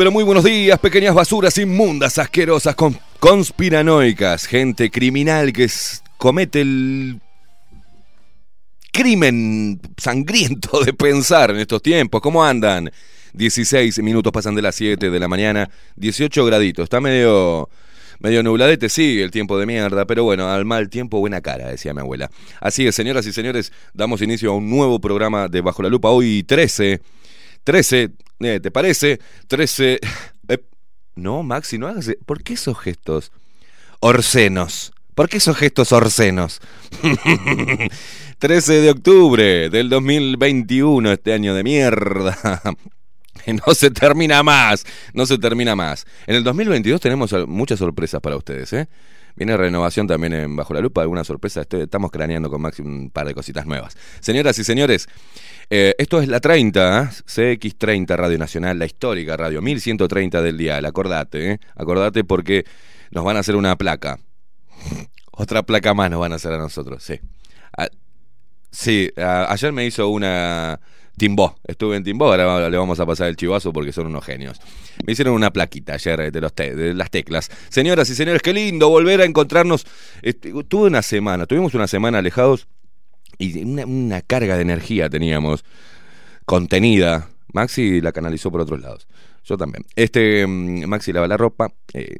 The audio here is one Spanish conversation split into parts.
Pero muy buenos días, pequeñas basuras inmundas, asquerosas, con- conspiranoicas, gente criminal que comete el crimen sangriento de pensar en estos tiempos. ¿Cómo andan? 16 minutos pasan de las 7 de la mañana, 18 graditos. Está medio medio nubladete, sí, el tiempo de mierda, pero bueno, al mal tiempo buena cara, decía mi abuela. Así es, señoras y señores, damos inicio a un nuevo programa de Bajo la Lupa, hoy 13 13, eh, ¿te parece? 13. eh, no, Maxi, no hagas. ¿Por qué esos gestos orcenos? ¿Por qué esos gestos orcenos? 13 de octubre del 2021, este año de mierda. No se termina más, no se termina más. En el 2022 tenemos muchas sorpresas para ustedes, ¿eh? Viene renovación también en Bajo la Lupa, alguna sorpresa. Estoy- estamos craneando con Maxi un par de cositas nuevas. Señoras y señores, eh, esto es la 30, ¿eh? CX30 Radio Nacional, la histórica radio, 1130 del dial. Acordate, ¿eh? Acordate porque nos van a hacer una placa. Otra placa más nos van a hacer a nosotros, sí. Sí, a- ayer me hizo una Timbó. Estuve en Timbó, ahora le vamos a pasar el chivazo porque son unos genios. Me hicieron una plaquita ayer de, los te- de las teclas. Señoras y señores, qué lindo volver a encontrarnos. Este, tuve una semana, tuvimos una semana alejados y una, carga de energía teníamos contenida. Maxi la canalizó por otros lados. Yo también. Este mm, Maxi lava la ropa. eh,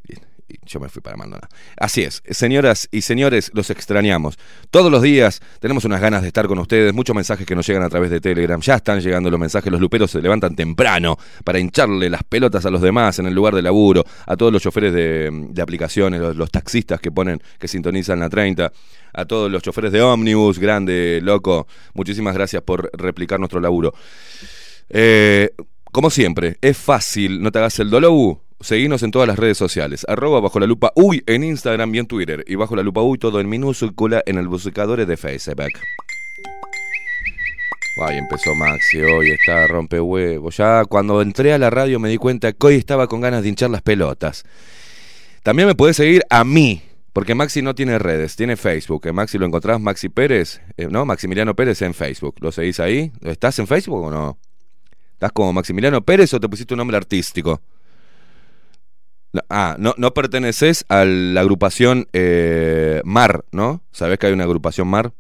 yo me fui para Maldonado. Así es, señoras y señores, los extrañamos. Todos los días tenemos unas ganas de estar con ustedes, muchos mensajes que nos llegan a través de Telegram. Ya están llegando los mensajes, los luperos se levantan temprano para hincharle las pelotas a los demás en el lugar de laburo, a todos los choferes de, de aplicaciones, los, los taxistas que ponen, que sintonizan la 30, a todos los choferes de ómnibus, grande, loco. Muchísimas gracias por replicar nuestro laburo. Eh, como siempre, es fácil, no te hagas el dolor. Seguinos en todas las redes sociales, arroba bajo la lupa uy en Instagram y en Twitter, y bajo la lupa uy todo en minúscula en el buscador de Facebook. Ay, empezó Maxi, hoy está rompe huevo. Ya cuando entré a la radio me di cuenta que hoy estaba con ganas de hinchar las pelotas. También me podés seguir a mí, porque Maxi no tiene redes, tiene Facebook. Maxi lo encontrás, Maxi Pérez, eh, ¿no? Maximiliano Pérez en Facebook. ¿Lo seguís ahí? ¿Estás en Facebook o no? ¿Estás como Maximiliano Pérez o te pusiste un nombre artístico? Ah, no, no perteneces a la agrupación eh, MAR, ¿no? ¿Sabés que hay una agrupación MAR?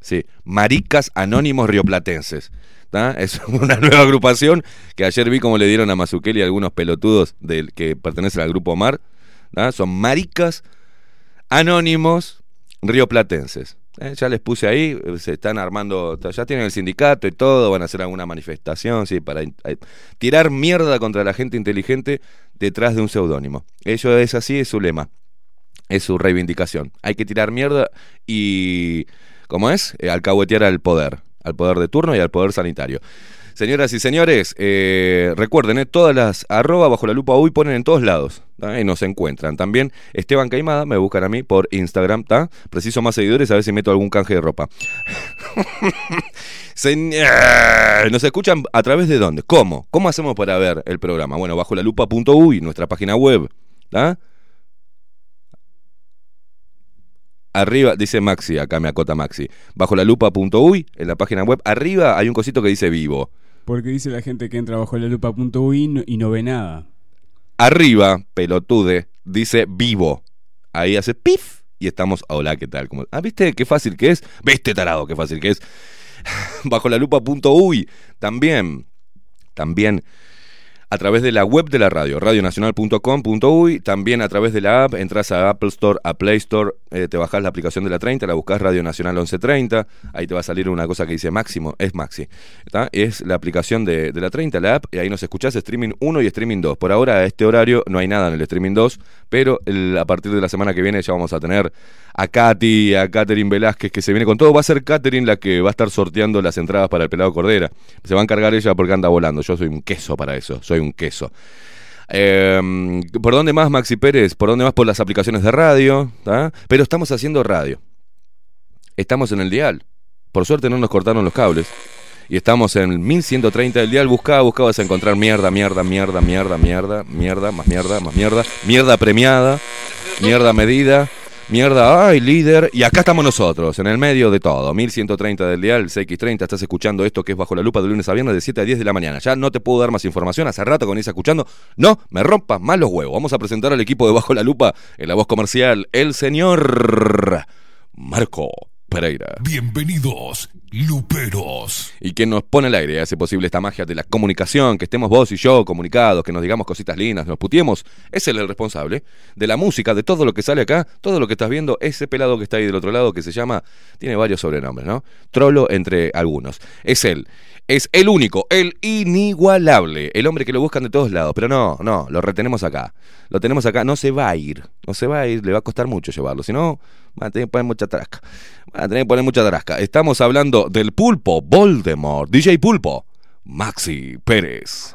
Sí, Maricas Anónimos Rioplatenses. ¿tá? Es una nueva agrupación que ayer vi como le dieron a Mazukeli algunos pelotudos del que pertenecen al grupo MAR. ¿tá? Son Maricas Anónimos Rioplatenses. Eh, ya les puse ahí, eh, se están armando, ya tienen el sindicato y todo, van a hacer alguna manifestación, sí, para eh, tirar mierda contra la gente inteligente detrás de un seudónimo. Eso es así, es su lema, es su reivindicación. Hay que tirar mierda y, ¿cómo es? Eh, alcahuetear al poder, al poder de turno y al poder sanitario. Señoras y señores, eh, recuerden, eh, todas las arroba bajo la lupa hoy ponen en todos lados ¿tá? y nos encuentran. También Esteban Caimada, me buscan a mí por Instagram, ¿tá? Preciso más seguidores, a ver si meto algún canje de ropa. ¿Nos escuchan a través de dónde? ¿Cómo? ¿Cómo hacemos para ver el programa? Bueno, bajo la lupa.uy, nuestra página web. ¿tá? Arriba, dice Maxi, acá me acota Maxi. Bajo la lupa.uy, en la página web, arriba hay un cosito que dice vivo. Porque dice la gente que entra bajo la lupa.uy y no- y no ve nada. Arriba, pelotude, dice vivo. Ahí hace pif y estamos, hola, ¿qué tal? Como, ah, ¿viste qué fácil que es? ¿Viste, tarado, qué fácil que es? Bajo la lupa.uy, también, también a través de la web de la radio, radionacional.com.uy, también a través de la app, entras a Apple Store, a Play Store, eh, te bajás la aplicación de la 30, la buscás Radio Nacional 1130, ahí te va a salir una cosa que dice Máximo, es Maxi, ¿está? es la aplicación de, de la 30, la app, y ahí nos escuchás streaming 1 y streaming 2. Por ahora, a este horario no hay nada en el streaming 2, pero a partir de la semana que viene ya vamos a tener a Katy, a Catherine Velázquez, que se viene con todo. Va a ser Catherine la que va a estar sorteando las entradas para el pelado Cordera. Se va a encargar ella porque anda volando. Yo soy un queso para eso, soy un queso. Eh, ¿Por dónde más, Maxi Pérez? ¿Por dónde más? Por las aplicaciones de radio. Pero estamos haciendo radio. Estamos en el dial. Por suerte no nos cortaron los cables. Y estamos en el 1130 del dial. Buscá, buscá, vas a encontrar mierda, mierda, mierda, mierda, mierda, mierda, más mierda, más mierda, mierda premiada, mierda medida, mierda, ay, líder. Y acá estamos nosotros, en el medio de todo. 1130 del dial, CX30. Estás escuchando esto que es bajo la lupa de lunes a viernes de 7 a 10 de la mañana. Ya no te puedo dar más información. Hace rato que venís escuchando. No, me rompas más los huevos. Vamos a presentar al equipo de Bajo la Lupa en la voz comercial, el señor Marco Pereira. Bienvenidos, Luperos. y quien nos pone al aire hace posible esta magia de la comunicación, que estemos vos y yo comunicados, que nos digamos cositas lindas, nos putiemos, es él el responsable de la música, de todo lo que sale acá, todo lo que estás viendo, ese pelado que está ahí del otro lado que se llama, tiene varios sobrenombres, ¿no? Trolo entre algunos. Es él. Es el único, el inigualable, el hombre que lo buscan de todos lados, pero no, no, lo retenemos acá. Lo tenemos acá, no se va a ir, no se va a ir, le va a costar mucho llevarlo, si no, van a tener que poner mucha trasca. Van a tener que poner mucha trasca. Estamos hablando del pulpo Voldemort, DJ Pulpo, Maxi Pérez.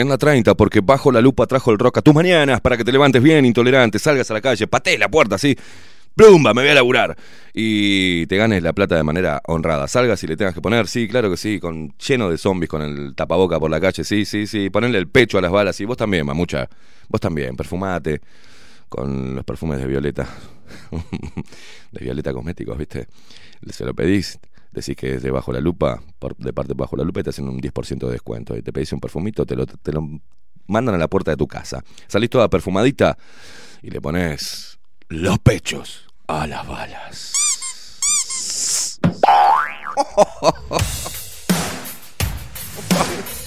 En la 30, porque bajo la lupa trajo el rock a tus mañanas para que te levantes bien, intolerante, salgas a la calle, patees la puerta así, plumba, me voy a laburar. Y te ganes la plata de manera honrada. Salgas y le tengas que poner, sí, claro que sí, con lleno de zombies con el tapaboca por la calle, sí, sí, sí, ponerle el pecho a las balas, y vos también, mamucha, vos también, perfumate con los perfumes de Violeta, de Violeta Cosméticos, ¿viste? Se lo pedís, decís que es de bajo la lupa, de parte de bajo la lupa y te hacen un 10% de descuento. Y te pedís un perfumito, te lo, te lo mandan a la puerta de tu casa. Salís toda perfumadita y le pones los pechos a las balas.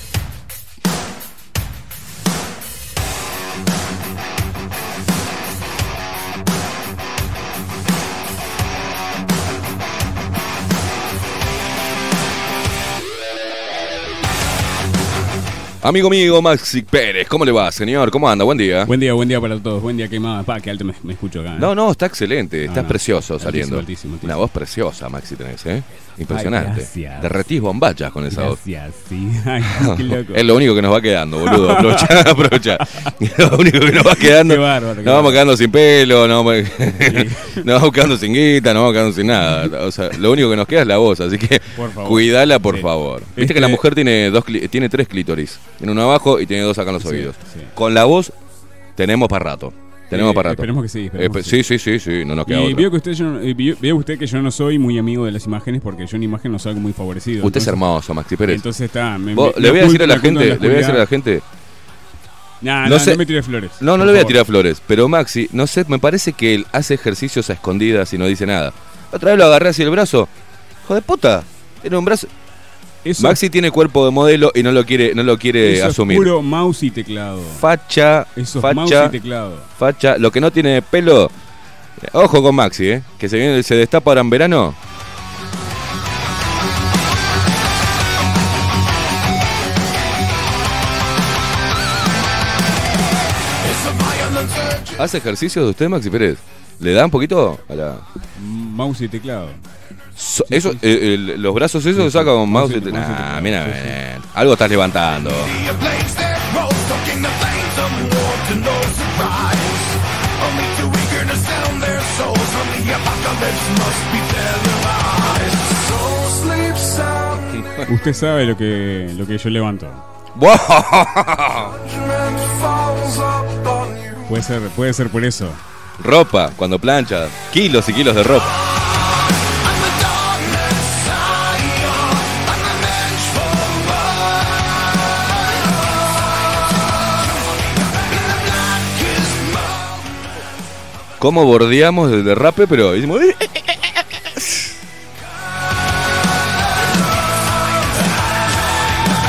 Amigo mío, Maxi Pérez, ¿cómo le va, señor? ¿Cómo anda? Buen día. Buen día, buen día para todos. Buen día, que más. Pa, que alto me, me escucho acá. ¿eh? No, no, está excelente, estás no. precioso Altísimo, saliendo. altísimo, altísimo. Una voz preciosa, Maxi, tenés, ¿eh? Impresionante. Ay, gracias. Derretís bombachas con esa voz. Gracias, sí. Ay, qué loco. Es lo único que nos va quedando, boludo. Aprovecha, aprovecha. Lo único que nos va quedando. Qué bárbaro, qué nos vamos quedando sin pelo, nos vamos, nos vamos quedando sin guita, nos vamos quedando sin nada. O sea, lo único que nos queda es la voz, así que Por favor. cuidala, por Sí. favor. Viste Este- que la mujer tiene dos tiene tres clítoris. Tiene uno abajo y tiene dos acá en los Sí, oídos. sí. Con la voz tenemos para rato. Tenemos Eh, para rato. esperemos que sí, esperemos sí. sí, sí, sí, no nos queda Y otra. veo que usted, yo, veo usted que yo no soy muy amigo de las imágenes porque yo en imagen no salgo muy favorecido. Usted es hermoso, Maxi Pérez. Entonces está. Me, Vos- me- le voy a decir a la gente, le voy a decir a la gente, Nah, No no, sé- no me tire flores. no, no le voy a tirar flores, pero Maxi, no sé, me parece que él hace ejercicios a escondidas y no dice nada. Otra vez lo agarré así el brazo. Hijo de puta, era un brazo. Eso, Maxi tiene cuerpo de modelo y no lo quiere, no lo quiere eso es asumir. puro mouse y teclado. Facha, Eso es mouse facha, y teclado. facha. Lo que no tiene pelo. Ojo con Maxi, eh, que se viene, se destapa ahora en verano. ¿Hace ejercicios de usted, Maxi Pérez? ¿Le da un poquito a la.? Mouse y teclado. So- eso, eh, el- los brazos esos saca con mouse. Nah, mira, Sí, sí. eh, algo estás levantando. Usted sabe lo que, lo que yo levanto. Puede ser, puede ser por eso. ropa, cuando plancha, kilos y kilos de ropa. ¿Cómo bordeamos el derrape? Pero hicimos. "Eh, eh".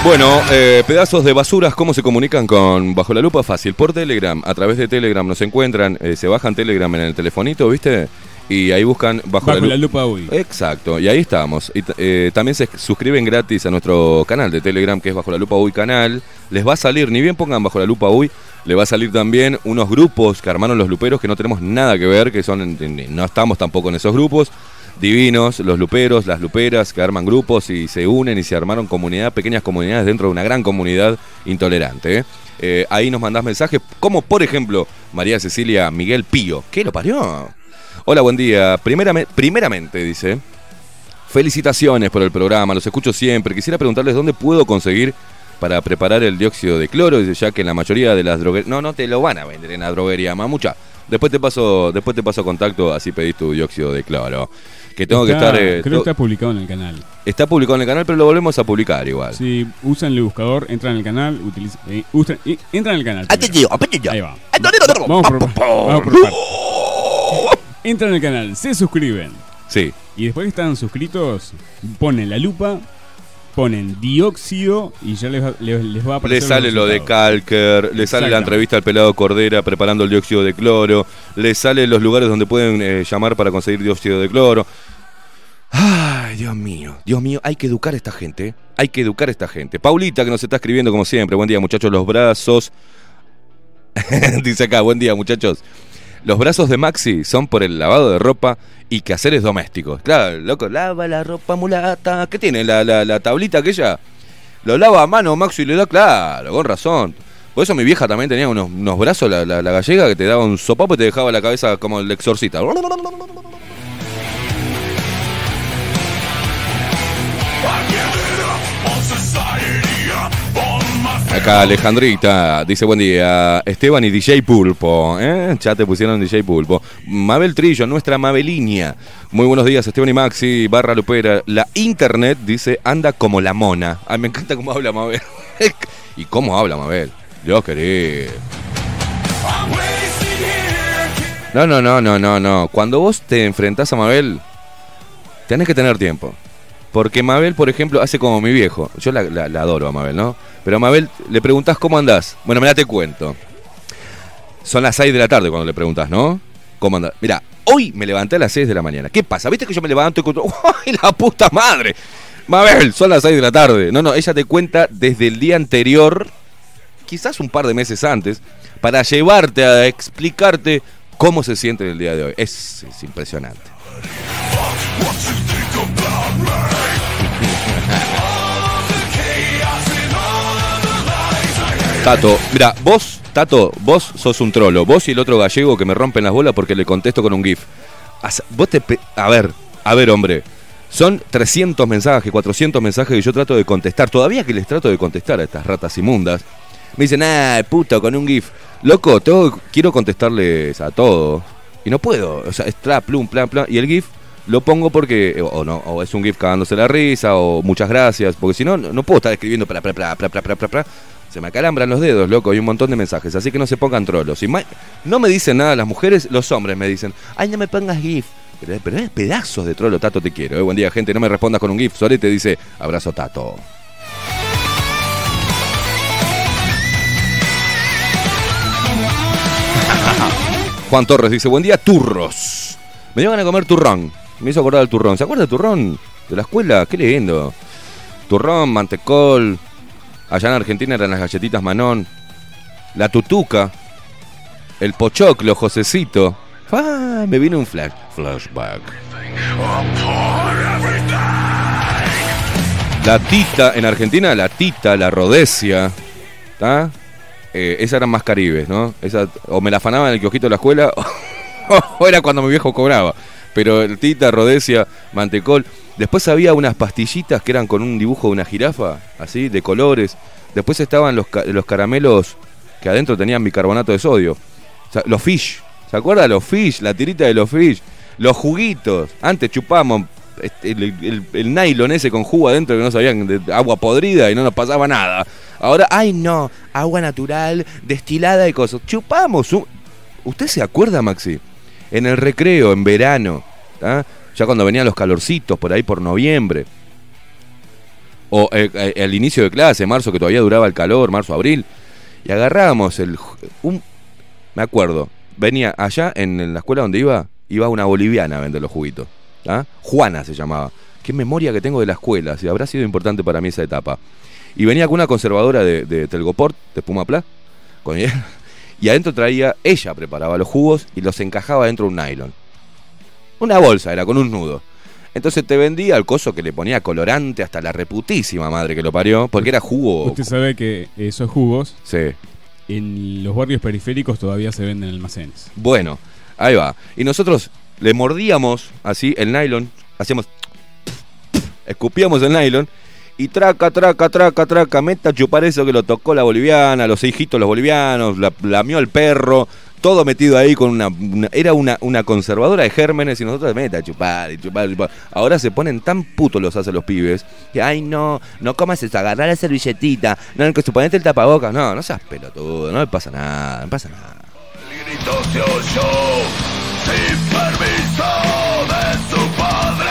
Bueno, eh, pedazos de basuras, ¿cómo se comunican con Bajo la Lupa? Fácil, por Telegram, a través de Telegram nos encuentran, eh, se bajan Telegram en el telefonito, ¿viste? Y ahí buscan Bajo, Bajo la, la Lupa. hoy. Exacto, y ahí estamos. Y eh, también se suscriben gratis a nuestro canal de Telegram, que es Bajo la Lupa Uy Canal. Les va a salir, ni bien pongan Bajo la Lupa Uy, le va a salir también unos grupos que armaron los luperos que no tenemos nada que ver, que son, no estamos tampoco en esos grupos. Divinos, los luperos, las luperas que arman grupos y se unen y se armaron comunidad, pequeñas comunidades dentro de una gran comunidad intolerante. ¿eh? Eh, ahí nos mandás mensajes, como por ejemplo María Cecilia Miguel Pío. ¿Qué lo parió? Hola, buen día. Primerame- primeramente, dice, felicitaciones por el programa, los escucho siempre. Quisiera preguntarles dónde puedo conseguir para preparar el dióxido de cloro, ya que en la mayoría de las droguerías... No, no te lo van a vender en la droguería, mamucha. Después te paso, después te paso contacto, así pedís tu dióxido de cloro. Que tengo que estar... eh, creo que está publicado en el canal. está publicado en el canal, pero lo volvemos a publicar igual. Si usan el buscador, entran al canal, utiliza, eh, usan- eh, entran al canal. Ah, primero. Ahí va. Vamos por, vamos por partes. Entran al canal, se suscriben. Sí. Y después que están suscritos, ponen la lupa, ponen dióxido y ya les va, les, les va a Le aparecer. sale los lo de. Calker, le sale la entrevista al pelado Cordera preparando el dióxido de cloro, le sale los lugares donde pueden eh, llamar para conseguir dióxido de cloro. Ay, Dios mío, Dios mío, hay que educar a esta gente, ¿eh? hay que educar a esta gente. Paulita que nos está escribiendo como siempre, buen día muchachos, los brazos. Dice acá, buen día muchachos. Los brazos de Maxi son por el lavado de ropa y quehaceres domésticos. Claro, loco, lava la ropa mulata. ¿Qué tiene? ¿La, la, la tablita aquella? Lo lava a mano Maxi y le da, claro, con razón. Por eso mi vieja también tenía unos, unos brazos, la, la- gallega, que te daba un sopapo y te dejaba la cabeza como el exorcista. Acá Alejandrita dice buen día, Esteban y DJ Pulpo, ¿eh? ya te pusieron DJ Pulpo. Mabel Trillo, nuestra Mabelinia. Muy buenos días, Esteban y Maxi, barra Lupera. La internet dice anda como la mona. Ay, me encanta cómo habla Mabel. ¿Y cómo habla Mabel? Dios querido. No, no, no, no, no, no. Cuando vos te enfrentás a Mabel, tenés que tener tiempo. Porque Mabel, por ejemplo, hace como mi viejo. Yo la, adoro a Mabel, ¿no? Pero a Mabel le preguntás cómo andás. Bueno, mira, te cuento. Son las 6 de la tarde cuando le preguntás, ¿no? ¿Cómo andás? Mira, hoy me levanté a las 6 de la mañana. ¿Qué pasa? ¿Viste que yo me levanto y cuento, ¡ay, la puta madre! Mabel, son las 6 de la tarde. No, no, ella te cuenta desde el día anterior, quizás un par de meses antes, para llevarte a explicarte cómo se siente el día de hoy. Es, es impresionante. Tato, mira, vos, Tato, vos sos un trolo. Vos y el otro gallego que me rompen las bolas porque le contesto con un GIF. Vos te. A ver, a ver, hombre. Son 300 mensajes, 400 mensajes que yo trato de contestar. Todavía que les trato de contestar a estas ratas inmundas. Me dicen, ah, puto, con un GIF. Loco, tengo, quiero contestarles a todo. Y no puedo. O sea, es tra, plum, plan, plan. Y el GIF lo pongo porque. O, o no, o es un GIF cagándose la risa, o muchas gracias. Porque si no, no puedo estar escribiendo pra, pra. Se me acalambran los dedos, loco, hay un montón de mensajes, así que no se pongan trolos. Y ma- no me dicen nada las mujeres, los hombres me dicen, ay, no me pongas GIF. Pero, pero es pedazos de trolo, Tato, te quiero. eh. Buen día, gente, no me respondas con un GIF. Sole te dice, abrazo, Tato. Juan Torres dice, buen día, turros. Me llevan a comer turrón. Me hizo acordar del turrón. ¿Se acuerda del turrón? De la escuela, qué lindo. Turrón, mantecol. Allá en Argentina eran las galletitas Manón. La tutuca. El pochoclo, Josecito. Ah, me vino un flash. Flashback. La tita, en Argentina, la tita, la rodesia. ¿Está? Eh, esas eran más caribes, ¿no? O me la afanaban en el kiosquito de la escuela, o era cuando mi viejo cobraba. Pero el tita, rodesia, mantecol. Después había unas pastillitas que eran con un dibujo de una jirafa, así, de colores. Después estaban los, los caramelos que adentro tenían bicarbonato de sodio. Los fish. ¿Se acuerda? Los fish, la tirita de los fish. Los juguitos. Antes chupábamos este, el, nylon ese con jugo adentro que no sabían de agua podrida y no nos pasaba nada. Ahora, ay no, agua natural, destilada y cosas. Chupamos. un- ¿Usted se acuerda, Maxi? En el recreo, en verano, ¿tá? Ya cuando venían los calorcitos por ahí por noviembre. O eh, eh, el inicio de clase, marzo, que todavía duraba el calor, marzo, abril. Y agarrábamos el. Un, me acuerdo, venía allá en, la escuela donde iba, iba una boliviana a vender los juguitos. ¿tá? Juana se llamaba. Qué memoria que tengo de la escuela, si habrá sido importante para mí esa etapa. Y venía con una conservadora de, de Telgoport, de Pumapla, con él, y adentro traía, ella preparaba los jugos y los encajaba dentro de un nylon. Una bolsa era, con un nudo. Entonces te vendía el coso que le ponía colorante hasta la reputísima madre que lo parió, porque era jugo. Usted sabe que esos jugos Sí. en los barrios periféricos todavía se venden en almacenes. Bueno, ahí va. Y nosotros le mordíamos así el nylon, hacíamos. Escupíamos el nylon y traca, traca, traca, traca, meta a chupar eso que lo tocó la boliviana, los hijitos los bolivianos, la, lamió el perro, todo metido ahí con una. era una, una, conservadora de gérmenes y nosotros meta chupar y chupar, y chupar. Ahora se ponen tan putos los hace los pibes que, ay, no, no comas eso, agarrar la servilletita, no, que suponete el tapabocas. No, no seas pelotudo, no le pasa nada, no pasa nada. El grito se oyó, sin de su padre,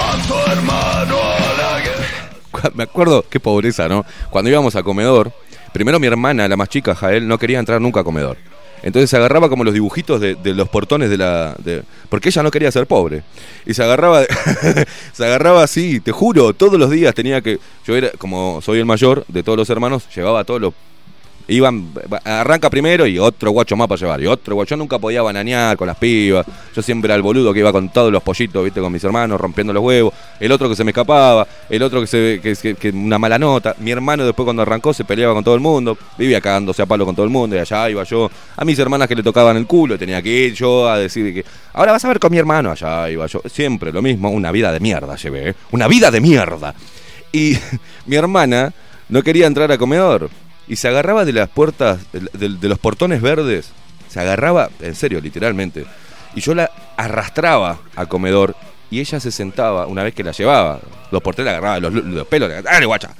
a su hermano a la guerra. Me acuerdo, qué pobreza, ¿no? Cuando íbamos a comedor, primero mi hermana, la más chica, Jael, no quería entrar nunca a comedor. Entonces se agarraba como los dibujitos de, los portones de la. de- porque ella no quería ser pobre. Y se agarraba. se agarraba así, te juro, todos los días tenía que. Yo era, como soy el mayor de todos los hermanos, llevaba todos los. Iban, arranca primero y otro guacho más para llevar. Y otro guacho. Yo nunca podía bananear con las pibas. Yo siempre era el boludo que iba con todos los pollitos, viste, con mis hermanos, rompiendo los huevos. El otro que se me escapaba. El otro que se que, que- que una mala nota. Mi hermano después cuando arrancó se peleaba con todo el mundo. Vivía cagándose a palo con todo el mundo. Y allá iba yo. A mis hermanas que le tocaban el culo. Tenía que ir yo a decir que. Ahora vas a ver con mi hermano. Allá iba yo. Siempre lo mismo. Una vida de mierda llevé. ¿eh? Una vida de mierda. Y mi hermana no quería entrar a comedor. Y se agarraba de las puertas, de, los portones verdes. Se agarraba, en serio, literalmente. Y yo la arrastraba a comedor. Y ella se sentaba una vez que la llevaba. Los portones la agarraban los, los pelos. ¡Dale, guacha!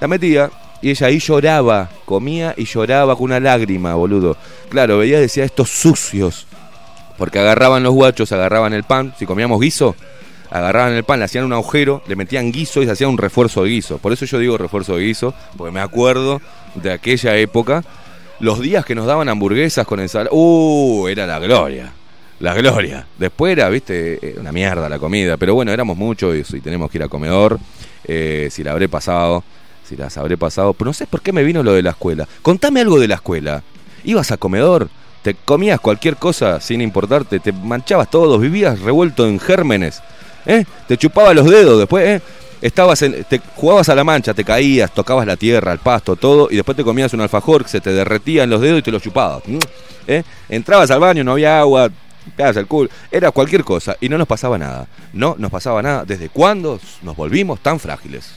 La metía. Y ella ahí lloraba, comía y lloraba con una lágrima, boludo. Claro, veía, decía, estos sucios. Porque agarraban los guachos, agarraban el pan. Si comíamos guiso, agarraban el pan, le hacían un agujero, le metían guiso y se hacía un refuerzo de guiso. Por eso yo digo refuerzo de guiso, porque me acuerdo de aquella época, los días que nos daban hamburguesas con ensalada. ¡Uh! Era la gloria. La gloria. Después era, viste, eh, una mierda la comida. Pero bueno, éramos muchos y, tenemos que ir a comedor. Eh, si la habré pasado, si las habré pasado. Pero no sé por qué me vino lo de la escuela. Contame algo de la escuela. Ibas a comedor, te comías cualquier cosa sin importarte, te manchabas todo, vivías revuelto en gérmenes. ¿Eh? Te chupaba los dedos después, ¿eh? Estabas te jugabas a la mancha, te caías, tocabas la tierra, el pasto, todo, y después te comías un alfajor que se te derretía en los dedos y te lo chupabas. ¿m? ¿eh? Entrabas al baño, no había agua, el culo, era cualquier cosa, y no nos pasaba nada. No nos pasaba nada. ¿Desde cuándo nos volvimos tan frágiles?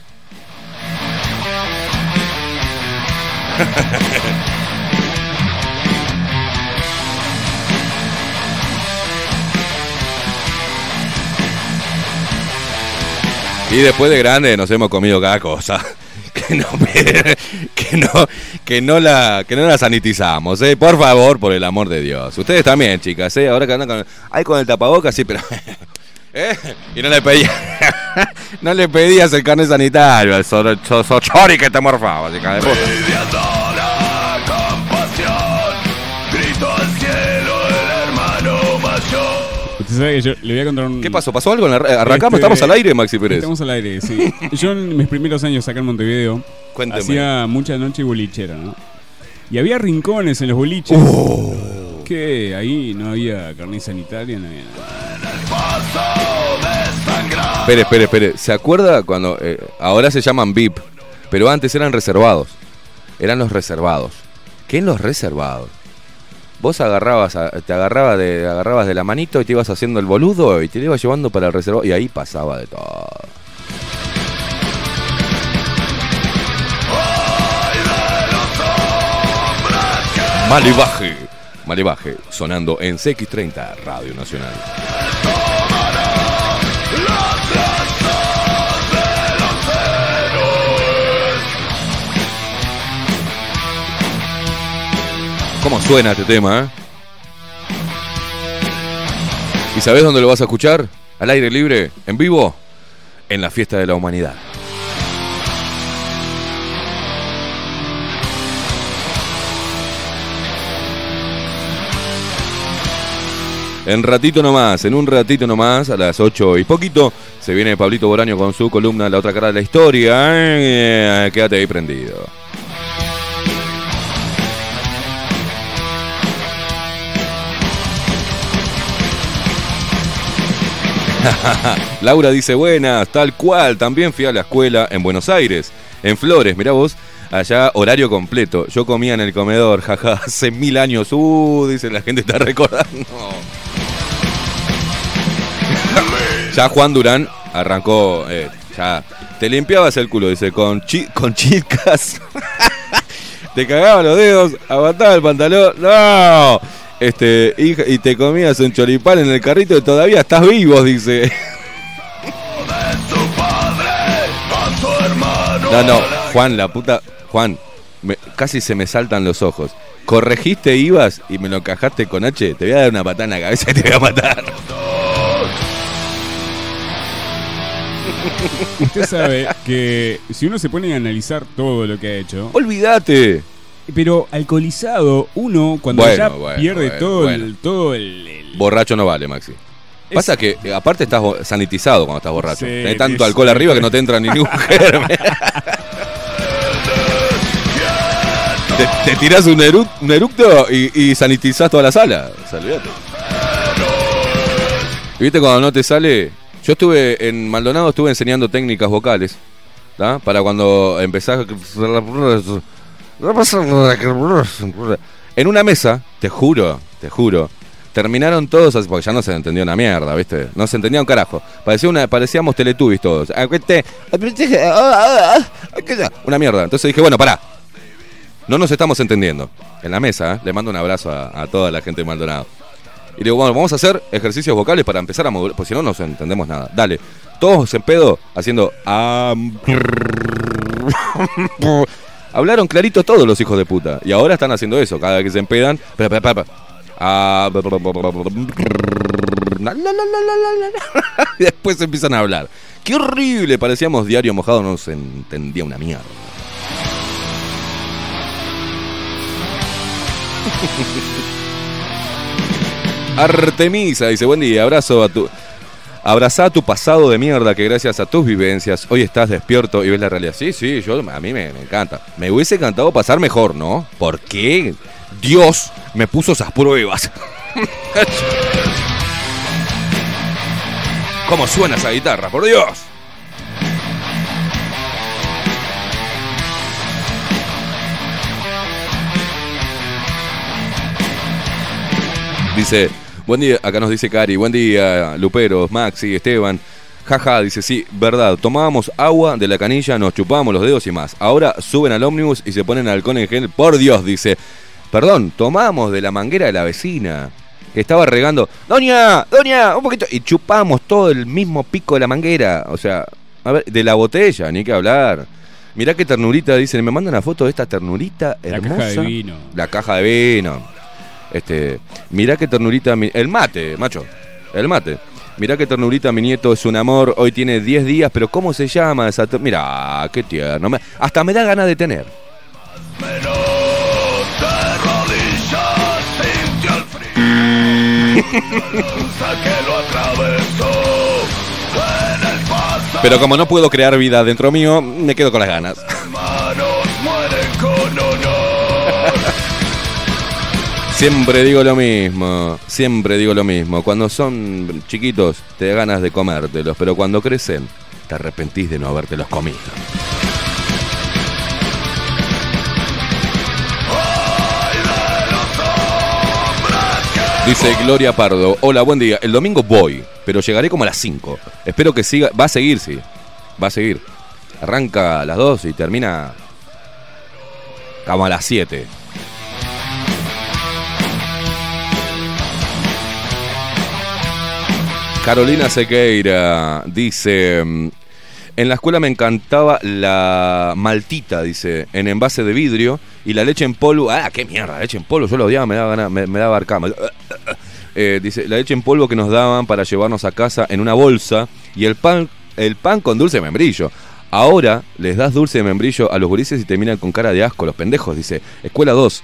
Y después de grande nos hemos comido cada cosa. Que no, que no, que no la, que no la sanitizamos, ¿eh? Por favor, por el amor de Dios. Ustedes también, chicas, ¿eh? Ahora que andan con, ay, con el tapabocas, sí, pero... ¿eh? Y no le pedías, no le pedías el carnet sanitario al so- so- sochori que te morfaba, chica de puta. Sabe que yo le voy a contar un. ¿Qué pasó? ¿Pasó algo? en la ra- ¿Arrancamos? Este, ¿Estamos al aire, Maxi Pérez? Estamos al aire, sí. Yo en mis primeros años acá en Montevideo Cuénteme. hacía mucha noche bolichera, ¿no? Y había rincones en los boliches Oh. que ahí no había carnet sanitaria, no había nada. Espere, espere, espere. ¿Se acuerda cuando eh, ahora se llaman VIP, pero antes eran reservados? Eran los reservados. ¿Qué en los reservados? Vos agarrabas, te agarrabas de, agarrabas de la manito y te ibas haciendo el boludo y te ibas llevando para el reservado y ahí pasaba de todo. Malibaje, Malibaje, sonando en CX30 Radio Nacional. ¿Cómo suena este tema, eh? ¿Y sabés dónde lo vas a escuchar? Al aire libre, en vivo, en la fiesta de la humanidad. En ratito nomás, en un ratito nomás, a las 8 y poquito, se viene Pablito Boraño con su columna La otra cara de la historia. Eh, quédate ahí prendido. Laura dice buenas, tal cual, también fui a la escuela en Buenos Aires, en Flores, mirá vos, allá horario completo. Yo comía en el comedor, jaja, hace mil años, uh, dice la gente está recordando. ya Juan Durán arrancó, eh, ya, te limpiabas el culo, dice, con, chi- con chicas. te cagaba los dedos, aguantaba el pantalón, no. Este, hija, y te comías un choripán en el carrito y todavía estás vivo, dice. No, no, Juan, la puta. Juan, me- casi se me saltan los ojos. Corregiste ibas y me lo encajaste con H. Te voy a dar una patada en la cabeza y te voy a matar. Usted sabe que si uno se pone a analizar todo lo que ha hecho, Olvídate. Pero alcoholizado, uno cuando Bueno, ya bueno, pierde bueno, todo. El, todo el, el- Borracho no vale, Maxi. Pasa que, eh, aparte, estás sanitizado cuando estás borracho. Sí, Tenés tanto alcohol sí. arriba que no te entra ningún germen. te, te tirás un, eru- un eructo y, y sanitizás toda la sala. O sea. ¿Y ¿Viste cuando no te sale? Yo estuve en Maldonado, estuve enseñando técnicas vocales. ¿tá? Para cuando empezás. En una mesa, te juro, te juro. Terminaron todos así, porque ya no se entendió una mierda, ¿viste? No se entendía un carajo. Parecía una, parecíamos Teletubbies todos. Una mierda. Entonces dije, bueno, pará. No nos estamos entendiendo. En la mesa, ¿eh? le mando un abrazo a, toda la gente de Maldonado. Y le digo, bueno, vamos a hacer ejercicios vocales para empezar a modular, porque si no, no entendemos nada. Dale. Todos en pedo haciendo. Hablaron clarito todos los hijos de puta. Y ahora están haciendo eso. Cada vez que se empedan. Y después empiezan a hablar. Qué horrible. Parecíamos diario mojado. No se entendía una mierda. Artemisa dice, buen día, abrazo a tu... Abrazá tu pasado de mierda que gracias a tus vivencias hoy estás despierto y ves la realidad. Sí, sí, yo a mí me, me encanta. Me hubiese encantado pasar mejor, ¿no? ¿Por qué? Dios me puso esas pruebas. ¿Cómo suena esa guitarra? Por Dios. Dice, buen día, acá nos dice Cari, buen día, Luperos, Maxi, Esteban. Jaja, dice, sí, verdad, tomábamos agua de la canilla, nos chupábamos los dedos y más. Ahora suben al ómnibus y se ponen alcohol en gel. Por Dios, dice, perdón, tomamos de la manguera de la vecina, que estaba regando, Doña, Doña, un poquito, y chupamos todo el mismo pico de la manguera. O sea, a ver, de la botella, ni que hablar. Mirá qué ternurita, dicen, me mandan una foto de esta ternurita La hermosa. caja de vino. La caja de vino. Este, mirá qué ternurita. mi- El mate, macho. El mate. Mirá qué ternurita, mi nieto es un amor. Hoy tiene 10 días, pero ¿cómo se llama esa Mirá, qué tierno. hasta me da ganas de tener. Pero como no puedo crear vida dentro mío, me quedo con las ganas. Siempre digo lo mismo, siempre digo lo mismo. Cuando son chiquitos te da ganas de comértelos, pero cuando crecen te arrepentís de no habértelos comido. Dice Gloria Pardo, hola, buen día. El domingo voy, pero llegaré como a las 5. Espero que siga, va a seguir, sí. Va a seguir. Arranca a las 2 y termina como a las 7. Carolina Sequeira dice, mm, en la escuela me encantaba la maltita, dice, en envase de vidrio y la leche en polvo. Ah, qué mierda, leche en polvo, yo lo odiaba, me daba, me, me daba arcama. Eh, dice, la leche en polvo que nos daban para llevarnos a casa en una bolsa y el pan, el pan con dulce de membrillo. Ahora les das dulce de membrillo a los gurises y terminan con cara de asco los pendejos, dice. Escuela 2.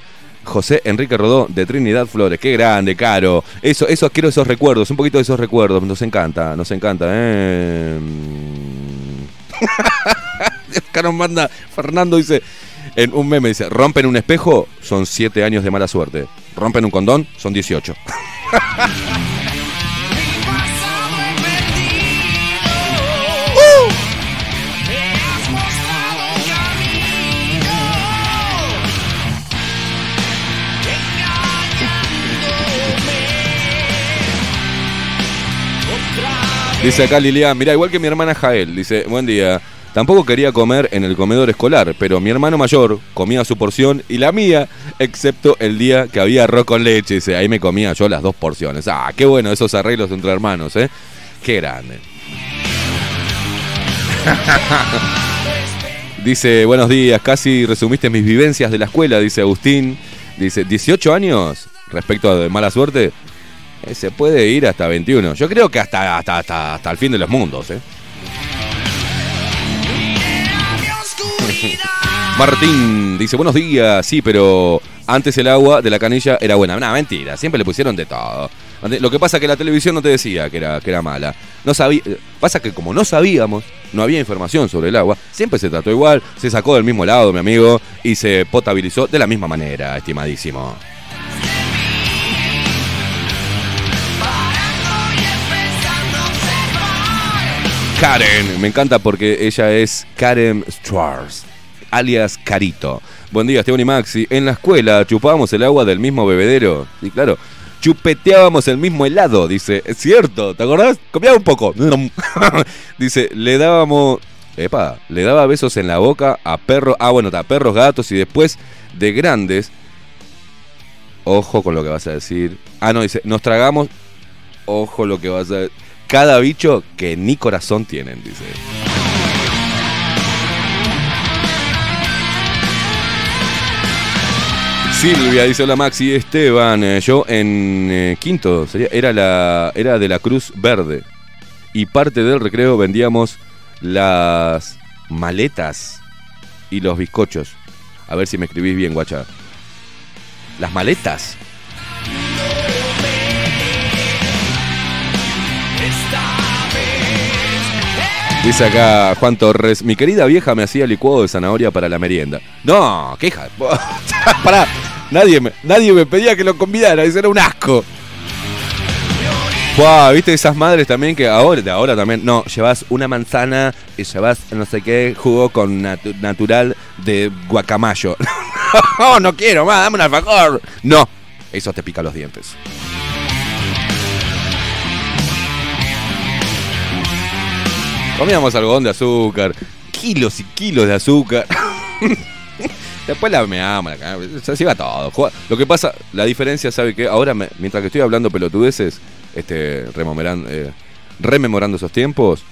José Enrique Rodó de Trinidad Flores. Qué grande, caro. Eso, eso quiero esos recuerdos, un poquito de esos recuerdos. Nos encanta, nos encanta. Eh. Nos manda Fernando dice en un meme dice, rompen un espejo, son 7 años de mala suerte. Rompen un condón, son 18. Dice acá Lilian, mira, igual que mi hermana Jael, dice, buen día. Tampoco quería comer en el comedor escolar, pero mi hermano mayor comía su porción y la mía, excepto el día que había arroz con leche. Dice, ahí me comía yo las dos porciones. Ah, qué bueno esos arreglos entre hermanos, ¿eh? Qué grande. Dice, buenos días, casi resumiste mis vivencias de la escuela, dice Agustín. Dice, 18 años respecto a de mala suerte. Eh, se puede ir hasta 21. Yo creo que hasta, hasta, hasta, hasta el fin de los mundos, ¿eh? Martín dice, buenos días, sí, pero antes el agua de la canilla era buena. No, mentira, siempre le pusieron de todo. Lo que pasa es que la televisión no te decía que era, que era mala. No sabía, pasa que como no sabíamos, no había información sobre el agua, siempre se trató igual, se sacó del mismo lado, mi amigo, y se potabilizó de la misma manera, estimadísimo. Karen, me encanta porque ella es Karen Schwartz, alias Carito. Buen día, Esteban y Maxi. En la escuela chupábamos el agua del mismo bebedero. Sí, claro. Chupeteábamos el mismo helado, dice. Es cierto, ¿te acordás? Comía un poco. dice, le dábamos. Epa, le daba besos en la boca a perros. Ah, bueno, a perros, gatos y después de grandes. Ojo con lo que vas a decir. Ah, no, dice, nos tragamos. Ojo lo que vas a decir. Cada bicho que ni corazón tienen, dice. Silvia dice hola Maxi Esteban eh, yo en eh, quinto sería, era la era de la Cruz Verde y parte del recreo vendíamos las maletas y los bizcochos. A ver si me escribís bien guacha. Las maletas Dice acá Juan Torres, mi querida vieja me hacía licuado de zanahoria para la merienda. No, qué hija. Pará, nadie me, nadie me pedía que lo convidara, eso era un asco. Buah, viste esas madres también que ahora, ahora también, no, llevas una manzana y llevas no sé qué jugo con natu- natural de guacamayo. no, no quiero más, dame un alfajor. No, eso te pica los dientes. Comíamos algodón de azúcar, kilos y kilos de azúcar. Después la meamos, la cagamos, se iba todo. Lo que pasa, la diferencia, ¿sabe qué? Ahora, mientras que estoy hablando pelotudeces, este, eh, rememorando esos tiempos,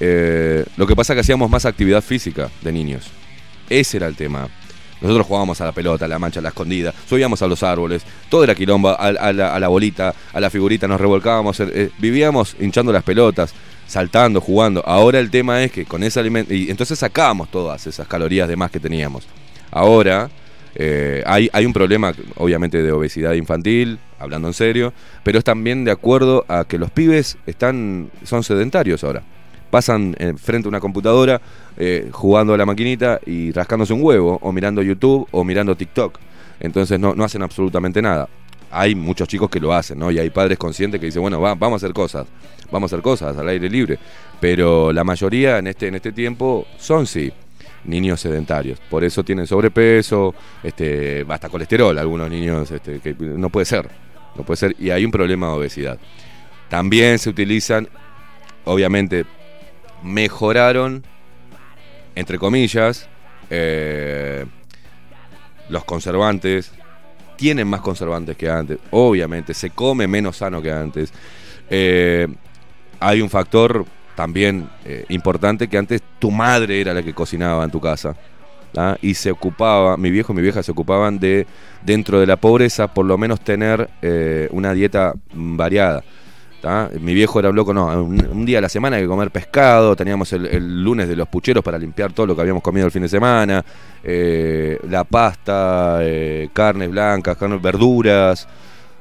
eh, lo que pasa es que hacíamos más actividad física de niños. Ese era el tema. Nosotros jugábamos a la pelota, a la mancha, a la escondida, subíamos a los árboles, todo era quilomba, a, a la bolita, a la figurita, nos revolcábamos, eh, eh, vivíamos hinchando las pelotas, saltando, jugando. Ahora el tema es que con ese alimento, y entonces sacábamos todas esas calorías de más que teníamos. Ahora eh, hay, hay un problema, obviamente, de obesidad infantil, hablando en serio, pero es también de acuerdo a que los pibes están, son sedentarios ahora. Pasan eh, frente a una computadora eh, jugando a la maquinita y rascándose un huevo, o mirando YouTube, o mirando TikTok. Entonces no, no hacen absolutamente nada. Hay muchos chicos que lo hacen, ¿no? Y hay padres conscientes que dicen, bueno, va- vamos a hacer cosas, vamos a hacer cosas al aire libre. Pero la mayoría en este, en este tiempo son sí niños sedentarios. Por eso tienen sobrepeso, este, hasta colesterol, algunos niños, este, que no puede ser, no puede ser, y hay un problema de obesidad. También se utilizan, obviamente, mejoraron, entre comillas, eh, los conservantes, tienen más conservantes que antes, obviamente, se come menos sano que antes. Eh, hay un factor también eh, importante que antes tu madre era la que cocinaba en tu casa. ¿ah? Y se ocupaba, mi viejo y mi vieja se ocupaban de, dentro de la pobreza, por lo menos tener eh, una dieta variada. Mi viejo era loco, no, un, día a la semana hay que comer pescado, teníamos el, lunes de los pucheros para limpiar todo lo que habíamos comido el fin de semana, eh, la pasta, eh, carnes blancas, carnes, verduras.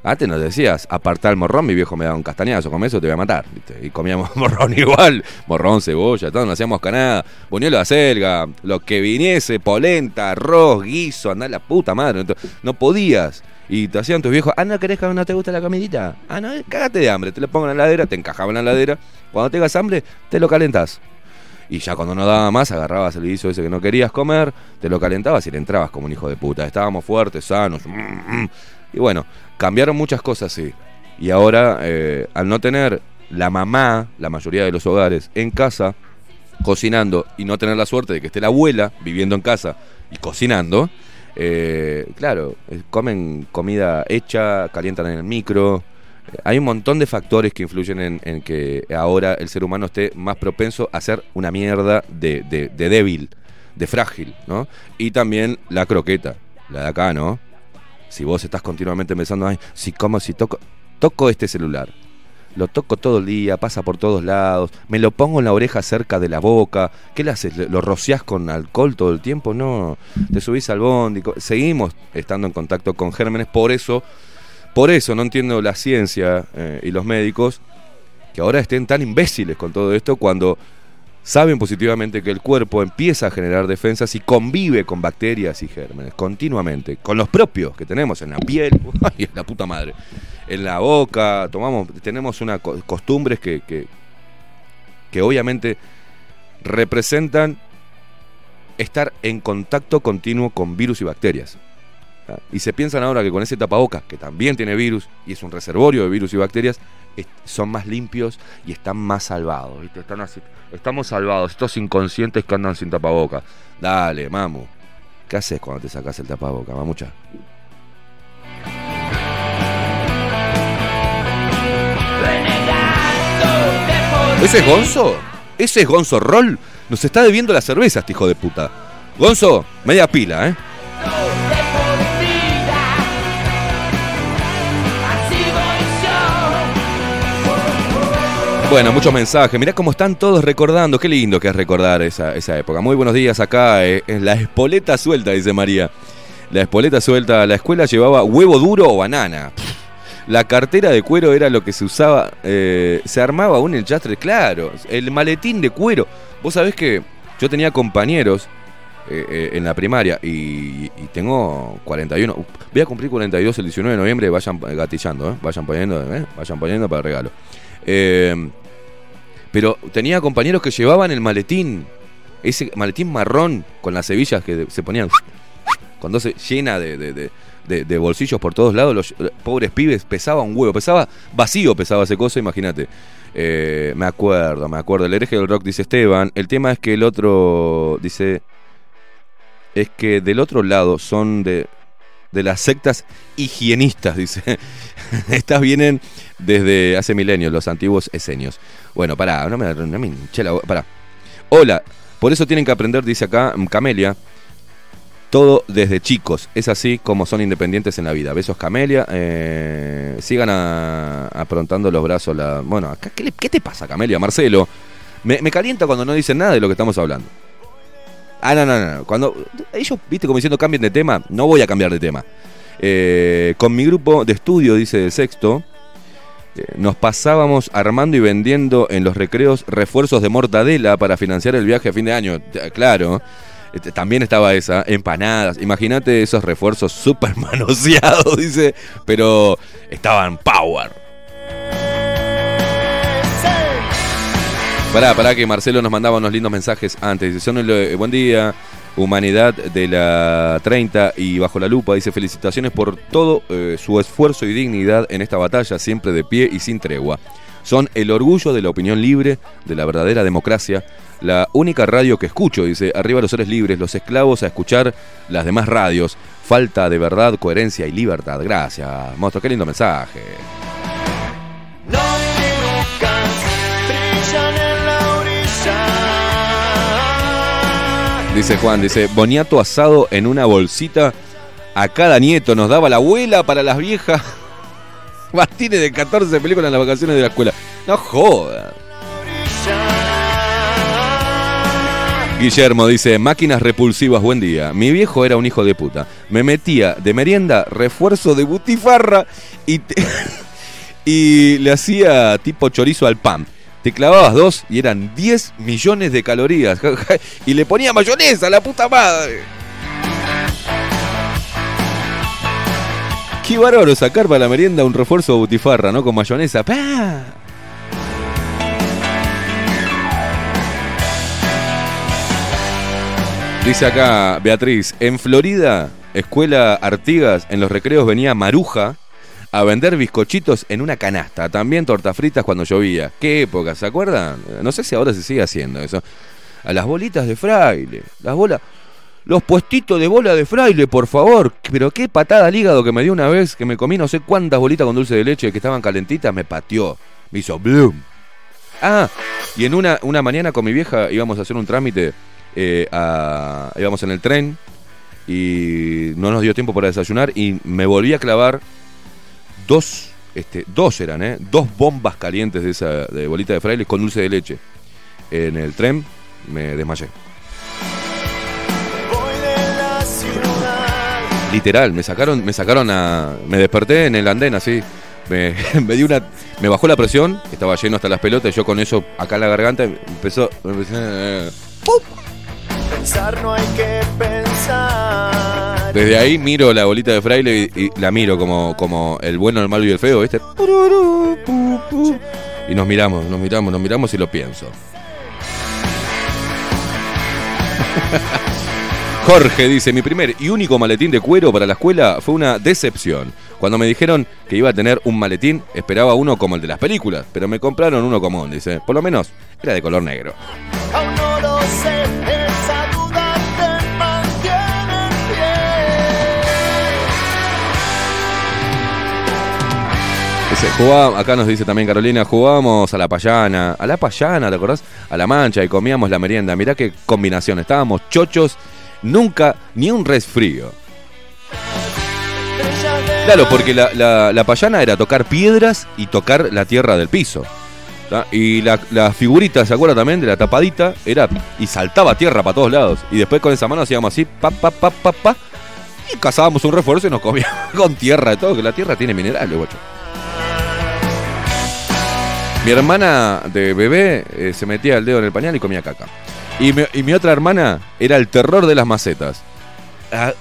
Antes nos decías, apartar el morrón, mi viejo me daba un castañazo, con eso te voy a matar. Y comíamos morrón igual, morrón, cebolla, todo, no hacíamos canada, buñuelo de acelga, lo que viniese, polenta, arroz, guiso, andá la puta madre. No podías. Y te hacían tus viejos, ah, no querés que no te gusta la comidita. Ah, no, cágate de hambre, te lo pongo en la heladera, te encajaba en la heladera. Cuando tengas hambre, te lo calentás. Y ya cuando no daba más, agarrabas el guiso ese que no querías comer, te lo calentabas y le entrabas como un hijo de puta. Estábamos fuertes, sanos. mm, mm. Y bueno, cambiaron muchas cosas, sí. Y ahora, eh, al no tener la mamá, la mayoría de los hogares, en casa, cocinando, y no tener la suerte de que esté la abuela viviendo en casa y cocinando, eh, claro, eh, comen comida hecha, calientan en el micro. Eh, Hay un montón de factores que influyen en, que ahora el ser humano esté más propenso a ser una mierda de débil, de frágil, ¿no? Y también la croqueta, la de acá, ¿no? Si vos estás continuamente pensando, ay, si como, si toco, toco este celular, Lo toco todo el día, pasa por todos lados, me lo pongo en la oreja cerca de la boca. ¿Qué le haces? ¿Lo rociás con alcohol todo el tiempo? No, te subís al bondi. Seguimos estando en contacto con gérmenes, por eso, por eso no entiendo la ciencia eh, y los médicos que ahora estén tan imbéciles con todo esto cuando saben positivamente que el cuerpo empieza a generar defensas y convive con bacterias y gérmenes continuamente, con los propios que tenemos en la piel, ay, la puta madre, en la boca, tomamos, tenemos una co- costumbres que, que, obviamente representan estar en contacto continuo con virus y bacterias. Y se piensan ahora que con ese tapabocas, que también tiene virus y es un reservorio de virus y bacterias, son más limpios y están más salvados. Están así- estamos salvados, estos inconscientes que andan sin tapabocas. Dale, mamu. ¿Qué haces cuando te sacas el tapabocas, mamucha? ¿Ese es Gonzo? ¿Ese es Gonzo Roll? Nos está debiendo la cerveza, este hijo de puta. Gonzo, media pila, ¿eh? Bueno, muchos mensajes. Mirá cómo están todos recordando. Qué lindo que es recordar esa, esa época. Muy buenos días acá. eh, la espoleta suelta, dice María. La espoleta suelta. La escuela llevaba huevo duro o banana. Pff, La cartera de cuero era lo que se usaba. eh, se armaba aún el chastre, claro. El maletín de cuero. Vos sabés que yo tenía compañeros eh, eh, en la primaria y, y tengo 41. Voy a cumplir 42 el 19 de noviembre. Vayan gatillando. Vayan poniendo. Vayan poniendo para el regalo. Eh, pero tenía compañeros que llevaban el maletín, ese maletín marrón con las hebillas que se ponían cuando se llena de- de- bolsillos por todos lados. Los pobres pibes pesaba un huevo, pesaba vacío, pesaba ese cosa, imagínate. Eh, me acuerdo, me acuerdo. El hereje del rock dice Esteban. El tema es que el otro dice es que del otro lado son de de las sectas higienistas, dice. Estas vienen desde hace milenios, los antiguos esenios. Bueno, pará, no me, no me hinché la pará. Hola, por eso tienen que aprender, dice acá Camelia, todo desde chicos. Es así como son independientes en la vida. Besos, Camelia. eh, sigan aprontando los brazos. La, bueno, ¿qué, le- te pasa, Camelia? Marcelo, me, calienta cuando no dicen nada de lo que estamos hablando. Ah, no, no, no. Cuando ellos, viste, como diciendo cambien de tema, no voy a cambiar de tema. Eh, con mi grupo de estudio, dice de sexto, eh, nos pasábamos armando y vendiendo en los recreos refuerzos de mortadela para financiar el viaje a fin de año. Claro. Este, También estaba esa, empanadas. Imagínate esos refuerzos súper manoseados, dice, pero estaban power. Pará, pará que Marcelo nos mandaba unos lindos mensajes antes. Dice, son el, eh, buen día, humanidad de la 30 y bajo la lupa. Dice, felicitaciones por todo eh, su esfuerzo y dignidad en esta batalla, siempre de pie y sin tregua. Son el orgullo de la opinión libre, de la verdadera democracia. La única radio que escucho, dice, arriba los seres libres, los esclavos a escuchar las demás radios. Falta de verdad, coherencia y libertad. Gracias, monstruo, qué lindo mensaje. Dice Juan, dice, boniato asado en una bolsita a cada nieto nos daba la abuela para las viejas. Martínez de 14 películas en las vacaciones de la escuela. No joda. Guillermo dice, máquinas repulsivas, buen día. Mi viejo era un hijo de puta. Me metía de merienda refuerzo de butifarra y, y le hacía tipo chorizo al pan. Te clavabas dos y eran 10 millones de calorías. y le ponía mayonesa, la puta madre. Qué bárbaro sacar para la merienda un refuerzo de butifarra, ¿no? Con mayonesa. ¡Pah! Dice acá Beatriz, en Florida, escuela Artigas, en los recreos venía Maruja a vender bizcochitos en una canasta. También tortas fritas cuando llovía. ¿Qué época? ¿Se acuerdan? No sé si ahora se sigue haciendo eso. A las bolitas de fraile. Las bolas. Los puestitos de bola de fraile, por favor. Pero qué patada al hígado que me dio una vez que me comí no sé cuántas bolitas con dulce de leche que estaban calentitas. Me pateó. Me hizo bloom. Ah, y en una, una mañana con mi vieja íbamos a hacer un trámite. Eh, a- íbamos en el tren y no nos dio tiempo para desayunar y me volví a clavar dos este, dos eran, ¿eh? Dos bombas calientes de esa de bolita de fraile con dulce de leche. En el tren me desmayé. Literal, me sacaron, me sacaron a. Me desperté en el andén así. Me, me dio una. Me bajó la presión, estaba lleno hasta las pelotas, yo con eso acá en la garganta empezó. eh, Pensar no hay que pensar. Desde ahí miro la bolita de fraile y, y la miro como, como el bueno, el malo y el feo, ¿viste? Y nos miramos, nos miramos, nos miramos y lo pienso. Jorge dice, mi primer y único maletín de cuero para la escuela fue una decepción. Cuando me dijeron que iba a tener un maletín, esperaba uno como el de las películas, pero me compraron uno común, dice. Por lo menos era de color negro. Aún no lo sé, jugaba- acá nos dice también Carolina, jugábamos a la payana, a la payana, ¿te acordás? A la mancha y comíamos la merienda. Mirá qué combinación, estábamos chochos, nunca ni un resfrío. Claro, porque la, payana era tocar piedras y tocar la tierra del piso. Y la, la figurita, ¿se acuerda también? De la tapadita, era y saltaba tierra para todos lados. Y después con esa mano hacíamos así, pa, pa, pa, pa, pa. Y cazábamos un refuerzo y nos comíamos con tierra de todo, que la tierra tiene minerales, guacho. Mi hermana de bebé eh, se metía el dedo en el pañal y comía caca. Y mi, otra hermana era el terror de las macetas. Ah,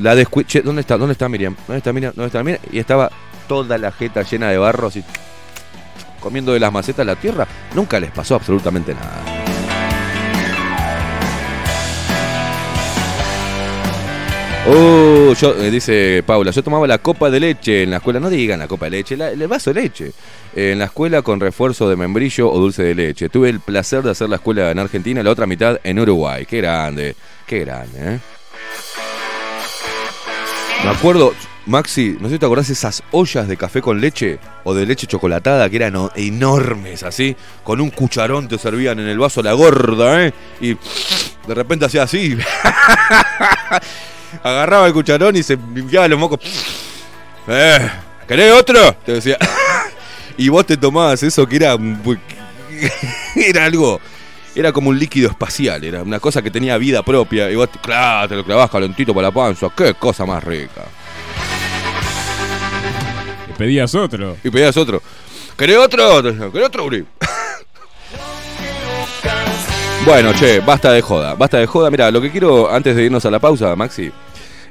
la descui- che, ¿dónde está? ¿Dónde está Miriam? ¿Dónde está Miriam? ¿Dónde está Miriam? Y estaba toda la jeta llena de barro, así, comiendo de las macetas la tierra. Nunca les pasó absolutamente nada. Oh, dice Paula, yo tomaba la copa de leche en la escuela, no digan la copa de leche, el vaso de leche. Eh, en la escuela con refuerzo de membrillo o dulce de leche. Tuve el placer de hacer la escuela en Argentina y la otra mitad en Uruguay. Qué grande, qué grande, ¿eh? Me acuerdo, Maxi, no sé si te acordás esas ollas de café con leche o de leche chocolatada que eran enormes, así, con un cucharón te servían en el vaso la gorda, ¿eh? Y de repente hacía así. Agarraba el cucharón y se limpiaba los mocos. Eh, ¿Querés otro? Te decía. y vos te tomabas eso que era. era algo. Era como un líquido espacial, era una cosa que tenía vida propia. Y vos, te- claro, te lo clavabas calentito para la panza. Qué cosa más rica. Le pedías otro. Y pedías otro. ¿Querés otro? ¿Querés otro, Uri? Bueno, che, basta de joda, basta de joda. Mira, lo que quiero, antes de irnos a la pausa, Maxi,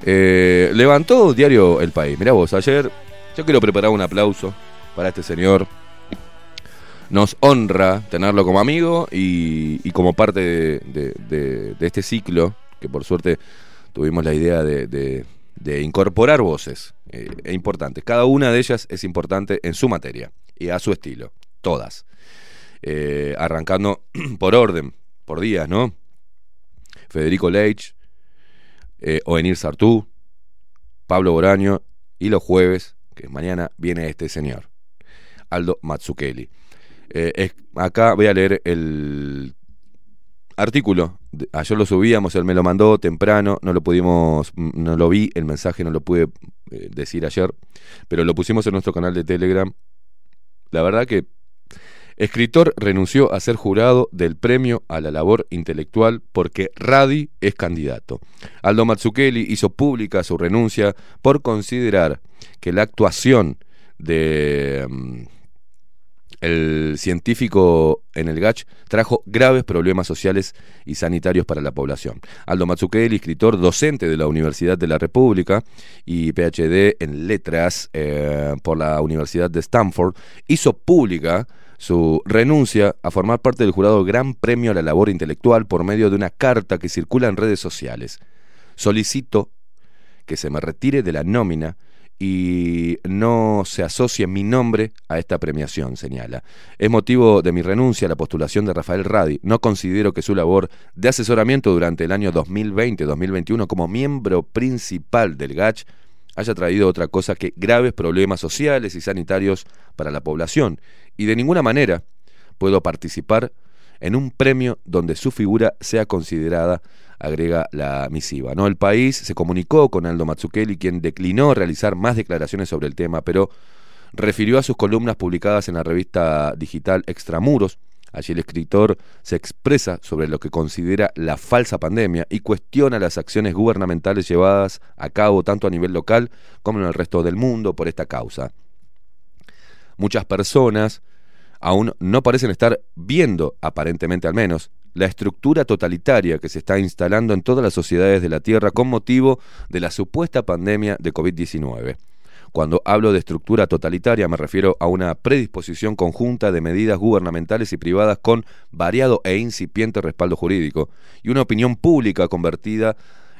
eh, levantó diario El País. Mirá vos, ayer yo quiero preparar un aplauso para este señor. Nos honra tenerlo como amigo y, como parte de, este ciclo, que por suerte tuvimos la idea de, de- de incorporar voces eh, e importantes. Cada una de ellas es importante en su materia y a su estilo, todas. Eh, arrancando por orden, por días, ¿no? Federico Leitch, eh, Oenir Sartú, Pablo Boraño y los jueves, que mañana viene este señor, Aldo Matsukeli. Eh, acá voy a leer el artículo. Ayer lo subíamos, él me lo mandó temprano, no lo pudimos, mm, no lo vi, el mensaje no lo pude eh, decir ayer, pero lo pusimos en nuestro canal de Telegram. La verdad que escritor renunció a ser jurado del premio a la labor intelectual porque Radi es candidato. Aldo Matsukeli hizo pública su renuncia por considerar que la actuación de mm, el científico en el GACH trajo graves problemas sociales y sanitarios para la población. Aldo Matsukeli, escritor, docente de la Universidad de la República y PhD en letras eh, por la Universidad de Stanford, hizo pública su renuncia a formar parte del jurado Gran Premio a la Labor Intelectual por medio de una carta que circula en redes sociales. Solicito que se me retire de la nómina y no se asocie mi nombre a esta premiación, señala. Es motivo de mi renuncia a la postulación de Rafael Radi. No considero que su labor de asesoramiento durante el año 2020-2021 como miembro principal del GACH haya traído otra cosa que graves problemas sociales y sanitarios para la población. Y de ninguna manera puedo participar en un premio donde su figura sea considerada, agrega la misiva. ¿no? El país se comunicó con Aldo Matsukeli, quien declinó realizar más declaraciones sobre el tema, pero refirió a sus columnas publicadas en la revista digital Extramuros. Allí el escritor se expresa sobre lo que considera la falsa pandemia y cuestiona las acciones gubernamentales llevadas a cabo tanto a nivel local como en el resto del mundo por esta causa. Muchas personas aún no parecen estar viendo, aparentemente al menos, la estructura totalitaria que se está instalando en todas las sociedades de la Tierra con motivo de la supuesta pandemia de COVID-19. Cuando hablo de estructura totalitaria me refiero a una predisposición conjunta de medidas gubernamentales y privadas con variado e incipiente respaldo jurídico y una opinión pública convertida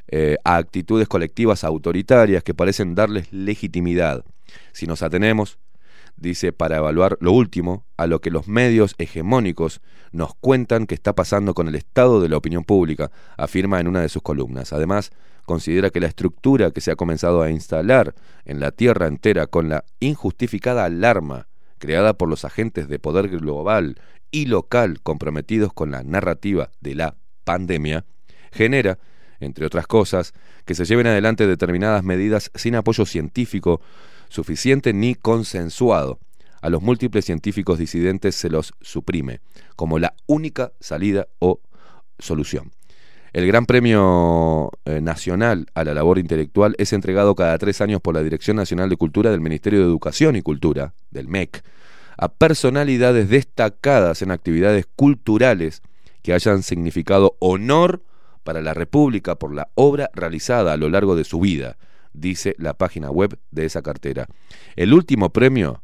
eh, a actitudes colectivas autoritarias que parecen darles legitimidad. Si nos atenemos, dice, para evaluar lo último, a lo que los medios hegemónicos nos cuentan que está pasando con el estado de la opinión pública, afirma en una de sus columnas. Además, considera que la estructura que se ha comenzado a instalar en la Tierra entera con la injustificada alarma creada por los agentes de poder global y local comprometidos con la narrativa de la pandemia, genera, entre otras cosas, que se lleven adelante determinadas medidas sin apoyo científico suficiente ni consensuado. A los múltiples científicos disidentes se los suprime como la única salida o solución. El Gran Premio eh, Nacional a la Labor Intelectual es entregado cada tres años por la Dirección Nacional de Cultura del Ministerio de Educación y Cultura, del MEC, a personalidades destacadas en actividades culturales que hayan significado honor para la República por la obra realizada a lo largo de su vida, dice la página web de esa cartera. El último premio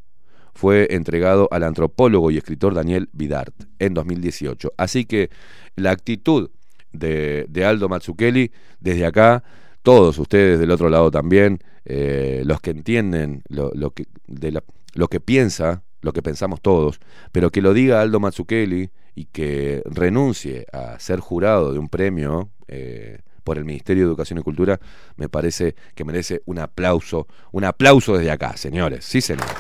fue entregado al antropólogo y escritor Daniel Vidart en 2018. Así que la actitud de, Aldo Mazzucchelli. Desde acá, todos ustedes del otro lado también, eh, los que entienden lo, que, de lo que piensa, lo que pensamos todos, pero que lo diga Aldo Mazzucchelli y que renuncie a ser jurado de un premio eh, por el Ministerio de Educación y Cultura, me parece que merece un aplauso, un aplauso desde acá, señores. Sí, señores.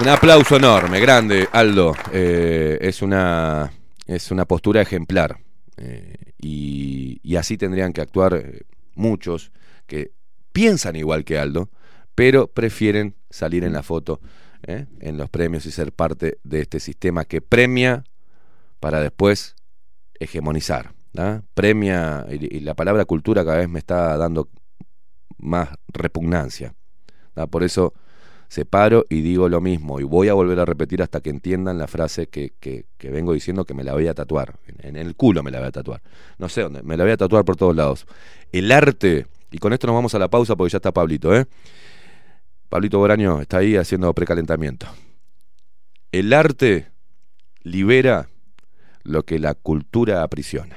Un aplauso enorme, grande, Aldo. Eh, es, una, es una postura ejemplar. Eh, y, así tendrían que actuar eh, muchos que piensan igual que Aldo, pero prefieren salir en la foto, en los premios y ser parte de este sistema que premia para después hegemonizar. Premia, y, la palabra cultura cada vez me está dando más repugnancia. Por eso separo y digo lo mismo y voy a volver a repetir hasta que entiendan la frase que, que, vengo diciendo que me la voy a tatuar. En, el culo me la voy a tatuar. No sé dónde, me la voy a tatuar por todos lados. El arte, y con esto nos vamos a la pausa porque ya está Pablito, ¿eh? Pablito Boraño está ahí haciendo precalentamiento. El arte libera lo que la cultura aprisiona.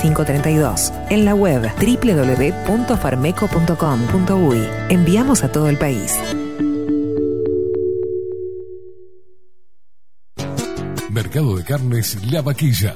45 32. En la web www.farmeco.com.uy. Enviamos a todo el país. Mercado de Carnes La Vaquilla.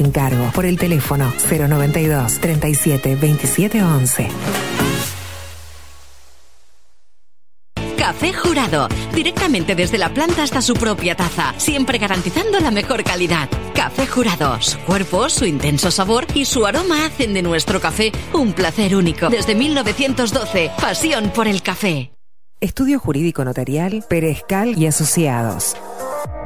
sin cargo por el teléfono 092 37 27 11. Café Jurado, directamente desde la planta hasta su propia taza, siempre garantizando la mejor calidad. Café Jurado, su cuerpo, su intenso sabor y su aroma hacen de nuestro café un placer único. Desde 1912, pasión por el café. Estudio Jurídico Notarial, Perezcal y Asociados.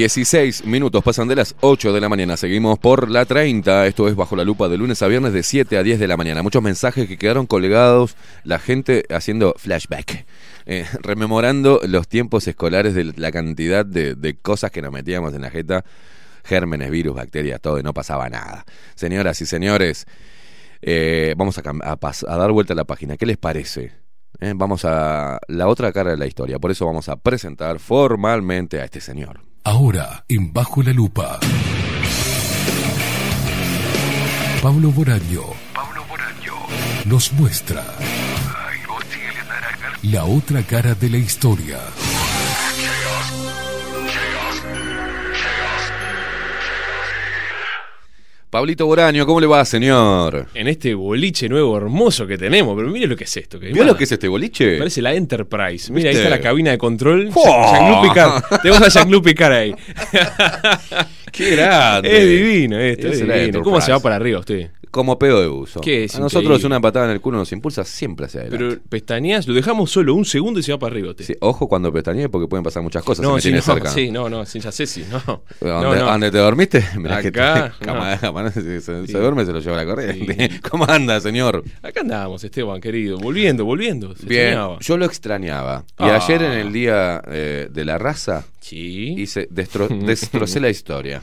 16 minutos pasan de las 8 de la mañana. Seguimos por la 30. Esto es bajo la lupa de lunes a viernes de 7 a 10 de la mañana. Muchos mensajes que quedaron colgados. La gente haciendo flashback. eh, rememorando los tiempos escolares de la cantidad de, cosas que nos metíamos en la jeta. Gérmenes, virus, bacterias, todo y no pasaba nada. Señoras y señores, eh, vamos a dar vuelta a la página. ¿Qué les parece? Eh, vamos a la otra cara de la historia. Por eso vamos a presentar formalmente a este señor. Ahora, en Bajo la Lupa. Pablo Boraño. Pablo Boraño. Nos muestra. La otra cara de la historia. Pablito Boraño, ¿cómo le va, señor? En este boliche nuevo hermoso que tenemos, pero mire lo que es esto. Que ¿Vio lo que es este boliche? Parece la Enterprise. Mira, ahí está la cabina de control. Jean-Luc Picard. Tenemos a Picard ahí. ¡Qué grande! Es divino esto, Es divino. ¿Cómo se va para arriba usted? Como pedo de uso. ¿Qué es a nosotros increíble? una patada en el culo nos impulsa siempre hacia adelante. Pero pestañeas, lo dejamos solo un segundo y se va para arriba. usted. Sí, ojo cuando pestañees porque pueden pasar muchas cosas. no, se me sí, tiene no, cerca. sí, no, no, sí, ya sé, sí, no. ¿Dónde, No, no. dónde te dormiste? Mirá que Acá, cama- no. cama- se, se- Sí. se duerme, se lo lleva la corriente. ¿Cómo anda, señor? Acá andamos, Esteban, querido. Volviendo, volviendo. Se Bien, extrañaba. yo lo extrañaba. Y Ah. ayer en el día eh, de la raza Sí. hice, destro- destrocé la historia.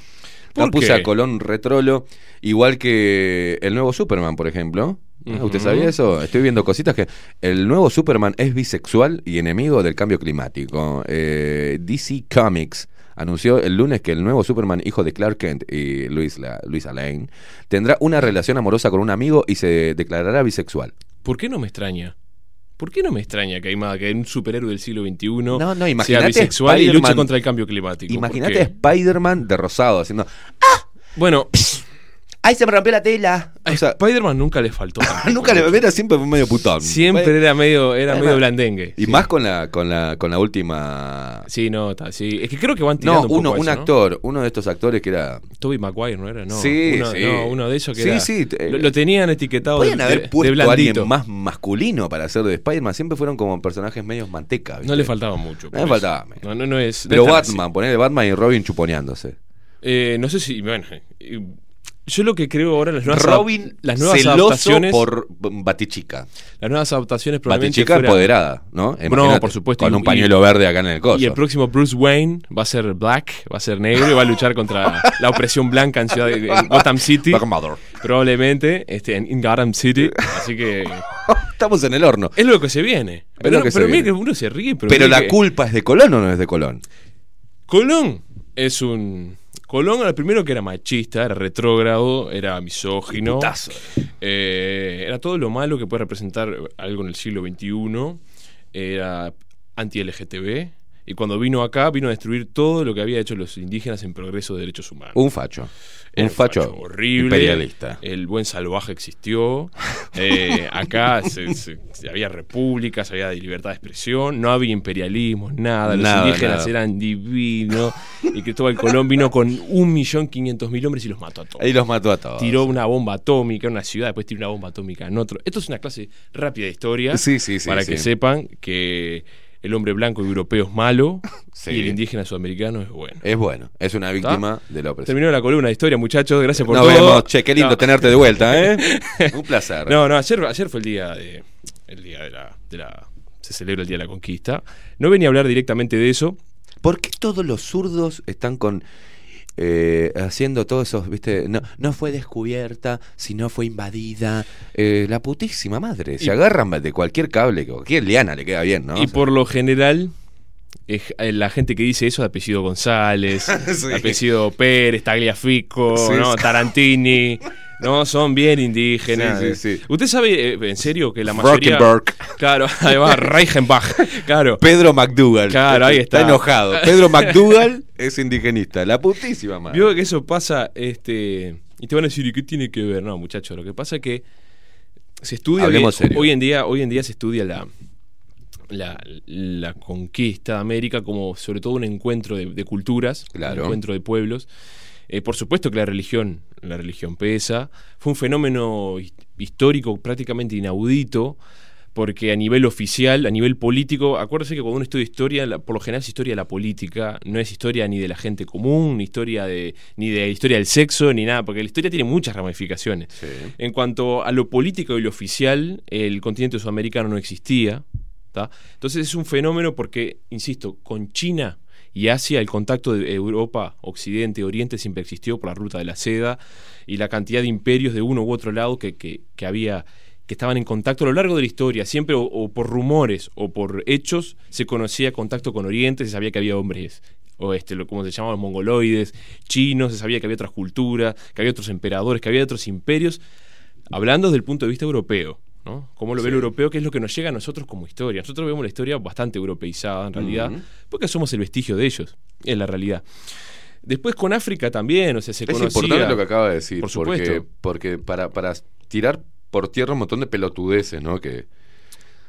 ¿Por La puse qué? a Colón retrolo, igual que el nuevo Superman, por ejemplo. ¿Usted sabía eso? Estoy viendo cositas que el nuevo Superman es bisexual y enemigo del cambio climático. Eh, DC Comics anunció el lunes que el nuevo Superman, hijo de Clark Kent y Luis, la, Luisa Lane, tendrá una relación amorosa con un amigo y se declarará bisexual. ¿Por qué no me extraña? ¿Por qué no me extraña que hay más que un superhéroe del siglo XXI No, no, sea bisexual y luche contra el cambio climático? ¿Por Imagínate a Spider-Man de rosado haciendo Bueno, ¡Ay, se me rompió la tela! O sea, Spider-Man nunca le faltó. nunca le era siempre fue medio putón. Siempre era medio, era medio blandengue. Y Sí. más con la, con la, con la última. Sí, no, está, sí. Es que creo que van No, tirando un uno, poco un eso, ¿no? actor, uno de estos actores que era. Toby Maguire, ¿no era? No, Sí, uno, sí. no, uno de esos que Sí, era- sí, eh, lo, lo tenían etiquetado Podían de, haber puesto de a blandito. alguien más masculino para hacer de Spider-Man. Siempre fueron como personajes medios manteca. ¿viste? No le faltaba mucho. No le faltaba. No, no, no es. no Pero. Batman, ponerle Batman y Robin chuponeándose. Eh, no sé si. Bueno. Yo lo que creo ahora las nuevas, Robin las nuevas adaptaciones. por Batichica. Las nuevas adaptaciones probablemente. Batichica fueran- empoderada, ¿no? Imagínate, por supuesto, Con y- un pañuelo verde acá en el coso. Y el próximo Bruce Wayne va a ser black, va a ser negro y va a luchar contra la opresión blanca en ciudad de en Gotham City. Probablemente este, en, Gotham City. Así que Estamos en el horno. es lo que se viene. Pero, no- que pero mira que uno se ríe. Pero, la que- culpa es de Colón o no es de Colón. Colón es un. Colón era el primero que era machista, era retrógrado, era misógino. Eh, era todo lo malo que puede representar algo en el siglo XXI. Era anti-LGTB. Y cuando vino acá, vino a destruir todo lo que había hecho los indígenas en progreso de derechos humanos. Un facho. Un facho, horrible. imperialista. El buen salvaje existió. Eh, acá se- se- se- había repúblicas, había libertad de expresión, no había imperialismo, nada. Los Nada, indígenas nada. eran divinos. y Cristóbal Colón vino con un millón quinientos mil hombres y los mató a todos. Ahí los mató a todos. Tiró una bomba atómica en una ciudad, después tiró una bomba atómica en otro. Esto es una clase rápida de historia. Sí, sí, sí, Para sí. que sepan que el hombre blanco y europeo es malo Sí. y el indígena sudamericano es bueno. Es bueno, es una víctima de la opresión. Terminó la columna de historia, muchachos. Gracias por Nos todo. vemos, che, qué lindo No. tenerte de vuelta, ¿eh? Un placer. No, no, ayer, ayer fue el día de. El día de la, de la. Se celebra el día de la conquista. No venía a hablar directamente de eso. ¿Por qué todos los zurdos están con eh, haciendo todos esos, viste? No, no fue descubierta, sino fue invadida. Eh, la putísima madre. Se Y- agarran de cualquier cable, cualquier liana le queda bien, ¿no? Y por lo general. Es- eh, la gente que dice eso de apellido González, Sí. apellido Pérez, Tagliafico, Sí, ¿no? Tarantini, no, son bien indígenas. Sí, sí, sí. ¿Usted sabe, eh, en serio, que la mayoría... Rockenberg. Claro, ahí va, Reichenbach, claro. Pedro McDougall. Claro, ahí está. enojado. Pedro McDougall es indigenista. La putísima madre. Vio que eso pasa, este, y te van a decir, ¿y qué tiene que ver? No, muchachos, lo que pasa es que se estudia Hablemos hoy, serio. hoy en día, hoy en día se estudia la, la, la conquista de América como sobre todo un encuentro de, de culturas, Claro. un encuentro de pueblos. Eh, por supuesto que la religión, la religión pesa. Fue un fenómeno his- histórico prácticamente inaudito, porque a nivel oficial, a nivel político, acuérdese que cuando uno estudia historia, la- por lo general es historia de la política, no es historia ni de la gente común, ni historia de, ni de historia del sexo, ni nada, porque la historia tiene muchas ramificaciones. Sí. En cuanto a lo político y lo oficial, el continente sudamericano no existía. Entonces es un fenómeno porque, insisto, con China y Asia el contacto de Europa, Occidente, Oriente siempre existió por la ruta de la seda y la cantidad de imperios de uno u otro lado que, que- había que estaban en contacto a lo largo de la historia, siempre o, o por rumores o por hechos se conocía contacto con Oriente, se sabía que había hombres o este, lo, como se llamaban los mongoloides, chinos, se sabía que había otras culturas, que había otros emperadores, que había otros imperios, hablando desde el punto de vista europeo, ¿no? ¿Cómo lo ve el europeo? ¿Qué es lo que nos llega a nosotros como historia? Nosotros vemos la historia bastante europeizada en realidad, porque somos el vestigio de ellos, es la realidad. Después con África también, o sea, se Es conocía... importante lo que acaba de decir. Por porque, supuesto. porque para, para tirar por tierra un montón de pelotudeces, ¿no? Que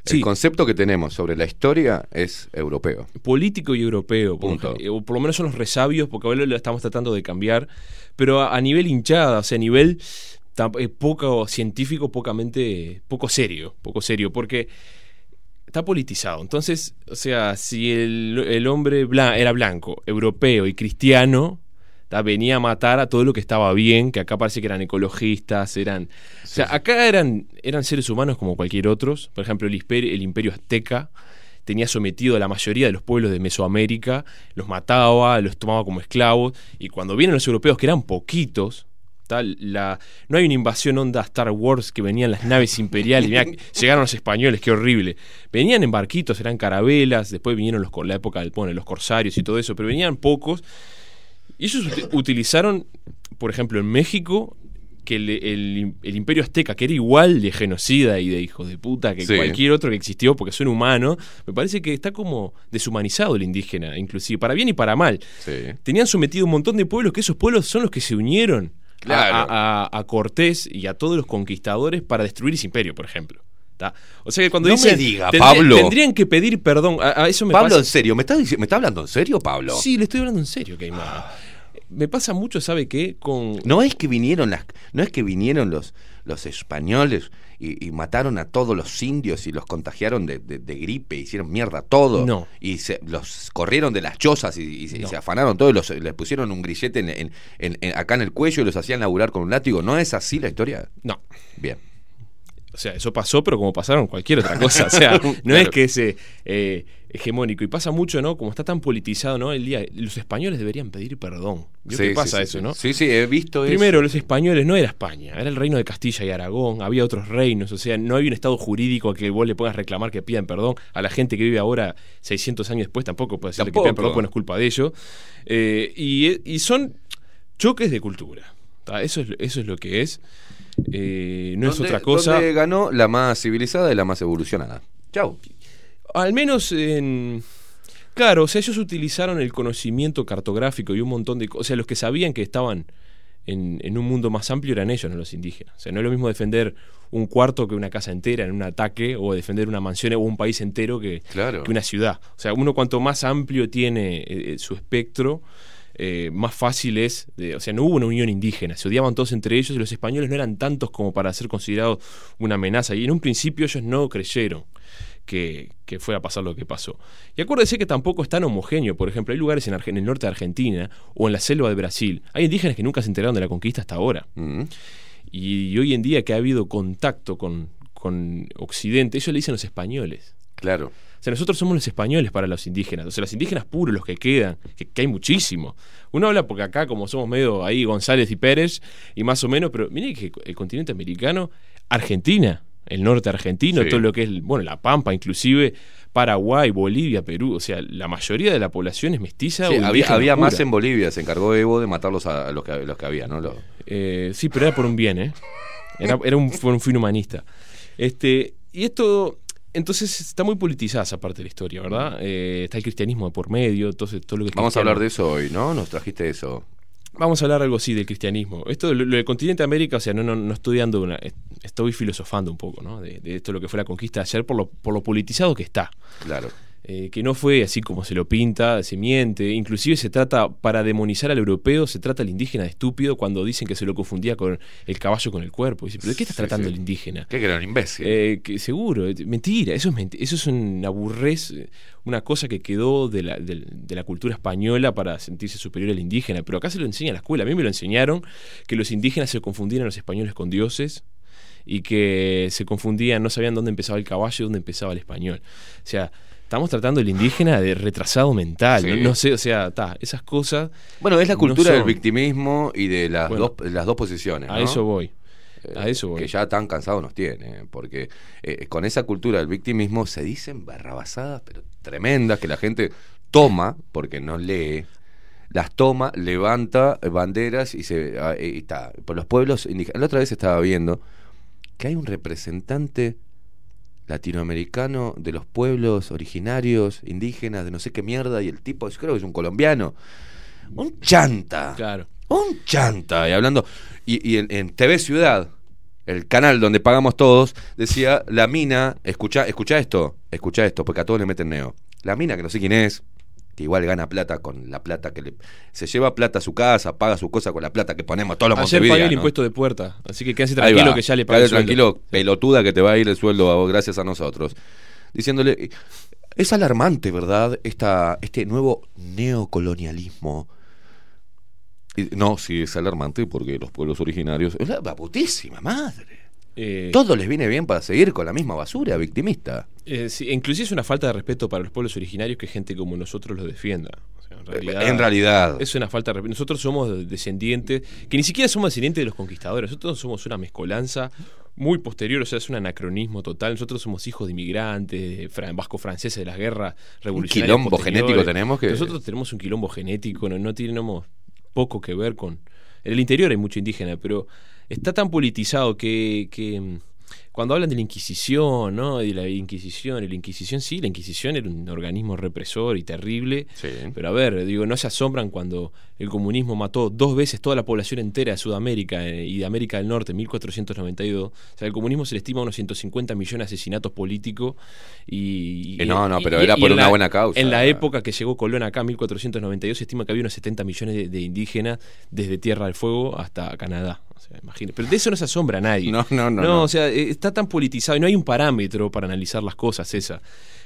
Sí. el concepto que tenemos sobre la historia es europeo. político y europeo, por Punto. ej- o por lo menos son los resabios, porque ahora lo estamos tratando de cambiar, pero a, a nivel hinchada, o sea, a nivel eh, poco científico, pocamente, poco serio, poco serio, porque está politizado. Entonces, o sea, si el, el hombre era blanco, europeo y cristiano, venía a matar a todo lo que estaba bien, que acá parece que eran ecologistas, eran... O sea, acá eran, eran seres humanos como cualquier otros. Por ejemplo, el el imperio azteca tenía sometido a la mayoría de los pueblos de Mesoamérica, los mataba, los tomaba como esclavos, y cuando vienen los europeos, que eran poquitos, tal, la, no hay una invasión onda Star Wars que venían las naves imperiales, mirá, llegaron los españoles, qué horrible. Venían en barquitos, eran carabelas, después vinieron los, la época del bueno, los corsarios y todo eso, pero venían pocos. Y ellos uti- utilizaron, por ejemplo, en México, que el, el- el imperio azteca, que era igual de genocida y de hijos de puta que Sí. cualquier otro que existió, porque son humanos, me parece que está como deshumanizado el indígena, inclusive, para bien y para mal. Sí. Tenían sometido un montón de pueblos, que esos pueblos son los que se unieron Claro. a, a- a Cortés y a todos los conquistadores para destruir ese imperio, por ejemplo. ¿tá? O sea que cuando No dicen, me diga, tendría- Pablo. tendrían que pedir perdón, a, a eso me Pablo, pasa- en serio, ¿me está, ¿me está hablando en serio, Pablo? Sí, le estoy hablando en serio, Caimán. Me pasa mucho, ¿sabe qué? Con. No es que vinieron las, no es que vinieron los, los españoles y, y mataron a todos los indios y los contagiaron de, de- de gripe, hicieron mierda todo. No. Y se, los corrieron de las chozas y, y se, y se afanaron todos, los, les pusieron un grillete en, en- en- en- acá en el cuello y los hacían laburar con un látigo. ¿No es así la historia? No. Bien. O sea, eso pasó, pero como pasaron cualquier otra cosa. O sea, no Claro. es que es eh, eh, hegemónico. Y pasa mucho, ¿no? Como está tan politizado, ¿no? El día. Los españoles deberían pedir perdón. ¿Vio Sí, qué sí, pasa sí, eso, sí. no? Sí, sí, he visto eso. Primero, los españoles no era España, era el reino de Castilla y Aragón, había otros reinos, o sea, no había un estado jurídico a que vos le puedas reclamar que pidan perdón. A la gente que vive ahora 600 años después tampoco puede decirle que pidan perdón, porque no es culpa de ellos. Eh, y, y son choques de cultura. Eso es, eso es lo que es. Eh, no es otra cosa. donde ganó la más civilizada y la más evolucionada. Chau. Al menos en. Claro, o sea, ellos utilizaron el conocimiento cartográfico y un montón de cosas. O sea, los que sabían que estaban en, en un mundo más amplio eran ellos, no los indígenas. O sea, no es lo mismo defender un cuarto que una casa entera en un ataque, o defender una mansión o un país entero que, Claro. que una ciudad. O sea, uno cuanto más amplio tiene eh, eh, su espectro, eh, más fácil es. o sea, no hubo una unión indígena, se odiaban todos entre ellos y los españoles no eran tantos como para ser considerados una amenaza. Y en un principio ellos no creyeron que, que fuera a pasar lo que pasó. Y acuérdese que tampoco es tan homogéneo. Por ejemplo, hay lugares en, Argen- en el norte de Argentina o en la selva de Brasil. Hay indígenas que nunca se enteraron de la conquista hasta ahora. Mm. Y, hoy en día que ha habido contacto con, con Occidente, ellos le dicen los españoles. Claro. O sea, nosotros somos los españoles para los indígenas. O sea, los indígenas puros, los que quedan, que, que hay muchísimo. Uno habla porque acá, como somos medio ahí González y Pérez, y más o menos, pero mire que el continente americano, Argentina, el norte argentino, Sí. todo lo que es, bueno, La Pampa, inclusive Paraguay, Bolivia, Perú. O sea, la mayoría de la población es mestiza. Sí, o había, había más en Bolivia, se encargó Evo de matarlos a, los, que, los que había, ¿no? Eh, sí, pero era por un bien, ¿eh? Era, era un, fue un fin humanista. Este, y esto, entonces está muy politizada esa parte de la historia, ¿verdad? Eh, está el cristianismo de por medio, entonces todo lo que es Vamos a hablar de eso hoy, ¿no? Nos trajiste eso. Vamos a hablar algo así del cristianismo. Esto, lo, lo del continente de América, o sea, no, no, no estoy dando una. est- Estoy filosofando un poco, ¿no? De, de esto lo que fue la conquista de ayer por lo, por lo politizado que está. Claro. Eh, que no fue así como se lo pinta, se miente, inclusive se trata, para demonizar al europeo, se trata al indígena de estúpido cuando dicen que se lo confundía con el caballo con el cuerpo. Dice, ¿pero de qué estás Sí, tratando sí. el indígena? ¿Qué era un imbécil? Eh, que seguro, eh, mentira, eso es, menti- eso es una aburrez, eh, una cosa que quedó de la, de la cultura española para sentirse superior al indígena, pero acá se lo enseña en la escuela, a mí me lo enseñaron, que los indígenas se confundían a los españoles con dioses y que se confundían, no sabían dónde empezaba el caballo y dónde empezaba el español. O sea, estamos tratando al indígena de retrasado mental, Sí. no, no sé, o sea, ta, esas cosas... bueno, es la no cultura del victimismo y de las, Bueno. dos, las dos posiciones. A ¿no? eso voy. A Eh, eso voy. Que ya tan cansados nos tiene, porque eh, con esa cultura del victimismo se dicen barrabasadas, pero tremendas, que la gente toma, porque no lee, las toma, levanta banderas y se ah, y está. Por los pueblos indígenas. La otra vez estaba viendo que hay un representante latinoamericano de los pueblos originarios, indígenas, de no sé qué mierda, y el tipo, creo que es un colombiano. Un chanta. Claro. Un chanta. Y hablando. Y, y en, en TV Ciudad, el canal donde pagamos todos, decía la mina. Escucha, escucha esto. Escucha esto, porque a todos le meten neo. La mina, que no sé quién es. Que igual gana plata con la plata que le. Se lleva plata a su casa, paga su cosa con la plata que ponemos todos los Ayer pagué el montevideanos. impuesto de puerta, así que quédate tranquilo que ya le pagué Quédate tranquilo, pelotuda que te va a ir el sueldo a vos gracias a nosotros. Diciéndole, es alarmante, ¿verdad? Esta, este nuevo neocolonialismo. No, sí, es alarmante porque los pueblos originarios... Es la putísima madre. Eh, Todo les viene bien para seguir con la misma basura victimista. eh, sí, inclusive es una falta de respeto para los pueblos originarios que gente como nosotros los defienda. O sea, en, realidad, en realidad. Es una falta de respeto. Nosotros somos descendientes, que ni siquiera somos descendientes de los conquistadores. Nosotros somos una mezcolanza muy posterior, o sea, es un anacronismo total. Nosotros somos hijos de inmigrantes, fran- vasco-franceses de las guerras revolucionarias. quilombo posteriores. genético tenemos que- Nosotros tenemos un quilombo genético, no, no tenemos poco que ver con. En el interior hay mucho indígena, pero está tan politizado que. que, mm, cuando hablan de la Inquisición, ¿no? De la Inquisición, y la Inquisición, sí, la Inquisición era un organismo represor y terrible. Sí. Pero a ver, digo, no se asombran cuando el comunismo mató dos veces toda la población entera de Sudamérica eh, y de América del Norte en 1492. O sea, el comunismo se le estima unos 150 millones de asesinatos políticos y... Eh, no, no, y- pero y- era y por una la- buena causa. En la época que llegó Colón acá, 1492, se estima que había unos 70 millones de, de indígenas desde Tierra del Fuego hasta Canadá. Sea. Pero de eso no se asombra nadie. No, no, no, no. o sea, eh, está tan politizado y no hay un parámetro para analizar las cosas esa.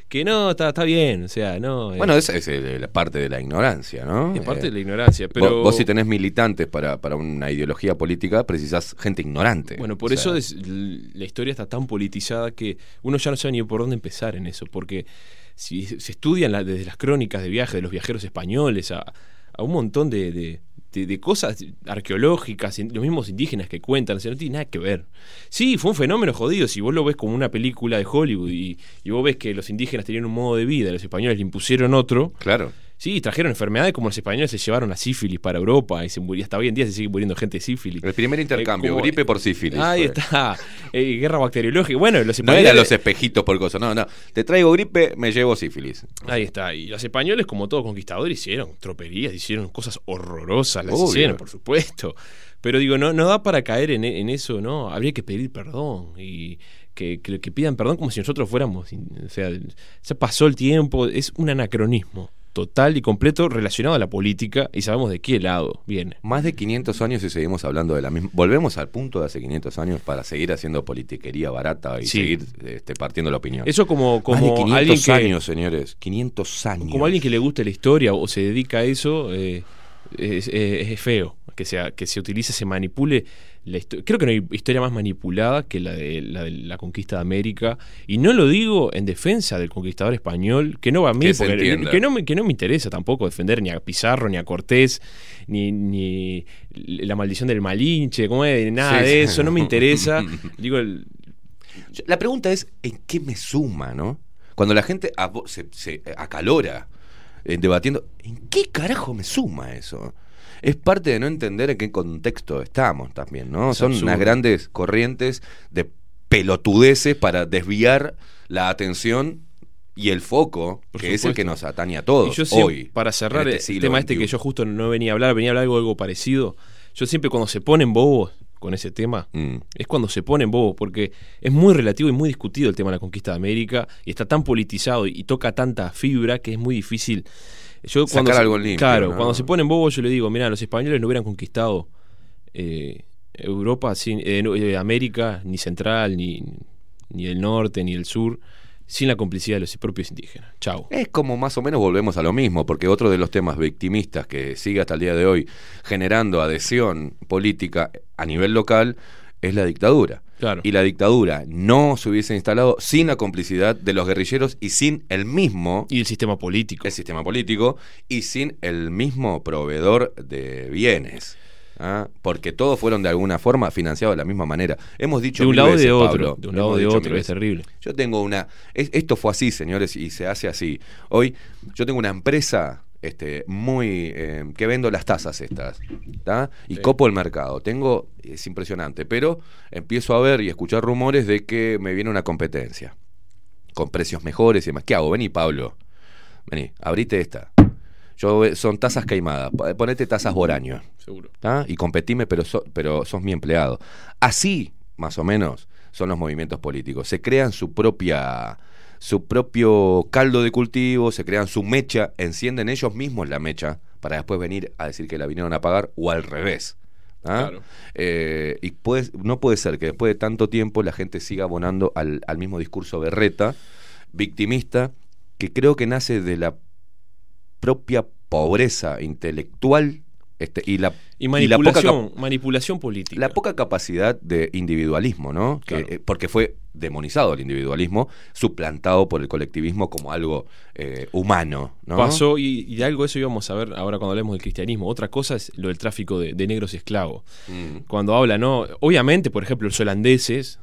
Que no, está, está bien, o sea, no... eh, Bueno, esa es eh, la parte de la ignorancia, ¿no? es parte Eh, de la ignorancia, pero... Vos, vos si tenés militantes para, para una ideología política, precisás gente ignorante. Bueno, por O eso es- la historia está tan politizada que uno ya no sabe ni por dónde empezar en eso, porque si se estudian la- desde las crónicas de viaje de los viajeros españoles a, a un montón de, de- de- de cosas arqueológicas, los mismos indígenas que cuentan, o sea, no tiene nada que ver. Sí, fue un fenómeno jodido, si vos lo ves como una película de Hollywood y, y vos ves que los indígenas tenían un modo de vida, los españoles le impusieron otro, Claro. Sí, trajeron enfermedades como los españoles se llevaron la sífilis para Europa y se murió, hasta hoy en día se sigue muriendo gente de sífilis. El primer intercambio, como- gripe por sífilis. Ahí fue. está. Eh, guerra bacteriológica. Bueno, los No españoles. eran los espejitos por cosas, no, no. Te traigo gripe, me llevo sífilis. Ahí está. Y los españoles, como todo conquistador, hicieron troperías, hicieron cosas horrorosas, las Obvio. hicieron, por supuesto. Pero digo, no, no da para caer en, en eso, ¿no? Habría que pedir perdón y que, que, que pidan perdón como si nosotros fuéramos. O sea, se pasó el tiempo, es un anacronismo total y completo relacionado a la política y sabemos de qué lado viene. Más de 500 años y seguimos hablando de la misma. Volvemos al punto de hace 500 años para seguir haciendo politiquería barata y Sí. seguir este, partiendo la opinión. Eso como, como Más de 500 alguien que, años, señores. 500 años. como alguien que le guste la historia o se dedica a eso, eh, es, es- es feo que, sea, que se utilice, se manipule. La Creo que no hay historia más manipulada que la de, la de la conquista de América. Y no lo digo en defensa del conquistador español, que no va a mí, Que porque- que, no me, que no me interesa tampoco defender ni a Pizarro, ni a Cortés, ni, ni la maldición del Malinche, como es, nada Sí, de sí. eso, no me interesa. Digo, el- La pregunta es, ¿en qué me suma, no? Cuando la gente se acalora eh, debatiendo, ¿en qué carajo me suma eso? Es parte de no entender en qué contexto estamos también, ¿no? Es Son absurdo. unas grandes corrientes de pelotudeces para desviar la atención y el foco, Por que es el que nos atañe a todos Y yo siempre, hoy. para cerrar el este siglo tema este XXI. que yo justo no venía a hablar, venía a hablar algo, algo parecido. Yo siempre cuando se ponen bobos con ese tema, Mm. es cuando se ponen bobos, porque es muy relativo y muy discutido el tema de la conquista de América, y está tan politizado y, y toca tanta fibra que es muy difícil. Yo Sacar cuando se- algo en limpio, Claro, ¿no? cuando se ponen bobos yo le digo, mira, los españoles no hubieran conquistado eh, Europa, sin, eh, eh, América, ni Central, ni, ni el Norte, ni el Sur, sin la complicidad de los propios indígenas. Chau. Es como más o menos volvemos a lo mismo, porque otro de los temas victimistas que sigue hasta el día de hoy generando adhesión política a nivel local es la dictadura. Claro. Y la dictadura no se hubiese instalado sin la complicidad de los guerrilleros y sin el mismo Y el sistema político. el sistema político y sin el mismo proveedor de bienes. ¿Ah? Porque todos fueron de alguna forma financiados de la misma manera. Hemos dicho de un lado veces, de otro. Pablo, de un lado de otro, es terrible. Yo tengo una. es- esto fue así, señores, y se hace así. Hoy yo tengo una empresa este, muy. eh, que vendo las tazas estas. ¿tá? Y Sí. copo el mercado. Tengo. Es impresionante. Pero empiezo a ver y escuchar rumores de que me viene una competencia. Con precios mejores y demás. ¿Qué hago? Vení, Pablo. Vení, abrite esta. Yo, eh, son tazas queimadas. Po- Ponete tazas boraño. Seguro. ¿tá? y competime, pero, so- pero sos mi empleado. Así, más o menos, son los movimientos políticos. Se crean su propia su propio caldo de cultivo, se crean su mecha, encienden ellos mismos la mecha para después venir a decir que la vinieron a pagar o al revés. ¿ah? Claro. Eh, y puede- no puede ser que después de tanto tiempo la gente siga abonando al, al mismo discurso berreta, victimista, que creo que nace de la propia pobreza intelectual este, y la Y y la poca cap- manipulación, política. la poca capacidad de individualismo, ¿no? Que, Claro. eh, porque fue demonizado el individualismo, suplantado por el colectivismo como algo eh, humano, ¿no? Pasó, y, y de algo eso íbamos a ver ahora cuando hablemos del cristianismo. Otra cosa es lo del tráfico de, de negros esclavos. Mm. Cuando habla, ¿no? Obviamente, por ejemplo, los holandeses,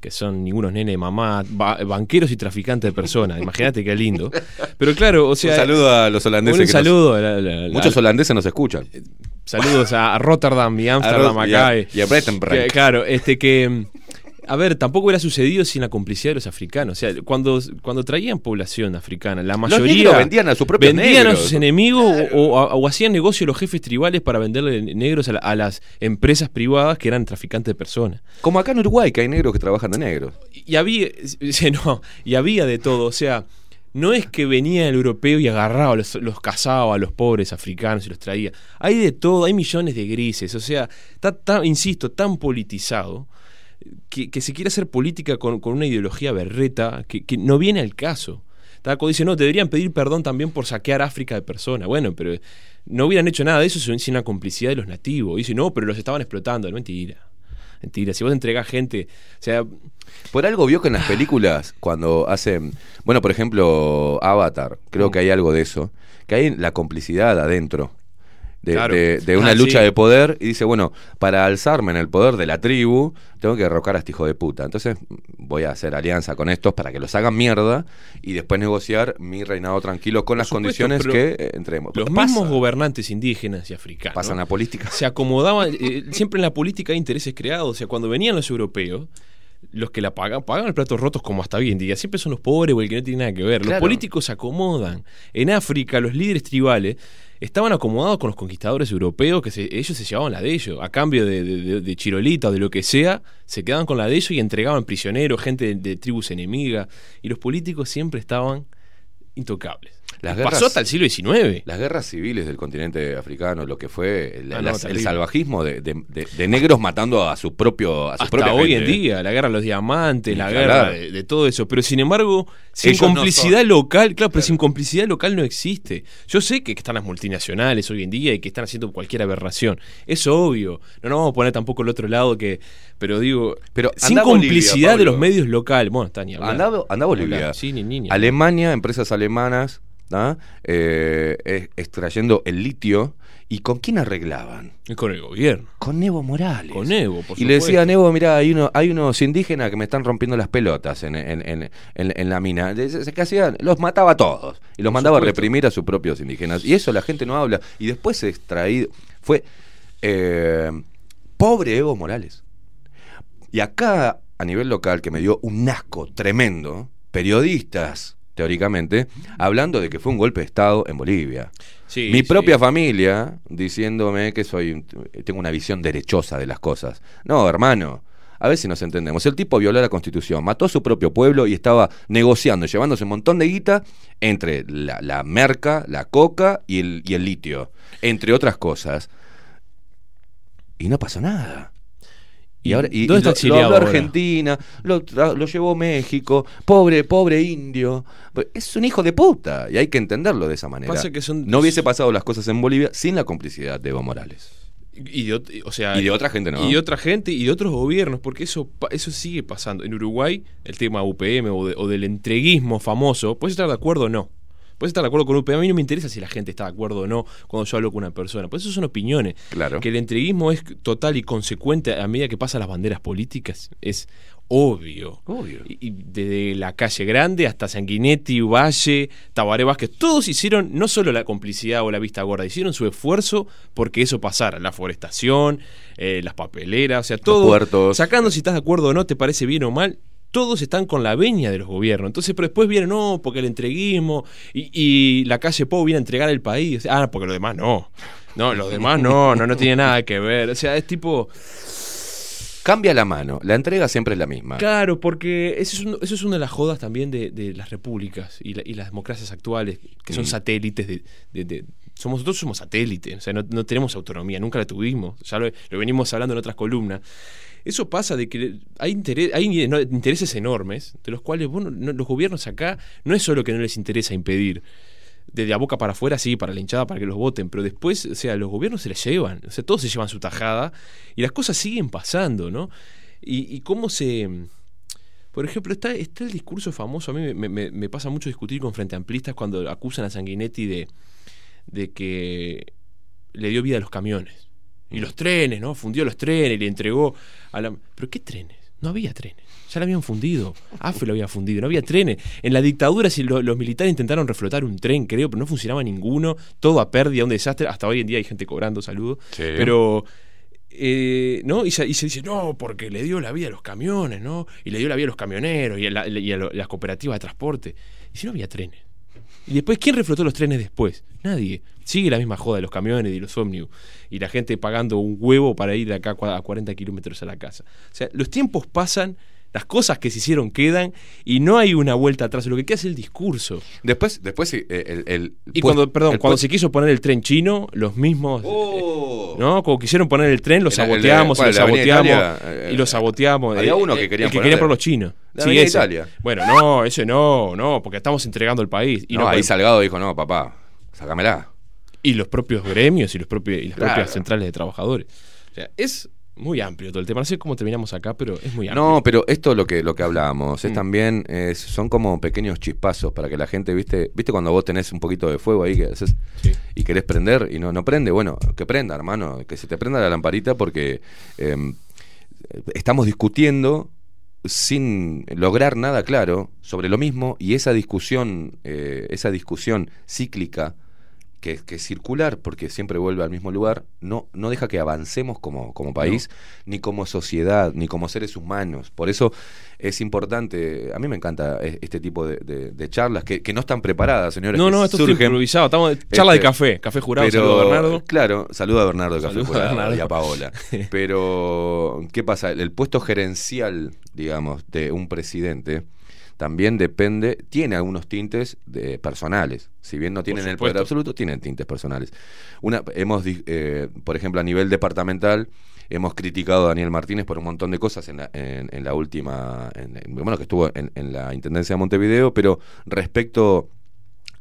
que son ningunos nene de mamá, ba- banqueros y traficantes de personas. Imagínate qué lindo. Pero claro, o sea. un saludo a los holandeses. Un que nos- saludo. a la- la- la- muchos holandeses nos escuchan. Saludos a Rotterdam y Ámsterdam A Ro- y a- acá. eh, y a que, Claro, este que. A ver, tampoco hubiera sucedido sin la complicidad de los africanos. O sea, cuando, cuando traían población africana, la mayoría. negros vendían a sus propios vendían negros. a sus enemigos o, o- o hacían negocio los jefes tribales para venderle negros a, la- a las empresas privadas que eran traficantes de personas. Como acá en Uruguay, que hay negros que trabajan de negros. Y había, no, y había de todo. O sea, no es que venía el europeo y agarraba, los, los cazaba a los pobres africanos y los traía. Hay de todo, hay millones de grises. O sea, está, insisto, tan politizado que, que se quiere hacer política con, con una ideología berreta que, que no viene al caso. Taco dice, no, deberían pedir perdón también por saquear África de personas. Bueno, pero no hubieran hecho nada de eso sin la complicidad de los nativos. Dice, no, pero los estaban explotando. Mentira. Mentira. Si vos entregás gente. O sea, Por algo vio que en las películas, cuando hacen, bueno, por ejemplo, Avatar, creo Mm. que hay algo de eso, que hay la complicidad adentro. De, Claro. de- de una Ah, lucha sí. de poder y dice, bueno, para alzarme en el poder de la tribu, tengo que derrocar a este hijo de puta. Entonces voy a hacer alianza con estos para que los hagan mierda y después negociar mi reinado tranquilo con las supuesto, condiciones que eh, entremos. los Pasa, mismos gobernantes indígenas y africanos Pasan la política. se acomodaban. eh, siempre en la política hay intereses creados. O sea, cuando venían los europeos. Los que la pagan, pagan los platos rotos como hasta hoy en día. Siempre son los pobres o el que no tiene nada que ver. Los políticos se acomodan. En África, los líderes tribales estaban acomodados con los conquistadores europeos, que se- ellos se llevaban la de ellos. A cambio de, de- de- chirolita o de lo que sea, se quedaban con la de ellos y entregaban prisioneros, gente de, de tribus enemigas. Y los políticos siempre estaban intocables. Las Pasó hasta el siglo XIX. Las guerras civiles del continente africano, lo que fue el, Ah, no, las- el salvajismo de, de- de- de negros matando a su propio a su hasta propia hoy gente, en ¿eh? día, la guerra de los diamantes, la guerra de, todo eso. Pero sin embargo, sin Ellos complicidad local, claro, pero sin complicidad local no existe. Yo sé que están las multinacionales hoy en día y que están haciendo cualquier aberración. Es obvio. No nos vamos a poner tampoco el otro lado que. Pero digo, Pero sin Bolivia, complicidad de los medios locales. Bueno, está ni hablar. Anda, anda a Bolivia. Hablar. Sí, ni, ni, ni. Alemania, empresas alemanas. Eh, extrayendo el litio. ¿Y con quién arreglaban? Con el gobierno. Con Evo Morales. Con Evo, por y le supuesto. decían, Evo, mira, hay, uno, hay unos indígenas que me están rompiendo las pelotas en, en- en- la mina. ¿Qué hacían? Los mataba a todos. Y los mandaba a reprimir a sus propios indígenas. Y eso la gente no habla. Y después se extraído. Fue eh, pobre Evo Morales. Y acá, a nivel local, que me dio un asco tremendo, periodistas, teóricamente, hablando de que fue un golpe de Estado en Bolivia. Sí, Mi sí. propia familia diciéndome que soy tengo una visión derechosa de las cosas. No, hermano. A ver si nos entendemos. El tipo violó la constitución, mató a su propio pueblo y estaba negociando, llevándose un montón de guita entre la, la merca, la coca y el, y el litio, entre otras cosas. Y no pasó nada. Y ¿Y ahora y, dónde y está lo, lo habló? Argentina, lo, lo llevó México, pobre, pobre indio. Es un hijo de puta y hay que entenderlo de esa manera. Pasa que son- No hubiese pasado las cosas en Bolivia sin la complicidad de Evo Morales. Y de, ot- o sea, Y de otra gente, ¿no? Y de otra gente y de otros gobiernos, porque eso, eso sigue pasando. En Uruguay, el tema UPM o, de- o del entreguismo famoso, puedes estar de acuerdo o no. Puedes estar de acuerdo con UPM. A mí no me interesa si la gente está de acuerdo o no cuando yo hablo con una persona. Pues eso son opiniones. Claro. Que el entreguismo es total y consecuente a medida que pasan las banderas políticas es obvio. Obvio. Y, y desde la calle Grande hasta Sanguinetti, Valle, Tabaré Vázquez, todos hicieron no solo la complicidad o la vista gorda, hicieron su esfuerzo porque eso pasara. La forestación, eh, las papeleras, o sea, todo. puertos. Sacando si estás de acuerdo o no, te parece bien o mal. Todos están con la veña de los gobiernos. Entonces, pero después viene, no, porque el entreguismo y, y la calle Pou viene a entregar el país. Ah, porque los demás no. No, los demás no, no, no tiene nada que ver. O sea, es tipo. Cambia la mano, la entrega siempre es la misma. Claro, porque eso es, un- eso es una de las jodas también de, de las repúblicas y, la- y las democracias actuales, que son satélites de... de- de- somos, nosotros somos satélites, o sea, no, no tenemos autonomía, nunca la tuvimos, ya lo, lo venimos hablando en otras columnas. Eso pasa de que hay, intereses enormes, de los cuales bueno, no- los gobiernos acá no es solo que no les interesa impedir, de la boca para afuera, sí, para la hinchada, para que los voten, pero después, o sea, los gobiernos se les llevan, o sea, todos se llevan su tajada y las cosas siguen pasando, ¿no? Y, y cómo se... Por ejemplo, está, está el discurso famoso, a mí me, me- me pasa mucho discutir con frente amplistas cuando acusan a Sanguinetti de, de que le dio vida a los camiones. Y los trenes, ¿no? Fundió los trenes y le entregó a la... ¿Pero qué trenes? No había trenes. Ya lo habían fundido. AFE lo había fundido. No había trenes. En la dictadura si lo- los militares intentaron reflotar un tren, creo, pero no funcionaba ninguno. Todo a pérdida, un desastre. Hasta hoy en día hay gente cobrando, saludos. Sí. Pero... eh, ¿no? Y se, y se dice, no, porque le dio la vida a los camiones, ¿no? Y le dio la vida a los camioneros y a, la- y a lo- las cooperativas de transporte. Y si no había trenes. Y después, ¿quién reflotó los trenes después? Nadie. Sigue la misma joda de los camiones y los ómnibus. Y la gente pagando un huevo para ir de acá a cua- a 40 kilómetros a la casa. O sea, los tiempos pasan, las cosas que se hicieron quedan y no hay una vuelta atrás. Lo que queda es el discurso. Después, después eh, el, el- Y cuando, perdón, el cuando se quiso poner el tren chino, los mismos. Oh. ¿No? Como quisieron poner el tren, lo saboteamos y lo saboteamos. Italia? y lo saboteamos. Había Eh, uno eh, que querían que querían por los chinos. La Sí, ese. Italia. Bueno, no, ese no, no, porque estamos entregando el país. Y no, no ahí Salgado dijo, no, papá, sácamela. y los propios gremios y, los propios, y las Claro. propias centrales de trabajadores. O sea, es muy amplio todo el tema. No sé cómo terminamos acá, pero es muy amplio. No, pero esto lo que lo que hablábamos es Mm. también es- son como pequeños chispazos para que la gente, viste, viste cuando vos tenés un poquito de fuego ahí que haces Sí. y querés prender y no no prende, bueno, que prenda, hermano, que se te prenda la lamparita porque em, estamos discutiendo sin lograr nada claro sobre lo mismo y esa discusión eh, esa discusión cíclica que, que es circular porque siempre vuelve al mismo lugar no no deja que avancemos como como país ni como sociedad ni como seres humanos por eso es importante a mí me encanta e- este tipo de, de- de charlas que, que no están preparadas señores No, no, esto es surgen improvisado. Estamos charla de Este, café, café jurado, pero, saludo a Bernardo. Claro, saluda a Bernardo de Café Saludo a Jurado Bernardo. y a Paola. Pero, ¿qué pasa? El puesto gerencial, digamos, de un presidente también depende, tiene algunos tintes de personales. Si bien no tienen el poder absoluto, tienen tintes personales. Una, hemos, eh, por ejemplo, a nivel departamental, hemos criticado a Daniel Martínez por un montón de cosas en la, en, en la última, en- en- bueno, que estuvo en, en la Intendencia de Montevideo, pero respecto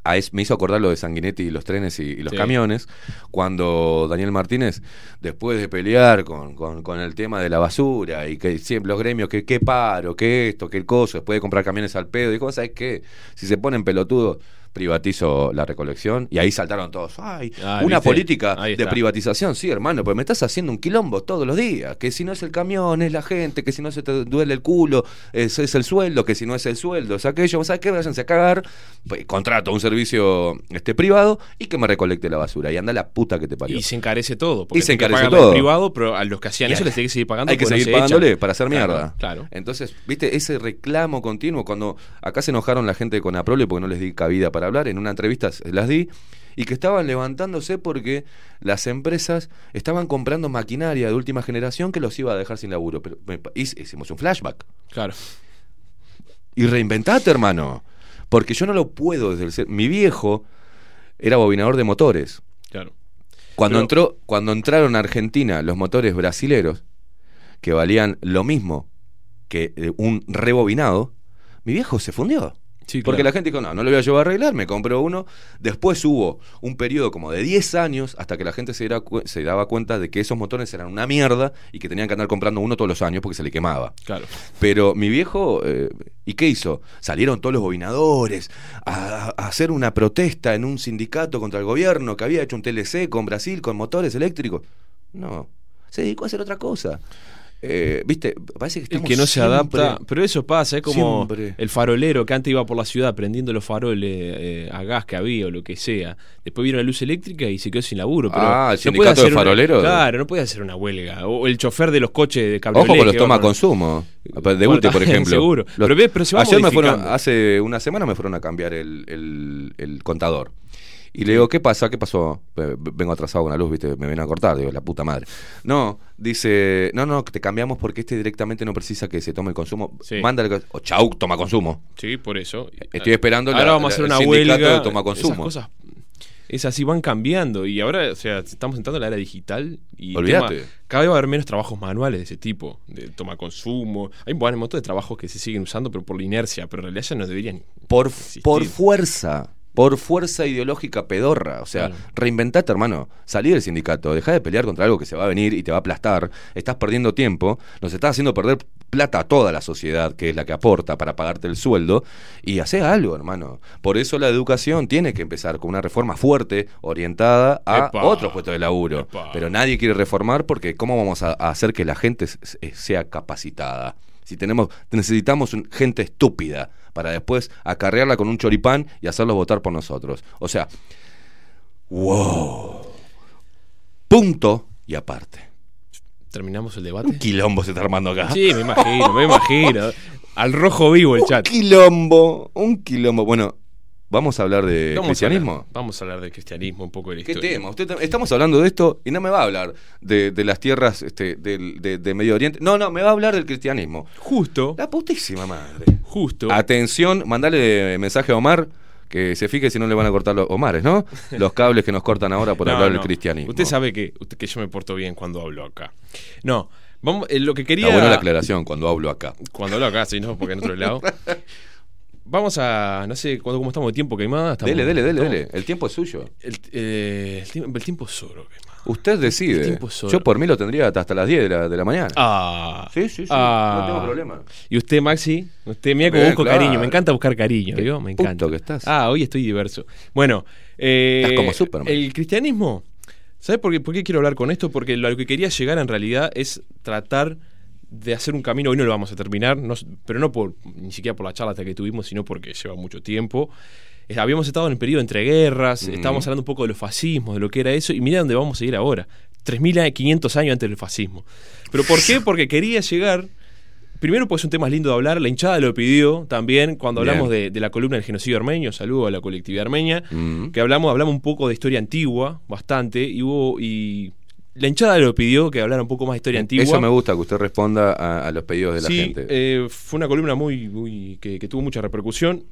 a es- me hizo acordar lo de Sanguinetti y los trenes y, y los Sí. camiones, cuando Daniel Martínez, después de pelear con, con- con el tema de la basura y que siempre los gremios, que qué paro, que esto, que el coso, después de comprar camiones al pedo, dijo, ¿sabes qué? Si se ponen pelotudos, privatizo la recolección y ahí saltaron todos, ay, Ah, una ¿viste? política de privatización, sí, hermano, pues me estás haciendo un quilombo todos los días, que si no es el camión, es la gente, que si no se te duele el culo, es, es el sueldo, que si no es el sueldo, es aquello, ¿sabes qué? Váyanse a cagar, pues, contrato un servicio este privado y que me recolecte la basura y anda la puta que te parió. Y se encarece todo. Porque Y se encarece todo. privado, pero a los que hacían eso les tiene que seguir pagando. Hay que no seguir se pagándole echan. para hacer Claro, mierda. Claro. Entonces, viste, ese reclamo continuo, cuando acá se enojaron la gente con Aprole porque no les di cabida para hablar, en una entrevista las di, y que estaban levantándose porque las empresas estaban comprando maquinaria de última generación que los iba a dejar sin laburo. Pero me hicimos un flashback. Claro. Y reinventate, hermano. Porque yo no lo puedo desde el ser. Mi viejo era bobinador de motores. Claro. Cuando, Pero- entró, cuando entraron a Argentina los motores brasileros, que valían lo mismo que eh, un rebobinado, mi viejo se fundió. Sí, Porque claro. la gente dijo, no, no lo voy a llevar a arreglar, me compró uno. Después hubo un periodo como de 10 años hasta que la gente se, daba cuenta de que esos motores eran una mierda y que tenían que andar comprando uno todos los años porque se le quemaba. Claro. Pero mi viejo, eh, ¿y qué hizo? Salieron todos los bobinadores a, a hacer una protesta en un sindicato contra el gobierno que había hecho un TLC con Brasil, con motores eléctricos. No, se dedicó a hacer otra cosa. Eh, Viste, parece que El estamos que no se siempre- adapta. Pero eso pasa, es como Siempre. el farolero que antes iba por la ciudad prendiendo los faroles eh, a gas que había o lo que sea. Después vino la luz eléctrica y se quedó sin laburo. Pero Ah, el no sindicato puede hacer de una- faroleros. claro, no puede hacer una huelga. O el chofer de los coches de cable Ojo con los toma consumo. De Bueno, UTE, por ejemplo. seguro. Los- Pero se va ayer me fueron, hace una semana me fueron a cambiar el, el- el contador. Y le digo, ¿qué pasa? ¿Qué pasó? Vengo atrasado con la luz, ¿viste? Me vienen a cortar, digo, la puta madre. No, dice, no, no, te cambiamos porque este directamente no precisa que se tome el consumo. Sí. Mándale, o chau, toma consumo. Sí, por eso. Estoy esperando Ahora la- vamos a hacer una huelga. de toma consumo. Esas cosas, es así, van cambiando. Y ahora, o sea, estamos entrando en la era digital y Olvídate. cada vez va a haber menos trabajos manuales de ese tipo, de toma consumo. Hay bueno, un montón de trabajos que se siguen usando, pero por la inercia, pero en realidad ya no deberían. Por, existir. por fuerza. Por fuerza ideológica pedorra. O sea, Claro. reinventate, hermano. Salí del sindicato. Dejá de pelear contra algo que se va a venir y te va a aplastar. Estás perdiendo tiempo. Nos estás haciendo perder plata a toda la sociedad, que es la que aporta para pagarte el sueldo. Y hacé algo, hermano. Por eso la educación tiene que empezar con una reforma fuerte, orientada a Epa. otros puestos de laburo. Epa. Pero nadie quiere reformar porque ¿cómo vamos a, hacer que la gente sea capacitada? Si tenemos, necesitamos gente estúpida para después acarrearla con un choripán y hacerlos votar por nosotros. O sea, wow. Punto y aparte. ¿Terminamos el Un debate? quilombo se está armando acá. Sí, me imagino, me imagino. Al rojo vivo el Un chat. quilombo, un quilombo. Bueno, vamos a hablar de Vamos a cristianismo. hablar- vamos a hablar del cristianismo, un poco de la ¿Qué historia. tema? Usted, estamos hablando de esto y no me va a hablar de, de las tierras este, de, de Medio Oriente. No, no, me va a hablar del cristianismo. Justo, La putísima madre. justo. Atención, mandale mensaje a Omar que se fije si no le van a cortar los Omares, ¿no? Los cables que nos cortan ahora por No, hablar del no. cristianismo. Usted sabe que, usted- que yo me porto bien cuando hablo acá. No, vamos, eh, lo que quería. Está buena la aclaración cuando hablo acá. Cuando hablo acá, sí, no, porque en otro lado. Vamos a. No sé cuándo, cómo estamos de tiempo quemada. Estamos- Dele, dele, dele, dele. El tiempo es suyo. El, eh, el tiempo, el tiempo es oro, quemada. Usted decide. El tiempo es oro. Yo por mí lo tendría hasta las 10 de la, de la mañana. Ah. Sí, sí, sí. Ah. No tengo problema. Y usted, Maxi, usted mira cómo busco claro. cariño. Me encanta buscar cariño. Me encanta. que estás. Ah, hoy estoy diverso. Bueno, eh, Estás como Superman. El cristianismo. ¿Sabes por qué, por qué quiero hablar con esto? Porque lo que quería llegar en realidad es tratar de hacer un camino. Hoy no lo vamos a terminar, no- pero no por ni siquiera por la charla hasta que tuvimos, sino porque lleva mucho tiempo. Eh, Habíamos estado en el periodo entre guerras, estábamos hablando un poco de los fascismos, de lo que era eso, y mira dónde vamos a ir ahora. 3.500 años antes del fascismo. ¿Pero por qué? Porque quería llegar Primero, pues es un tema lindo de hablar. La hinchada lo pidió también cuando hablamos de, de la columna del genocidio armenio. Saludo a la colectividad armenia. Mm. Que hablamos, hablamos un poco de historia antigua, bastante. Y hubo. Y la hinchada lo pidió que hablara un poco más de historia antigua. Eso me gusta, que usted responda a, a los pedidos de la gente. eh, fue una columna muy, muy que, que tuvo mucha repercusión.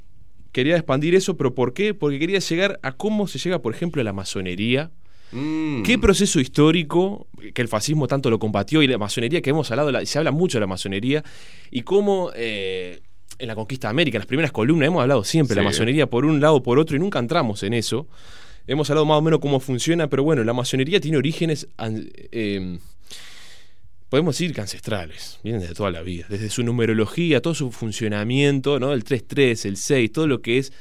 Quería expandir eso, pero ¿por qué? Porque quería llegar a cómo se llega, por ejemplo, a la masonería. Mm. ¿Qué proceso histórico que el fascismo tanto lo combatió y la masonería que hemos hablado, la- se habla mucho de la masonería y cómo eh, en la conquista de América, en las primeras columnas, hemos hablado siempre de la masonería por un lado o por otro y nunca entramos en eso. Hemos hablado más o menos cómo funciona, pero bueno, la masonería tiene orígenes, eh, podemos decir que ancestrales, vienen desde toda la vida, desde su numerología, todo su funcionamiento, ¿no? el 3-3, el 6, todo lo que es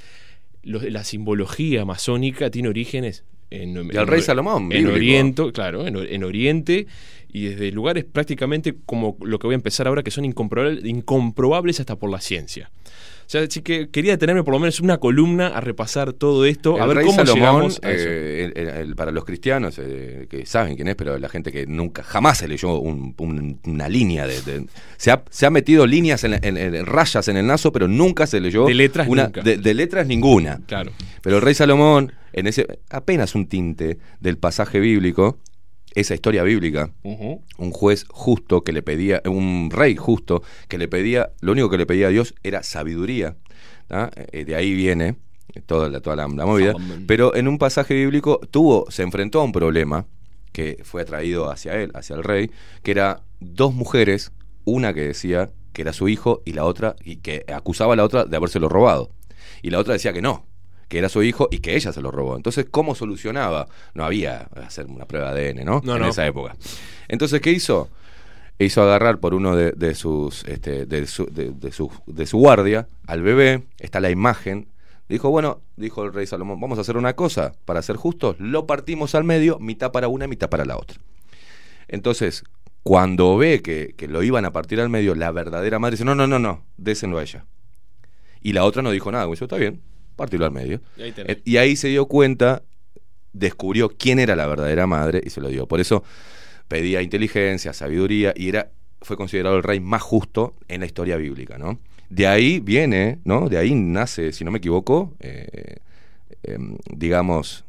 lo- la simbología masónica tiene orígenes en, Del rey Salomón, en. Oriente, claro, en, en Oriente y desde lugares prácticamente como lo que voy a empezar ahora que son incomprobables, incomprobables hasta por la ciencia. O sea, así que quería detenerme por lo menos una columna a repasar todo esto, a ver rey cómo Salomón, llegamos a eso. eh, el- el- para los cristianos eh, que saben quién es, pero la gente que nunca, jamás se leyó un- un- una línea de, de- se, ha, se ha metido líneas en, en- en- rayas en el naso, pero nunca se leyó De letras una nunca. De, de letras ninguna. Claro. Pero el rey Salomón, en ese apenas un tinte del pasaje bíblico, esa historia bíblica, un juez justo que le pedía, un rey justo que le pedía, lo único que le pedía a Dios era sabiduría. Eh, de ahí viene toda la, toda la, la movida. Salomón. Pero en un pasaje bíblico tuvo, se enfrentó a un problema que fue atraído hacia él, hacia el rey, que era dos mujeres, una que decía que era su hijo y la otra, y que acusaba a la otra de habérselo robado. Y la otra decía que no, que era su hijo y que ella se lo robó. Entonces, ¿cómo solucionaba? No había hacer una prueba de ADN, ¿no? No, en no. esa época. Entonces, ¿qué hizo? Hizo agarrar por uno de, de sus este, de, su, de, de su, de su guardia al bebé, está la imagen. Dijo, bueno, dijo el rey Salomón, vamos a hacer una cosa, para ser justos, lo partimos al medio, mitad para una, mitad para la otra. Entonces, cuando ve que, que lo iban a partir al medio, la verdadera madre dice, no, no, no, no, désenlo a ella. Y la otra no dijo nada, dijo, está bien, partirlo al medio. Y ahí tenés. Eh, Y ahí se dio cuenta, descubrió quién era la verdadera madre y se lo dio. Por eso pedía inteligencia, sabiduría y era fue considerado el rey más justo en la historia bíblica, ¿no? De ahí viene, ¿no? De ahí nace, si no me equivoco, eh, em, digamos,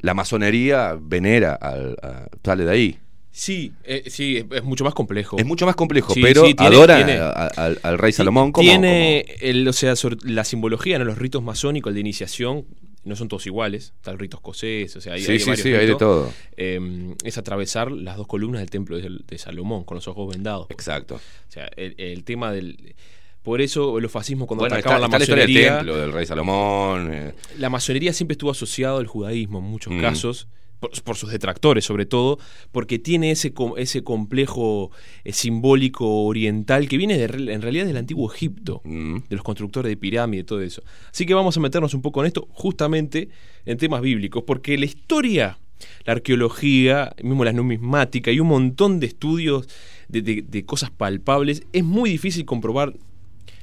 la masonería venera al, a- sale de ahí. Sí, eh, sí, es, mucho más complejo. Es mucho más complejo, Sí, pero sí, tiene- adora tiene- a- a- al, al rey Salomón como, Tiene, el, o sea, sobre la simbología, ¿no? los ritos masónicos, el de iniciación, no son todos iguales. Está el rito escocés, o sea, hay, Sí, hay sí, sí, hay de todo. Eh, es atravesar las dos columnas del templo de, de Salomón con los ojos vendados. Exacto. O sea, el, el tema del... Por eso los fascismos cuando Bueno, está, atacaban está la la del masonería... templo, del rey Salomón. eh, la masonería siempre estuvo asociado al judaísmo en muchos Mm. casos, por, por sus detractores sobre todo, porque tiene ese, ese complejo eh, simbólico oriental que viene de en realidad del antiguo Egipto, mm. de los constructores de pirámides y todo eso. Así que vamos a meternos un poco en esto, justamente en temas bíblicos, porque la historia, la arqueología, mismo la numismática y un montón de estudios de, de- de cosas palpables, es muy difícil comprobar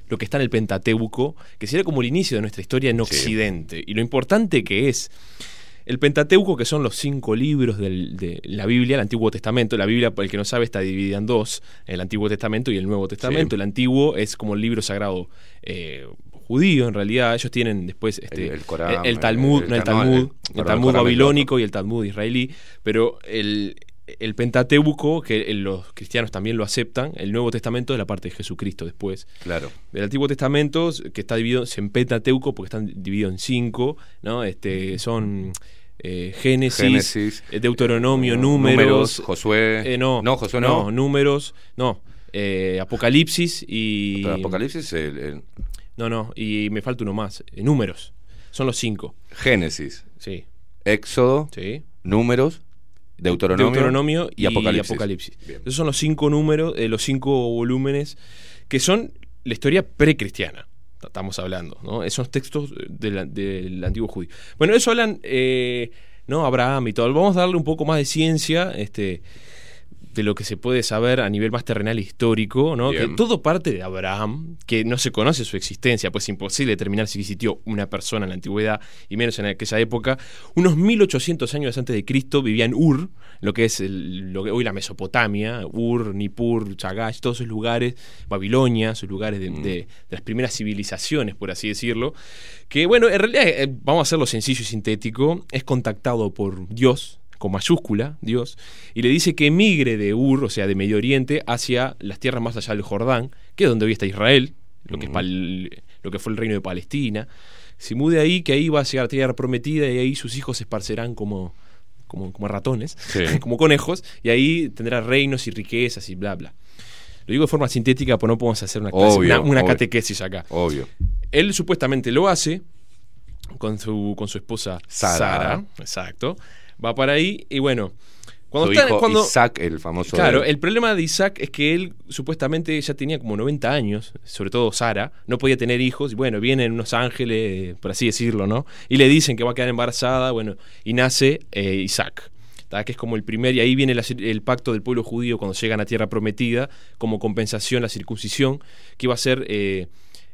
lo que está en el Pentateuco, que sería como el inicio de nuestra historia en Sí. Occidente. Y lo importante que es. El Pentateuco, que son los cinco libros del- de la Biblia, el Antiguo Testamento. La Biblia, para el que no sabe, está dividida en dos: el Antiguo Testamento y el Nuevo Testamento. Sí. El Antiguo es como el libro sagrado eh, judío, en realidad. Ellos tienen después este, El- el Corán, el, Talmud, el- no el el- Talmud, no, Corán babilónico y el Talmud israelí. Pero el, el Pentateuco, que los cristianos también lo aceptan, el Nuevo Testamento es la parte de Jesucristo después. Claro. El Antiguo Testamento, que está dividido en Pentateuco, porque están divididos en cinco, ¿no? Este, son eh, Génesis, Génesis, eh, Deuteronomio, eh, números, Josué. eh, no, No, Josué no. números, no, eh, Apocalipsis y... Apocalipsis, el- el No, no, y me falta uno más, eh, números, son los cinco, Génesis, sí, Éxodo, sí. Números, Deuteronomio, Deuteronomio y Apocalipsis. Apocalipsis. Bien. Esos son los cinco números, eh, los cinco volúmenes que son la historia precristiana. Estamos hablando, ¿no? Esos textos de la- del antiguo judío. Bueno, eso hablan, eh, ¿no? Abraham y todo. Vamos a darle un poco más de ciencia, este, de lo que se puede saber a nivel más terrenal e histórico, ¿no? Bien. Que todo parte de Abraham, que no se conoce su existencia, pues es imposible determinar si existió una persona en la antigüedad y menos en aquella época. Unos 1800 años antes de Cristo vivía en Ur, lo que es el- lo que hoy la Mesopotamia, Ur, Nippur, Chagash, todos esos lugares, Babilonia, esos lugares de, de- de las primeras civilizaciones, por así decirlo, que bueno, en realidad, eh, vamos a hacerlo sencillo y sintético, es contactado por Dios, con mayúscula, Dios, y le dice que emigre de Ur, o sea, de Medio Oriente, hacia las tierras más allá del Jordán, que es donde hoy está Israel, lo que, es pal- lo que fue el reino de Palestina. Se mude ahí, que ahí va a llegar a tierra prometida y ahí sus hijos se esparcerán como, como, como ratones, Sí. como conejos, y ahí tendrá reinos y riquezas y bla, bla. Lo digo de forma sintética, porque no podemos hacer una, clase- Obvio, una, catequesis acá. Obvio. Él supuestamente lo hace con su, con su esposa Sara. Sara. Exacto. Va para ahí y bueno. Cuando Su está- hijo cuando- Isaac, el famoso. Claro, de- el problema de Isaac es que él supuestamente ya tenía como 90 años, sobre todo Sara, no podía tener hijos, y bueno, vienen unos ángeles, por así decirlo, ¿no? Y le dicen que va a quedar embarazada, bueno, y nace eh, Isaac, ¿tá? que es como el primer, y ahí viene la el pacto del pueblo judío cuando llegan a tierra prometida, como compensación la circuncisión, que iba a ser eh,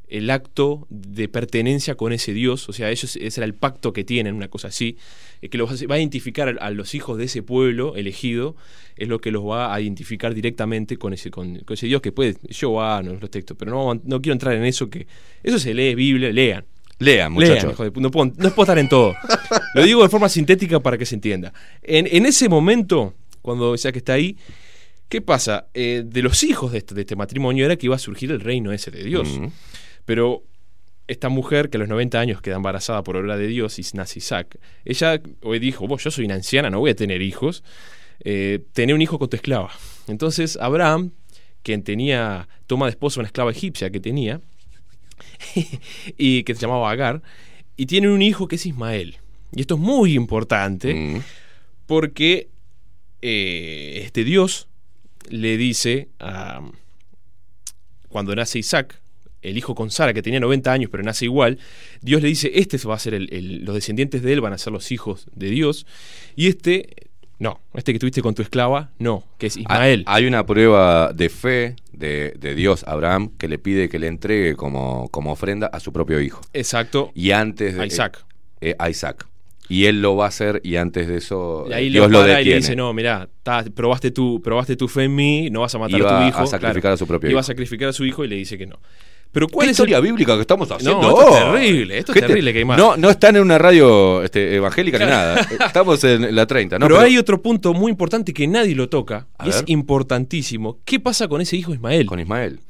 el acto de pertenencia con ese Dios, o sea, ellos, ese era el pacto que tienen, una cosa así, eh, que los va a identificar a, los hijos de ese pueblo elegido, es lo que los va a identificar directamente con ese, con, con ese Dios que puede, yo ah, no los textos, pero no, no quiero entrar en eso, que eso se lee Biblia, lean. Lean, muchachos. de no, puedo, no puedo estar en todo. Lo digo de forma sintética para que se entienda. En, en ese momento, cuando que está ahí, ¿qué pasa? Eh, de los hijos de este, de este matrimonio era que iba a surgir el reino ese de Dios. Mm. Pero esta mujer que a los 90 años queda embarazada por obra de Dios y nace Isaac, ella hoy dijo, vos, yo soy una anciana, no voy a tener hijos, eh, tené un hijo con tu esclava. Entonces Abraham, quien tenía, toma de esposa una esclava egipcia que tenía, y que se llamaba Agar, y tienen un hijo que es Ismael. Y esto es muy importante Mm. porque eh, este Dios le dice a, cuando nace Isaac, el hijo con Sara, que tenía 90 años, pero nace igual, Dios le dice, este va a ser el, el- los descendientes de él, van a ser los hijos de Dios, y este, no, este que tuviste con tu esclava, no, que es Ismael. Hay una prueba de fe de, de Dios a Abraham que le pide que le entregue como, como ofrenda a su propio hijo. Exacto, Y antes de. a Isaac. eh, a Isaac. Y él lo va a hacer y antes de eso Y ahí Dios lo para y le detiene. dice, no, mirá, ta, probaste, tu, probaste tu fe en mí, no vas a matar Iba a tu hijo. a sacrificar a su propio Iba a hijo. sacrificar a su hijo y le dice que no. Pero ¿cuál ¿Qué es el- historia bíblica que estamos haciendo? esto es terrible, esto es ¿Qué te- terrible, Caimán. No, no están en una radio este, evangélica ni nada. Estamos en la 30, ¿no? pero, hay otro punto muy importante que nadie lo toca, y es importantísimo. ¿Qué pasa con ese hijo Ismael? Con Ismael.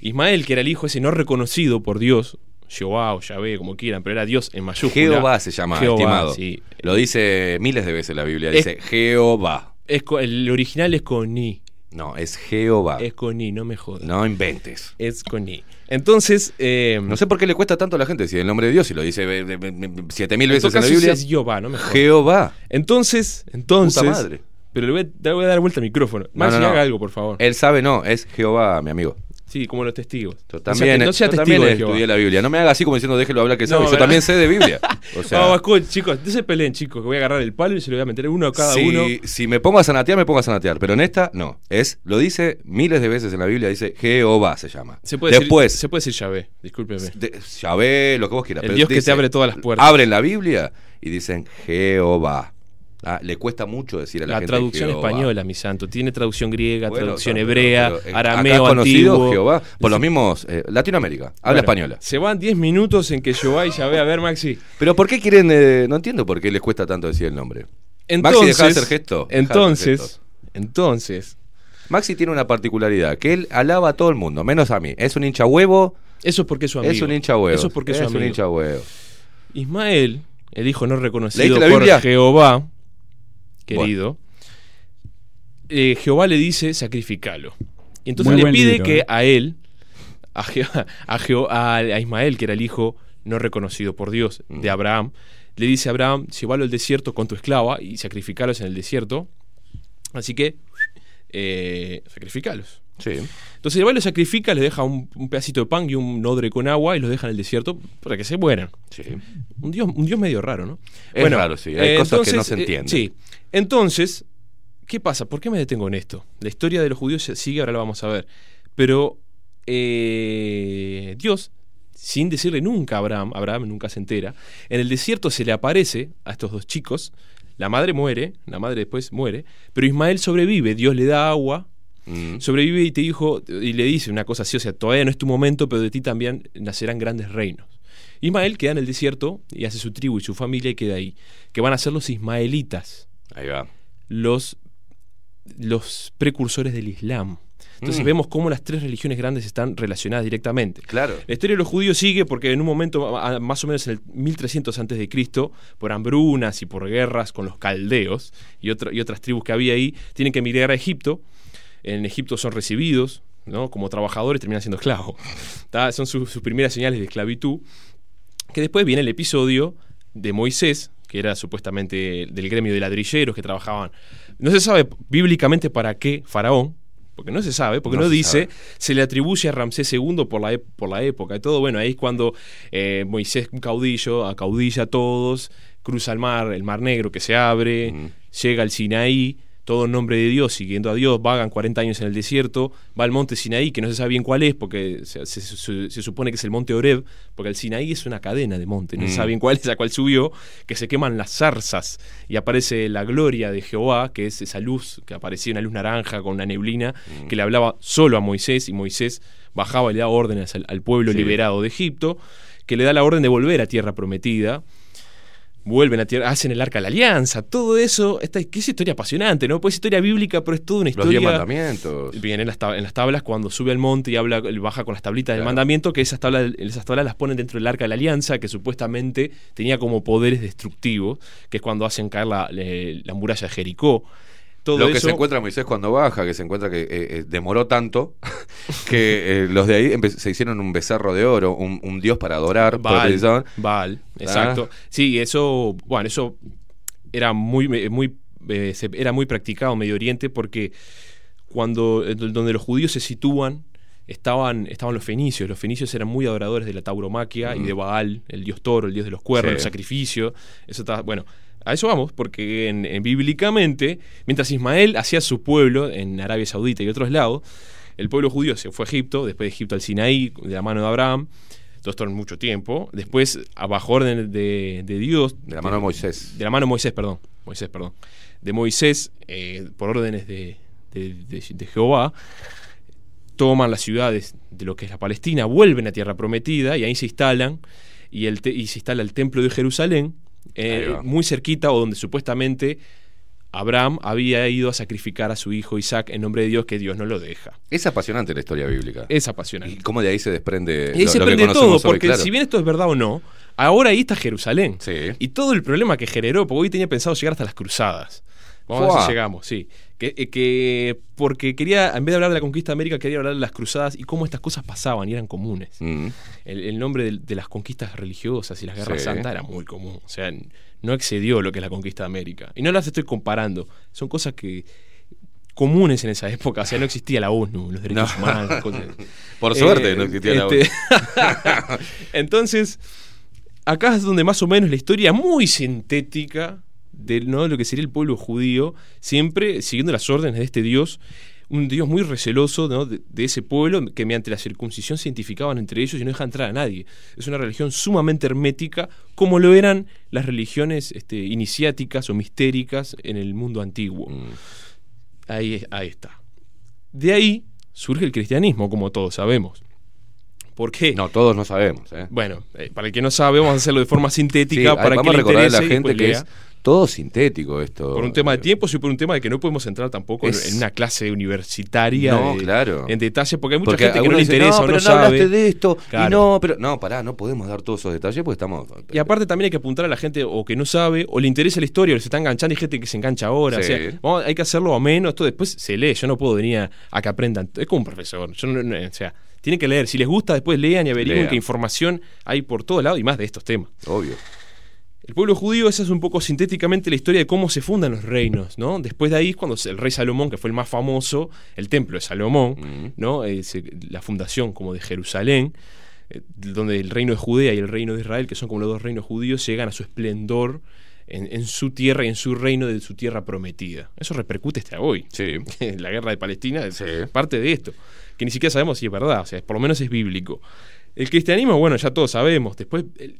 Ismael, que era el hijo ese no reconocido por Dios, Jehová o Yahvé, como quieran, pero era Dios en mayúscula. Jehová se llama, Jehová, estimado. sí. Lo dice miles de veces la Biblia. Es- Dice Jehová. Es el original es con ni. No, es Jehová. Es con ni, no me jodas. No inventes. Es con ni. Entonces, eh, No sé por qué le cuesta tanto a la gente decir el nombre de Dios y lo dice siete mil veces en la Biblia. es Jehová, no me jodas. Jehová. Entonces, entonces. Puta madre. Pero le voy, a, le voy a dar vuelta al micrófono. No, no, no. haga algo, por favor. Él sabe, no, es Jehová, mi amigo. Sí, como los testigos. Yo No sea- también, no sea yo testigo también estudié la Biblia. No me haga así como diciendo déjelo hablar que No, sabe. Yo ¿verdad? también sé de Biblia. O sea, Vamos, escuchen, chicos, no se peleen, chicos, que voy a agarrar el palo y se lo voy a meter uno a cada si, uno. si me pongo a sanatear, me pongo a sanatear. Pero en esta, no. Es, lo dice miles de veces en la Biblia, dice Jehová se llama. Se puede Después, decir, se puede decir Yahvé, discúlpeme. de- Yahvé, lo que vos quieras. El pero Dios que te abre todas las puertas. Abren la Biblia y dicen Jehová. Ah, le cuesta mucho decir a la, La gente traducción Jehová. española, mi santo. Tiene traducción griega, Bueno, traducción pero- hebrea, pero, eh, acá arameo es conocido antiguo. Jehová por los mismos eh, Latinoamérica, habla Bueno, española. Se van 10 minutos en que Jehová y Yahvé, a ver, Maxi. Pero ¿por qué quieren? eh, no entiendo por qué les cuesta tanto decir el nombre. Entonces, Maxi, dejá de hacer gesto. Hacer Entonces, entonces, Maxi tiene una particularidad, que él alaba a todo el mundo, menos a mí. Es un hincha huevo, eso es porque es su amigo. es un hincha huevo. Eso es porque es, su un hincha huevo. Ismael, el hijo no reconocido ¿Leíste la por? Jehová, querido, eh, Jehová le dice sacrificalo. Y entonces Muy le pide libro, que eh. a él, a, Je- a, Jeho- a- a Ismael, que era el hijo no reconocido por Dios Mm. de Abraham, le dice a Abraham, llévalo al desierto con tu esclava y sacrificalos en el desierto. Así que, eh, sacrificalos. Sí. Entonces Jehová los sacrifica, les deja un, un pedacito de pan y un odre con agua y los deja en el desierto para que se mueran. sí. Un dios, un dios medio raro, ¿no? Es raro, sí. Hay cosas que no se eh, entienden. sí. Entonces, ¿qué pasa? ¿Por qué me detengo en esto? La historia de los judíos sigue, ahora la vamos a ver. Pero eh, Dios, sin decirle nunca a Abraham, Abraham nunca se entera, en el desierto se le aparece a estos dos chicos. La madre muere, la madre después muere, pero Ismael sobrevive, Dios le da agua, Mm. sobrevive y te dijo, y le dice una cosa así, o sea, todavía no es tu momento, pero de ti también nacerán grandes reinos. Ismael queda en el desierto y hace su tribu y su familia y queda ahí, que van a ser los ismaelitas, Ahí va. los, los precursores del Islam. Entonces Mm. vemos cómo las tres religiones grandes están relacionadas directamente. Claro. La historia de los judíos sigue porque en un momento, a- más o menos en el 1300 antes de Cristo, por hambrunas y por guerras con los caldeos y, otra- y otras tribus que había ahí, tienen que emigrar a Egipto. En Egipto son recibidos ¿no? como trabajadores y terminan siendo esclavos. ¿tá? Son sus- sus primeras señales de esclavitud. Que después viene el episodio de Moisés, que era supuestamente del gremio de ladrilleros que trabajaban. No se sabe bíblicamente para qué Faraón, porque no se sabe, porque No no, se dice, sabe. se le atribuye a Ramsés II por la, ep- por la época y todo. Bueno, ahí es cuando eh, Moisés, un caudillo, acaudilla a todos, cruza el mar, el mar negro que se abre, Mm. llega al Sinaí, todo en nombre de Dios, siguiendo a Dios, vagan 40 años en el desierto, va al monte Sinaí, que no se sabe bien cuál es, porque se, se- se- se supone que es el monte Oreb, porque el Sinaí es una cadena de monte, no se Mm. sabe bien cuál es a cuál subió, que se queman las zarzas y aparece la gloria de Jehová, que es esa luz, que aparecía una luz naranja con una neblina, Mm. que le hablaba solo a Moisés, y Moisés bajaba y le daba órdenes al, al pueblo Sí. liberado de Egipto, que le da la orden de volver a tierra prometida, vuelven a tierra, hacen el arca de la alianza, todo eso, esta, que es historia apasionante, ¿no? Pues es historia bíblica, pero es toda una Los diez historia. mandamientos. Bien, en las, en las tablas, cuando sube al monte y habla, baja con las tablitas del mandamiento, que esas tablas, esas tablas las ponen dentro del arca de la alianza, que supuestamente tenía como poderes destructivos, que es cuando hacen caer la, la muralla de Jericó. Todo Lo que eso, se encuentra Moisés cuando baja, que se encuentra que eh, eh, demoró tanto, que eh, los de ahí se hicieron un becerro de oro, un, un dios para adorar. Baal, Baal, exacto. Sí, eso, bueno, eso era muy, muy, era muy practicado en Medio Oriente porque cuando donde los judíos se sitúan estaban, estaban los fenicios. Los fenicios eran muy adoradores de la tauromaquia y de Baal, el dios toro, el dios de los cuernos, Sí. el sacrificio. Eso está, bueno, a eso vamos, porque en, en bíblicamente, mientras Ismael hacía su pueblo en Arabia Saudita y otros lados, el pueblo judío se fue a Egipto, después de Egipto al Sinaí, de la mano de Abraham. Todo esto en mucho tiempo. Después, a bajo orden de, de Dios. De la mano de Moisés. De la mano de Moisés, perdón. Moisés, perdón. De Moisés, eh, por órdenes de, de- de- de Jehová, toman las ciudades de lo que es la Palestina, vuelven a Tierra Prometida y ahí se instalan y, el te- y se instala el templo de Jerusalén, eh, muy cerquita o donde supuestamente Abraham había ido a sacrificar a su hijo Isaac en nombre de Dios, que Dios no lo deja. Es apasionante la historia bíblica. Es Y apasionante. cómo de ahí se desprende Y ahí lo- se todo, hoy, porque claro. si bien esto es verdad o no, ahora ahí está Jerusalén. Sí. Y todo el problema que generó, porque hoy tenía pensado llegar hasta las cruzadas. Vamos a ver si llegamos, sí. Que, eh, que- porque quería, en vez de hablar de la conquista de América, quería hablar de las cruzadas y cómo estas cosas pasaban y eran comunes. Mm. El, el nombre de, de las conquistas religiosas y las guerras Sí. santas era muy común. O sea, no excedió lo que es la conquista de América. Y no las estoy comparando. Son cosas que comunes en esa época. O sea, no existía la ONU, los derechos No. humanos. cosas- Por suerte Eh, no existía la este, Entonces, acá es donde más o menos la historia muy sintética de ¿no? lo que sería el pueblo judío, siempre siguiendo las órdenes de este Dios, un Dios muy receloso ¿no? de, de ese pueblo que mediante la circuncisión se identificaban entre ellos y no deja entrar a nadie. Es una religión sumamente hermética, como lo eran las religiones este, iniciáticas o mistéricas en el mundo antiguo. Mm. Ahí, ahí está. De ahí surge el cristianismo, como todos sabemos. ¿Por qué? No, todos no sabemos. ¿eh? Bueno, eh, para el que no sabe, vamos a hacerlo de forma sintética para vamos que a le recordar a interese la gente que es todo sintético esto. Por un tema de tiempos y por un tema de que no podemos entrar tampoco en- Es- en una clase universitaria No, de- claro. en detalle, porque hay mucha Porque gente que no le interesa no, o pero no sabe. hablaste de esto. Claro. Y no, pero no, pará, no podemos dar todos esos detalles porque estamos. Y aparte también hay que apuntar a la gente o que no sabe, o le interesa la historia, o se está enganchando, y hay gente que se engancha ahora. Sí. O sea, vamos- hay que hacerlo a menos, esto después se lee. Yo no puedo venir a, a que aprendan. Es como un profesor. Yo no- no- o sea, tienen que leer. Si les gusta, después lean y averigüen qué información hay por todos lados y más de estos temas. Obvio. El pueblo judío, esa es un poco sintéticamente la historia de cómo se fundan los reinos, ¿no? Después de ahí, cuando el rey Salomón, que fue el más famoso, el templo de Salomón, Mm. ¿no? Eh, se- la fundación como de Jerusalén, eh, donde el reino de Judea y el reino de Israel, que son como los dos reinos judíos, llegan a su esplendor en, en su tierra y en su reino de su tierra prometida. Eso repercute hasta hoy. Sí. la guerra de Palestina es Sí. parte de esto, que ni siquiera sabemos si es verdad, o sea, por lo menos es bíblico. El cristianismo, bueno, ya todos sabemos. Después, el-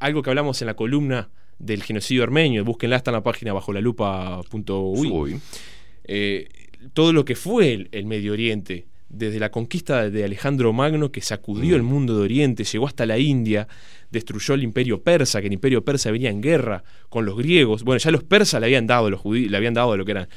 algo que hablamos en la columna del genocidio armenio, búsquenla, está en la página bajo la lupa.uy. Uy. Eh, todo lo que fue el, el Medio Oriente, desde la conquista de Alejandro Magno, que sacudió el mundo de Oriente, llegó hasta la India, destruyó el imperio persa, que el imperio persa venía en guerra con los griegos. Bueno, ya los persas le habían dado, los judí- le habían dado lo que eran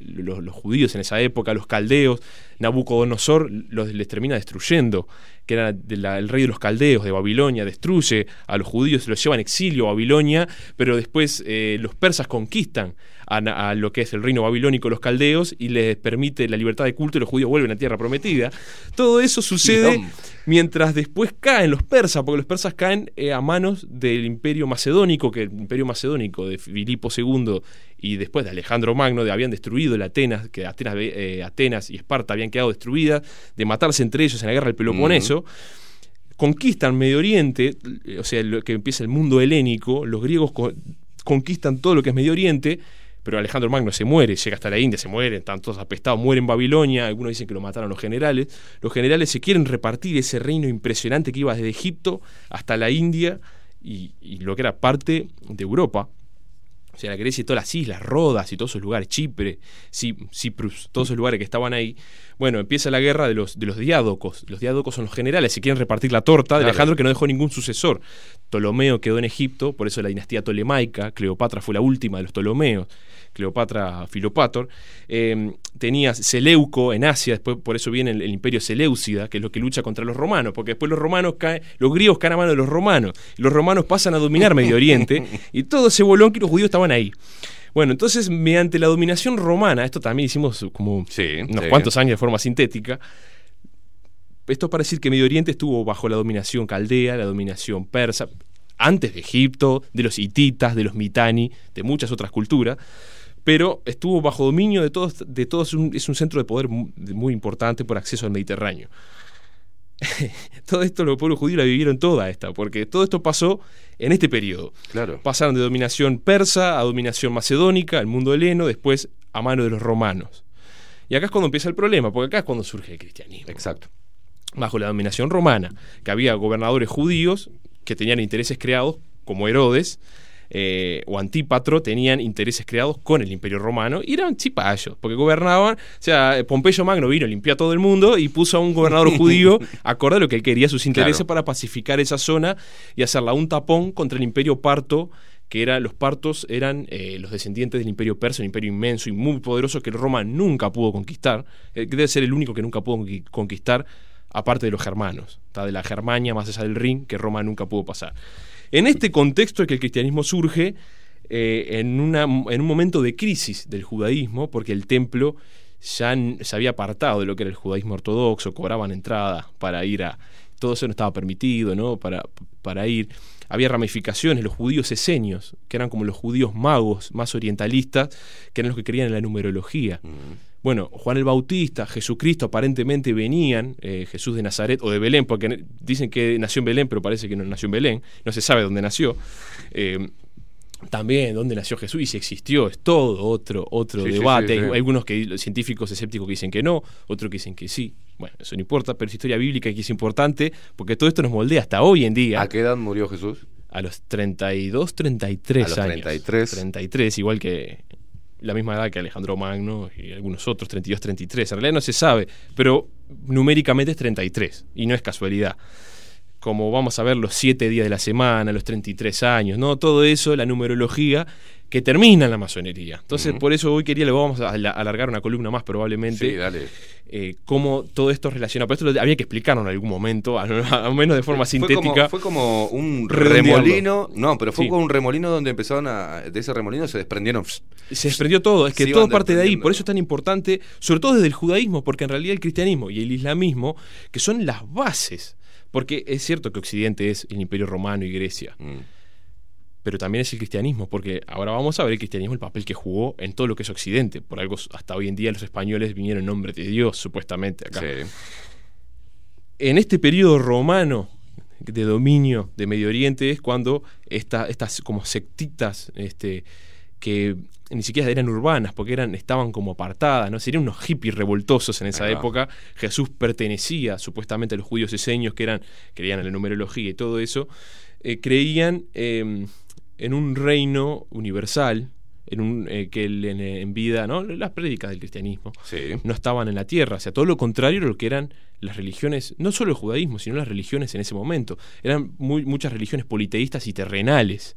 los, los judíos en esa época, los caldeos. Nabucodonosor los, les termina destruyendo, que era el rey de los caldeos de Babilonia, destruye a los judíos, los lleva en exilio a Babilonia, pero después eh, los persas conquistan a, lo que es el reino babilónico, los caldeos, y les permite la libertad de culto y los judíos vuelven a tierra prometida. Todo eso sucede mientras después caen los persas, porque los persas caen eh, a manos del imperio macedónico, que el imperio macedónico de Filipo II y después de Alejandro Magno de, habían destruido el Atenas, que Atenas, eh, Atenas y Esparta habían quedado destruidas, de matarse entre ellos en la guerra del Peloponeso. Conquistan Medio Oriente, eh, o sea, lo que empieza el mundo helénico, los griegos co- conquistan todo lo que es Medio Oriente, pero Alejandro Magno se muere, llega hasta la India, se muere, están todos apestados, muere en Babilonia, algunos dicen que lo mataron los generales. Los generales se quieren repartir ese reino impresionante que iba desde Egipto hasta la India y, y lo que era parte de Europa. O sea, la Grecia y todas las islas, Rodas y todos esos lugares, Chipre, Ci- Cyprus, todos esos lugares que estaban ahí. Bueno, empieza la guerra de los, de los diádocos. Los diádocos son los generales, se quieren repartir la torta de Claro. Alejandro que no dejó ningún sucesor. Ptolomeo quedó en Egipto, por eso la dinastía tolemaica, Cleopatra fue la última de los Ptolomeos, Cleopatra Filopator. Eh, tenías Seleuco en Asia, después por eso viene el, el imperio Seleucida, que es lo que lucha contra los romanos, porque después los romanos caen, los griegos caen a mano de los romanos, y los romanos pasan a dominar Medio Oriente, y todo ese bolón que los judíos estaban ahí. Bueno, entonces, mediante la dominación romana, esto también hicimos como Sí, unos sí. cuantos años de forma sintética, esto para decir que Medio Oriente estuvo bajo la dominación caldea, la dominación persa, antes de Egipto, de los hititas, de los mitani, de muchas otras culturas, pero estuvo bajo dominio de todos, de todos es un, es un centro de poder mu- de- muy importante por acceso al Mediterráneo. todo esto los pueblos judíos la vivieron toda esta, porque todo esto pasó en este periodo. Claro. Pasaron de dominación persa a dominación macedónica, al mundo heleno, después a mano de los romanos. Y acá es cuando empieza el problema, porque acá es cuando surge el cristianismo Exacto. bajo la dominación romana, que había gobernadores judíos que tenían intereses creados, como Herodes, eh, o Antípatro tenían intereses creados con el Imperio Romano y eran chipayos, porque gobernaban, o sea, eh, Pompeyo Magno vino, limpió a todo el mundo y puso a un gobernador judío acorde a lo que él quería, sus intereses Claro. para pacificar esa zona y hacerla un tapón contra el Imperio Parto que era, los partos eran eh, los descendientes del imperio persa, un imperio inmenso y muy poderoso que Roma nunca pudo conquistar, eh, que debe ser el único que nunca pudo conqui- conquistar, aparte de los germanos, está de la Germania más allá del Rin, que Roma nunca pudo pasar. En este contexto es que el cristianismo surge eh, en, una, en un momento de crisis del judaísmo, porque el templo ya se había apartado de lo que era el judaísmo ortodoxo, cobraban entrada para ir a... Todo eso no estaba permitido, ¿no? Para, para ir. Había ramificaciones, los judíos esenios, que eran como los judíos magos más orientalistas, que eran los que creían en la numerología. Bueno, Juan el Bautista, Jesucristo aparentemente venían, eh, Jesús de Nazaret o de Belén, porque dicen que nació en Belén, pero parece que no nació en Belén, no se sabe dónde nació. Eh, también dónde nació Jesús y si existió, es todo otro, otro sí, debate. sí, sí. Hay algunos que, los científicos escépticos que dicen que no, otros que dicen que sí. Bueno, eso no importa, pero es historia bíblica que es importante porque todo esto nos moldea hasta hoy en día. ¿A qué edad murió Jesús? A los 32, 33 A los años. 33. 33, igual que la misma edad que Alejandro Magno y algunos otros, 32, 33. En realidad no se sabe, pero numéricamente es 33 y no es casualidad. Como vamos a ver los 7 días de la semana, los 33 años, ¿no? Todo eso, la numerología que termina en la masonería. Entonces, por eso hoy quería, le vamos a ala- alargar una columna más probablemente Sí, dale. eh, cómo todo esto relaciona. Pero esto lo- había que explicarlo en algún momento, al menos de forma Fue sintética. como, fue como un remolino. No, pero fue Sí. como un remolino donde empezaron a. De ese remolino se desprendieron. Se desprendió todo, es que todo parte de ahí, por eso es tan importante, sobre todo desde el judaísmo, porque en realidad el cristianismo y el islamismo, que son las bases, porque es cierto que Occidente es el imperio romano y Grecia, Mm. pero también es el cristianismo, porque ahora vamos a ver el cristianismo, el papel que jugó en todo lo que es Occidente, por algo hasta hoy en día los españoles vinieron en nombre de Dios, supuestamente, acá. Sí. En este periodo romano de dominio de Medio Oriente es cuando esta- estas como sectitas este, que ni siquiera eran urbanas porque eran estaban como apartadas, ¿no? Serían unos hippies revoltosos en esa época. Jesús pertenecía supuestamente a los judíos eseños que eran creían en la numerología y todo eso. eh, creían eh, en un reino universal, en un eh, que el- en, en vida, ¿no? Las prédicas del cristianismo Sí. no estaban en la tierra, o sea, todo lo contrario a lo que eran las religiones, no solo el judaísmo, sino las religiones en ese momento. Eran muy, muchas religiones politeístas y terrenales.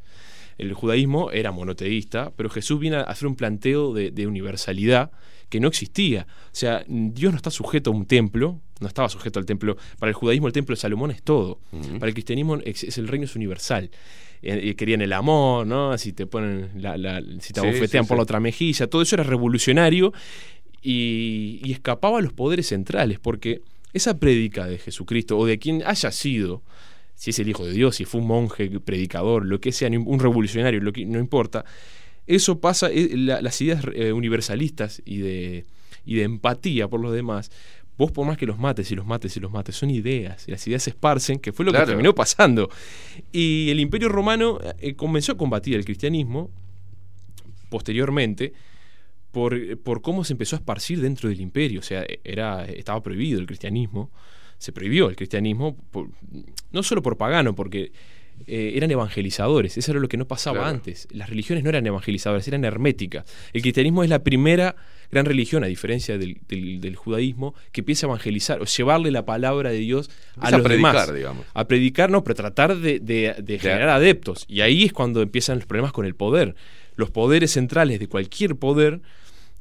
El judaísmo era monoteísta, pero Jesús viene a hacer un planteo de, de universalidad que no existía. O sea, Dios no está sujeto a un templo, no estaba sujeto al templo. Para el judaísmo el templo de Salomón es todo. Para el cristianismo es, es el reino es universal. Eh, eh, querían el amor, ¿no? Si te ponen la, la- si te Sí, abofetean sí, por sí. la otra mejilla, todo eso era revolucionario y, y escapaba a los poderes centrales, porque esa prédica de Jesucristo, o de quien haya sido, si es el Hijo de Dios, si fue un monje, predicador, lo que sea, un revolucionario, lo que, no importa, eso pasa, eh, la- las ideas eh, universalistas y de, y de empatía por los demás, vos por más que los mates y los mates y los mates, son ideas, y las ideas se esparcen, que fue lo Claro. que terminó pasando. Y el imperio romano eh, comenzó a combatir el cristianismo posteriormente por, por cómo se empezó a esparcir dentro del imperio. O sea, era, estaba prohibido el cristianismo. Se prohibió el cristianismo, por- no solo por pagano, porque eh, eran evangelizadores. Eso era lo que no pasaba Claro. antes. Las religiones no eran evangelizadoras, eran herméticas. El cristianismo es la primera gran religión, a diferencia del, del- del judaísmo, que empieza a evangelizar o llevarle la palabra de Dios a a los predicar, demás. digamos. A predicar, no, pero tratar de, de- de generar adeptos. Y ahí es cuando empiezan los problemas con el poder. Los poderes centrales de cualquier poder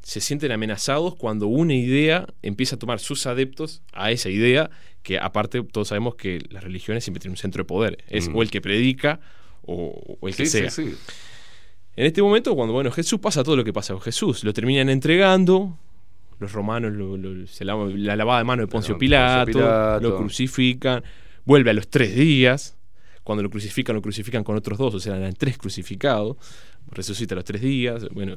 se sienten amenazados cuando una idea empieza a tomar sus adeptos a esa idea, que aparte todos sabemos que las religiones siempre tienen un centro de poder. Es Mm. o el que predica o, o el que sea. sí, sí. En este momento, cuando bueno, Jesús pasa todo lo que pasa con Jesús, lo terminan entregando, los romanos, lo- lo- se lava- la lavada de mano de Poncio Poncio Pilato, Pilato. lo crucifican, vuelve a los tres días, cuando lo crucifican, lo crucifican con otros dos, o sea, eran tres crucificados, resucita a los tres días, bueno,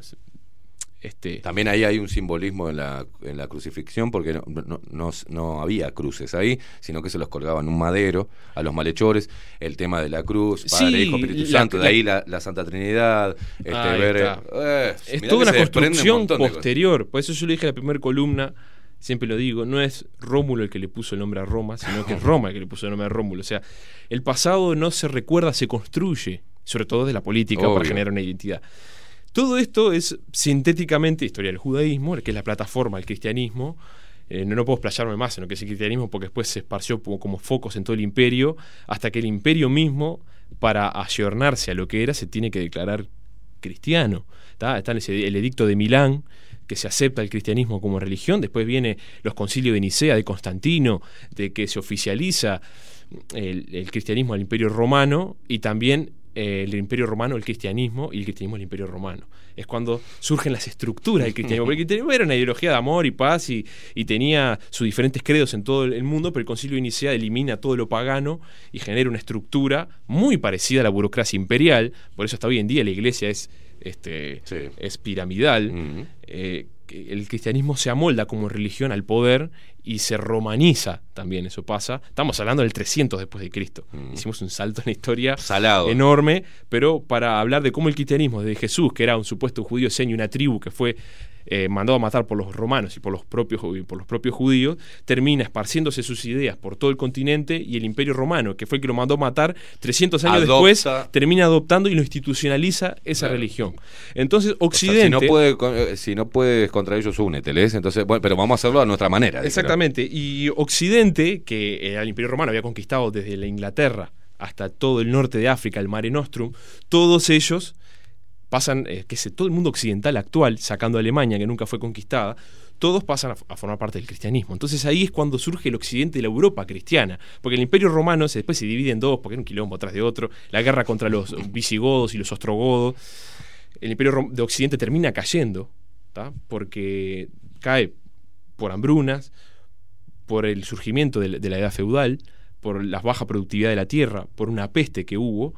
este, También ahí hay un simbolismo en la, en la crucifixión porque no, no, no, no había cruces ahí, sino que se los colgaban un madero a los malhechores. El tema de la cruz, Padre, Sí, Hijo, Espíritu la- Santo, de ahí la, la Santa Trinidad. Este, ver, está. eh, Es toda una un construcción posterior. Por eso yo le dije en la primera columna, siempre lo digo, no es Rómulo el que le puso el nombre a Roma, sino que es Roma el que le puso el nombre a Rómulo. O sea, el pasado no se recuerda, se construye. sobre todo de la política, Obvio. para generar una identidad. Todo esto es sintéticamente historia del judaísmo, que es la plataforma del cristianismo. Eh, no, no puedo explayarme más en lo que es el cristianismo porque después se esparció como, focos en todo el imperio, hasta que el imperio mismo, para ayornarse a lo que era, se tiene que declarar cristiano. ¿tá? Está en ese- el edicto de Milán, que se acepta el cristianismo como religión, después viene los concilios de Nicea, de Constantino, de que se oficializa el cristianismo al imperio romano y también eh, el imperio romano el cristianismo y el cristianismo el imperio romano. Es cuando surgen las estructuras del cristianismo. Porque el cristianismo era una ideología de amor y paz y, y tenía sus diferentes credos en todo el mundo, pero el concilio Nicea elimina todo lo pagano y genera una estructura muy parecida a la burocracia imperial. Por eso hasta hoy en día la iglesia es, este, Sí. es piramidal. Eh, el cristianismo se amolda como religión al poder y se romaniza también, eso pasa. Estamos hablando del 300 después de Cristo. Hicimos un salto en la historia Salado. enorme, pero para hablar de cómo el cristianismo desde Jesús, que era un supuesto judío seño, una tribu que fue eh, mandado a matar por los romanos y por los propios y por los propios judíos, termina esparciéndose sus ideas por todo el continente y el Imperio Romano, que fue el que lo mandó a matar 300 años Adopta- después, termina adoptando y lo institucionaliza esa Claro. religión. Entonces, O sea, Occidente si, no puede, con- eh, si no puedes contra ellos, únete, ¿lees? Entonces, bueno, pero vamos a hacerlo a nuestra manera. Exactamente. Y Occidente, que el Imperio Romano había conquistado desde la Inglaterra hasta todo el norte de África, el Mare Nostrum, todos ellos pasan, eh, que sé, todo el mundo occidental actual, sacando a Alemania, que nunca fue conquistada, todos pasan a, formar parte del cristianismo. Entonces ahí es cuando surge el occidente de la Europa cristiana, porque el imperio romano se, después se divide en dos, porque era un quilombo atrás de otro, la guerra contra los visigodos y los ostrogodos, el imperio de occidente termina cayendo, porque cae por hambrunas, por el surgimiento de la edad feudal, por la baja productividad de la tierra, por una peste que hubo,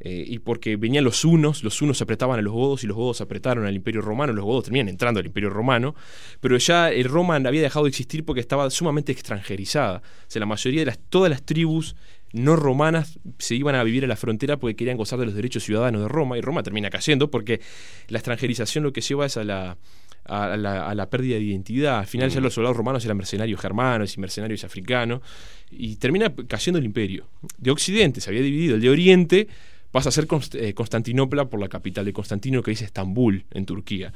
eh, y porque venían los hunos, los hunos apretaban a los godos y los godos apretaron al imperio romano, los godos terminan entrando al imperio romano, pero ya el Roma había dejado de existir porque estaba sumamente extranjerizada. O sea, la mayoría de las, todas las tribus no romanas se iban a vivir a la frontera porque querían gozar de los derechos ciudadanos de Roma, y Roma termina cayendo porque la extranjerización lo que lleva es a la, a la, a la pérdida de identidad. Al final ya los soldados romanos eran mercenarios germanos y mercenarios africanos, y termina cayendo el imperio. De Occidente se había dividido, el de Oriente pasa a ser Const- eh, Constantinopla por la capital de Constantino, que dice Estambul, en Turquía.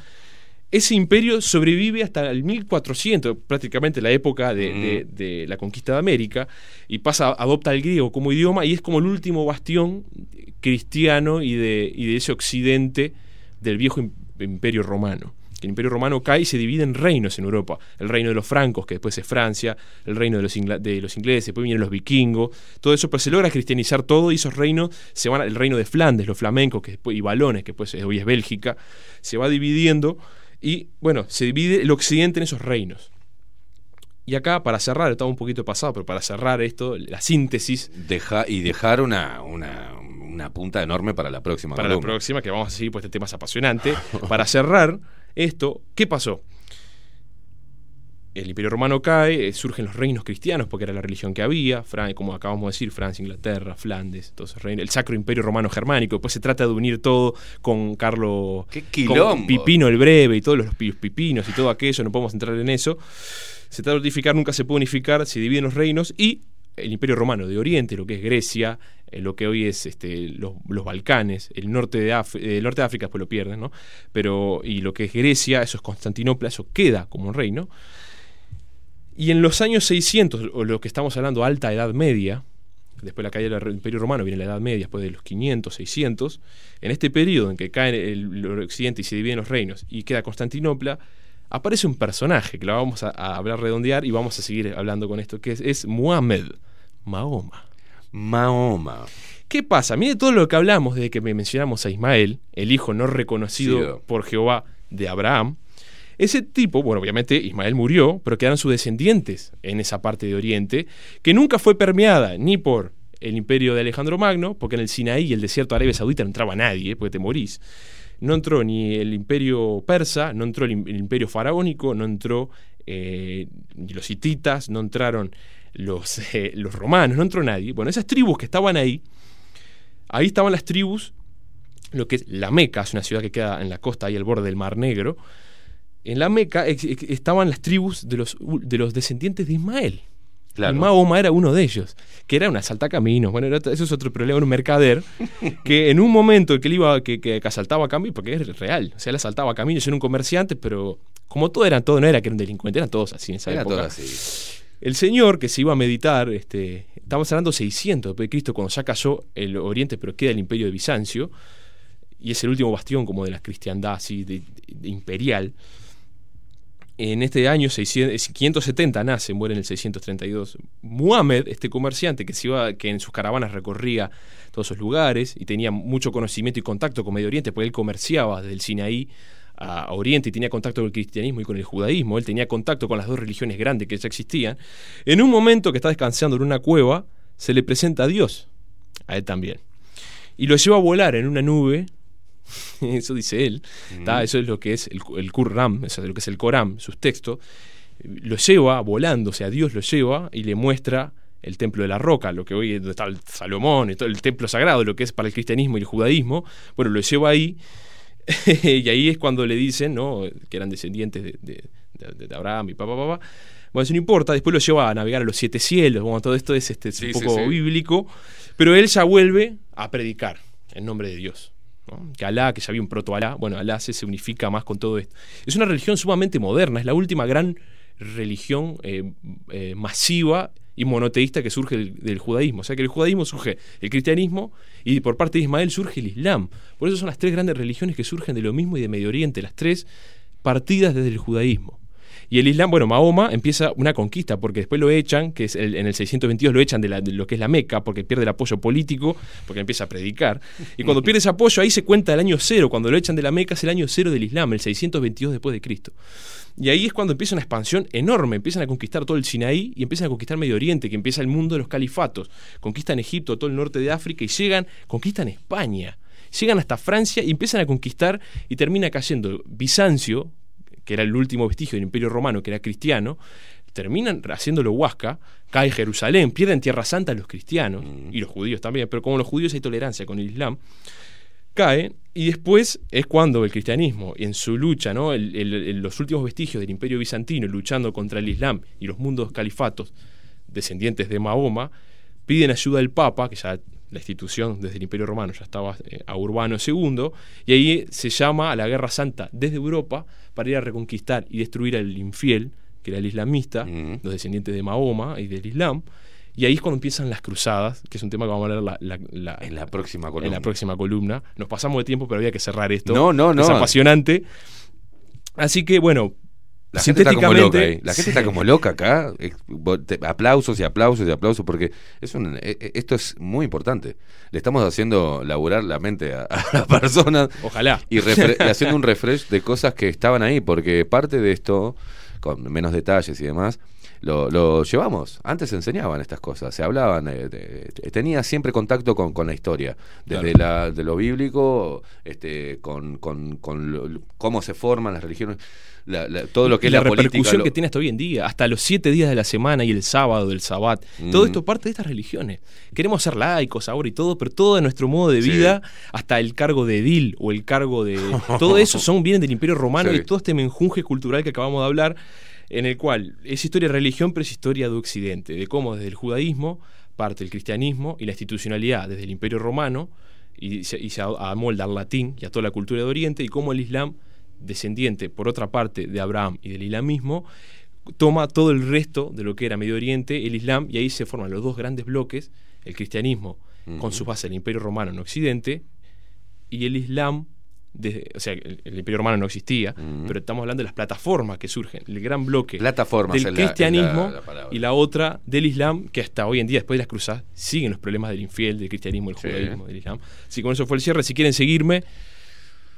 Ese imperio sobrevive hasta el 1400, prácticamente la época de, de- de la conquista de América, y pasa, adopta el griego como idioma y es como el último bastión cristiano y de, y de ese occidente del viejo im- imperio romano. El imperio romano cae y se divide en reinos en Europa. El reino de los francos, que después es Francia, el reino de los, ingla- de los ingleses, después vienen los vikingos, todo eso, pero se logra cristianizar todo y esos reinos se van, el reino de Flandes, los flamencos que después, y Balones, que después es- hoy es Bélgica, se va dividiendo y bueno, se divide el occidente en esos reinos. Y acá, para cerrar, estaba un poquito pasado, pero para cerrar esto, la síntesis Deja, y dejar una, una, una punta enorme para la próxima. para la próxima, que vamos a seguir, pues este tema es apasionante. Para cerrar esto, ¿qué pasó? El Imperio Romano cae, eh, surgen los reinos cristianos, porque era la religión que había, como acabamos de decir, Francia, Inglaterra, Flandes, reinos, el Sacro Imperio Romano Germánico, después se trata de unir todo con Carlos. Pipino el Breve y todos los pi- pipinos y todo aquello, no podemos entrar en eso. Se trata de unificar, nunca se puede unificar, se dividen los reinos y el Imperio Romano de Oriente, lo que es Grecia, eh, lo que hoy es este, los, los Balcanes, el norte de, eh, el norte de África, después lo pierden, ¿no? Pero, y lo que es Grecia, eso es Constantinopla, eso queda como un reino. Y en los años 600, o lo que estamos hablando, alta Edad Media, después de la caída del Imperio Romano viene la Edad Media, después de los 500, 600, en este periodo en que cae el, occidente y se dividen los reinos y queda Constantinopla, aparece un personaje que lo vamos a, a hablar redondear y vamos a seguir hablando con esto, que es, es Muhammad, Mahoma. Mahoma. ¿Qué pasa? Mire todo lo que hablamos desde que me mencionamos a Ismael, el hijo no reconocido Sí. por Jehová de Abraham. Ese tipo, bueno, obviamente Ismael murió, pero quedaron sus descendientes en esa parte de Oriente, que nunca fue permeada ni por el imperio de Alejandro Magno, porque en el Sinaí y el desierto de Arabia Saudita no entraba nadie, porque te morís. No entró ni el imperio persa, no entró el, im- el imperio faraónico, no entró eh, ni los hititas, no entraron los, eh, los romanos, no entró nadie. Bueno, esas tribus que estaban ahí, ahí estaban las tribus, lo que es la Meca, es una ciudad que queda en la costa, ahí al borde del Mar Negro. En la Meca ex- ex- estaban las tribus de los, de los descendientes de Ismael. Claro. Y Mahoma era uno de ellos, que era un asaltacaminos. Bueno, era- eso es otro problema, era un mercader que en un momento que él iba, que, que, que asaltaba caminos, porque es real, o sea, él asaltaba caminos, era un comerciante, pero como todo eran todo, no era que era un delincuente, eran todos así en esa Era época. todo así. El señor que se iba a meditar, este, estamos hablando 600 después de Cristo, cuando ya cayó el Oriente, pero queda el imperio de Bizancio, y es el último bastión como de la cristiandad así de- imperial. En este año 600, 570 nace, muere en el 632. Muhammad, este comerciante que, se iba, que en sus caravanas recorría todos esos lugares y tenía mucho conocimiento y contacto con Medio Oriente, porque él comerciaba desde el Sinaí a Oriente y tenía contacto con el cristianismo y con el judaísmo, él tenía contacto con las dos religiones grandes que ya existían. En un momento que está descansando en una cueva, se le presenta a Dios, a él también. Y lo lleva a volar en una nube eso dice él, eso es lo que es el, el Qur'an, eso es lo que es el Corán, sus textos, lo lleva volando, o sea, Dios lo lleva y le muestra el templo de la roca, lo que hoy donde está el Salomón, el templo sagrado, lo que es para el cristianismo y el judaísmo, bueno, lo lleva ahí, y ahí es cuando le dicen, ¿no? que eran descendientes de, de- de- Abraham y papá, papá. Bueno, eso no importa, después lo lleva a navegar a los siete cielos, bueno, todo esto es, este, es Sí, un poco sí. bíblico, pero él ya vuelve a predicar en nombre de Dios. ¿no? Que Alá, que ya había un proto Alá, bueno, Alá se, se unifica más con todo esto. Es una religión sumamente moderna, es la última gran religión eh, eh, masiva y monoteísta que surge del, del judaísmo. O sea que el judaísmo surge el cristianismo y por parte de Ismael surge el Islam. Por eso son las tres grandes religiones que surgen de lo mismo y de Medio Oriente, las tres partidas desde el judaísmo. Y el Islam, bueno, Mahoma empieza una conquista, porque después lo echan, que es el- en el 622 lo echan de, la- de lo que es la Meca, porque pierde el apoyo político, porque empieza a predicar. Y cuando pierde ese apoyo, ahí se cuenta el año cero, cuando lo echan de la Meca es el año cero del Islam, el 622 después de Cristo. Y ahí es cuando empieza una expansión enorme, empiezan a conquistar todo el Sinaí y empiezan a conquistar Medio Oriente, que empieza el mundo de los califatos. Conquistan Egipto, todo el norte de África y llegan, conquistan España. Llegan hasta Francia y empiezan a conquistar y termina cayendo Bizancio, que era el último vestigio del Imperio Romano, que era cristiano, terminan haciéndolo Huasca, cae Jerusalén, pierden Tierra Santa los cristianos y los judíos también, pero como los judíos hay tolerancia con el Islam, cae y después es cuando el cristianismo, en su lucha, ¿no? El- el- el- los últimos vestigios del imperio bizantino luchando contra el Islam y los mundos califatos descendientes de Mahoma, piden ayuda al Papa, que ya la institución desde el Imperio Romano ya estaba eh, a Urbano II, y ahí se llama a la Guerra Santa desde Europa para ir a reconquistar y destruir al infiel, que era el islamista, Ujú. los descendientes de Mahoma y del Islam, y ahí es cuando empiezan las cruzadas, que es un tema que vamos a hablar la- la- la- En la próxima en columna. la próxima columna. Nos pasamos de tiempo, pero había que cerrar esto. No, no, Es no. apasionante. Así que, bueno, La gente está como loca sintéticamente- ahí. La gente Sí. está como loca acá. Eh, Aplausos y aplausos y aplausos porque es un, eh, eh, esto es muy importante. Le estamos haciendo laburar la mente a, a las personas Ojalá. y, y haciendo un refresh de cosas que estaban ahí porque parte de esto, con menos detalles y demás, lo, lo llevamos. Antes se enseñaban estas cosas, se hablaban, eh, de- tenía siempre contacto con, con la historia, desde la, de lo bíblico, este, con, con, con lo- cómo se forman las religiones, la- la- todo lo que y es la, la, política. repercusión lo- que tiene hasta hoy en día, hasta los siete días de la semana y el sábado del sabbat. Todo Mm. esto parte de estas religiones. Queremos ser laicos ahora y todo, pero todo nuestro modo de Sí. vida, hasta el cargo de edil o el cargo de. todo eso son vienen del Imperio Romano Sí. y todo este menjunje cultural que acabamos de hablar, en el cual es historia de religión, pero es historia de Occidente, de cómo desde el judaísmo parte el cristianismo y la institucionalidad desde el Imperio Romano y se, y se amolda al latín y a toda la cultura de Oriente y cómo el Islam, descendiente por otra parte de Abraham y del islamismo, toma todo el resto de lo que era Medio Oriente, el Islam, y ahí se forman los dos grandes bloques, el cristianismo con su base en el Imperio Romano en Occidente y el Islam, desde- o sea, el, el Imperio Romano no existía, pero estamos hablando de las plataformas que surgen, el gran bloque Plataformas del la- la- cristianismo la y la otra del Islam, que hasta hoy en día, después de las cruzadas, siguen los problemas del infiel, del cristianismo, del Sí. judaísmo, del Islam. Así que con eso fue el cierre. Si quieren seguirme,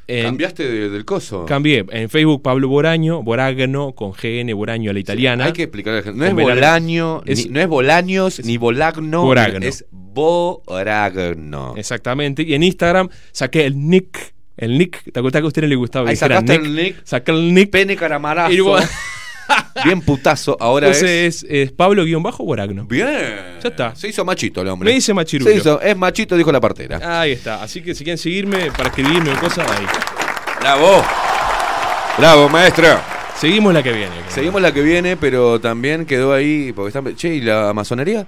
en- Cambiaste de- del coso. cambié en Facebook Pablo Boraño, Boragno con GN, Boraño a la italiana. Hay que explicarle a la gente. No es. Bolaño, Es- ni- no es Bolaños, ni Bolagno. Boragno. Es Boragno. Exactamente. Y en Instagram saqué el nick. El nick, ¿te acuerdas que a usted no le gustaba? Ahí sacaste el nick. El nick. Pene caramarazo. Y vos- Bien putazo. Ahora es. Entonces es, Pablo-Boragno. Bien. Ya está. Se hizo machito el hombre. Me dice machirulo. Se hizo. Es machito, dijo la partera. Ahí está. Así que si quieren seguirme para escribirme o cosas, ahí. Bravo. Bravo, maestro. Seguimos la que viene. Seguimos la que viene, pero también quedó ahí. Porque están, che, ¿y la masonería?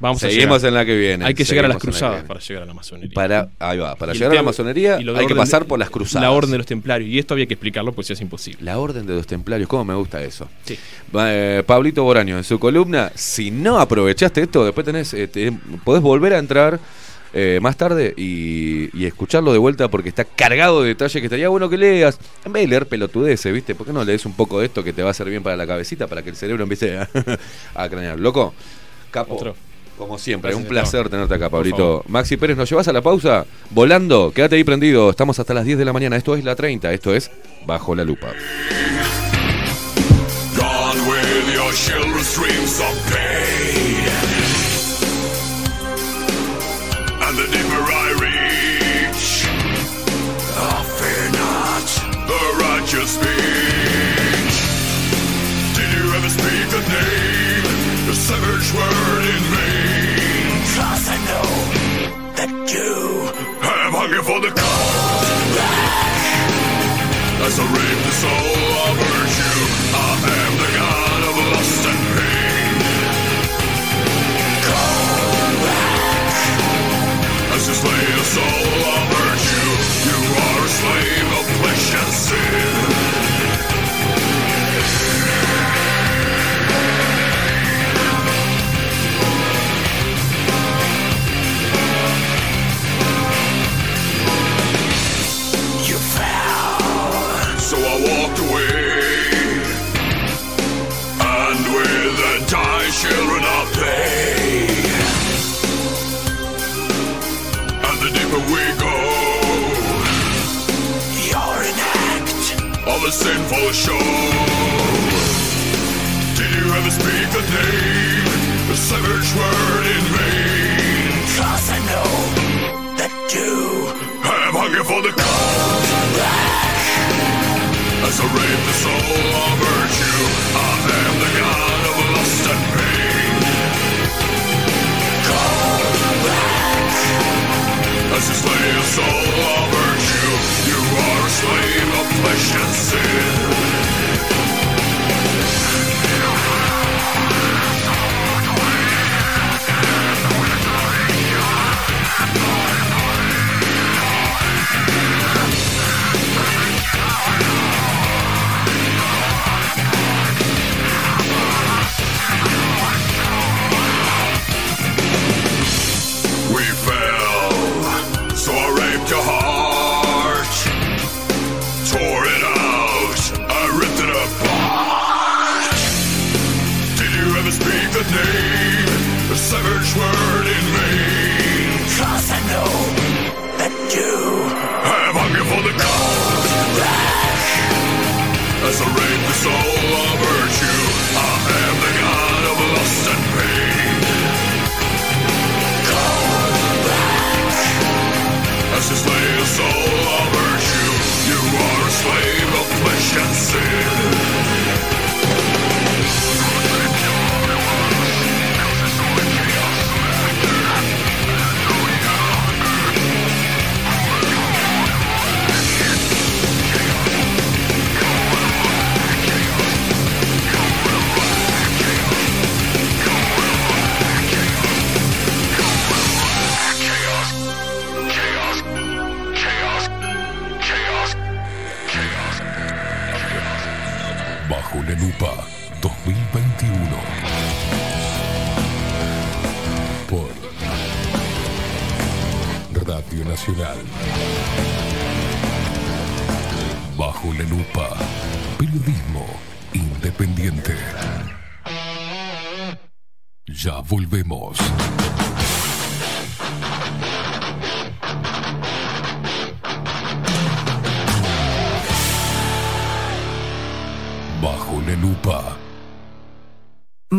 Vamos Seguimos en la que viene. Hay que llegar a las la cruzadas para llegar a la masonería. Para, ahí va, para llegar a la masonería hay que pasar por las cruzadas. La orden de los templarios. Y esto había que explicarlo, pues es imposible. La orden de los templarios, ¿cómo me gusta eso? Sí. Eh, Pablito Boraño, en su columna, si no aprovechaste esto, después tenés, eh, te- podés volver a entrar eh, más tarde y, y escucharlo de vuelta porque está cargado de detalles que estaría bueno que leas. En vez de leer pelotudeces, ¿viste? ¿Por qué no lees un poco de esto que te va a servir bien para la cabecita, para que el cerebro empiece a, a cranear? Loco, capo. Otro. Como siempre, Gracias, un placer Esteban. tenerte acá, Pablito. Maxi Pérez, ¿nos llevas a la pausa? Volando, quédate ahí prendido. Estamos hasta las 10 de la mañana. Esto es la 30, esto es Bajo la Lupa. Gone with your children's streams of pain. And the deeper I reach, I fear not the righteous speech. Did you ever speak the name, the savage word in know that you have hunger for the cold as I rape the soul of virtue. I am the god of lust and pain. Come back as you slay the soul dying children I play. And the deeper we go, you're an act of a sinful show. Did you ever speak the name, the savage word in vain? Cause I know that you have hunger for the cold as I rape the soul of virtue. I am the god as you slay a soul of virtue. You are a slave of flesh and sin.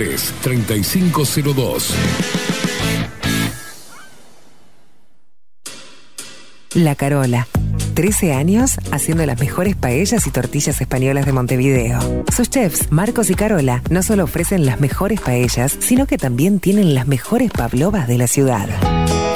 3502. La Carola. 13 años haciendo las mejores paellas y tortillas españolas de Montevideo. Sus chefs, Marcos y Carola, no solo ofrecen las mejores paellas, sino que también tienen las mejores pavlovas de la ciudad.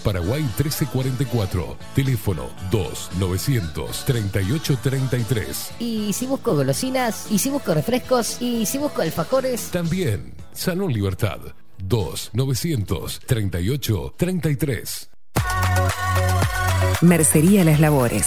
Paraguay 1344. Teléfono 2-938-33. Y si busco golosinas. Y si busco refrescos. Y si busco alfajores. También Salón Libertad. 2-938-33. Mercería Las Labores.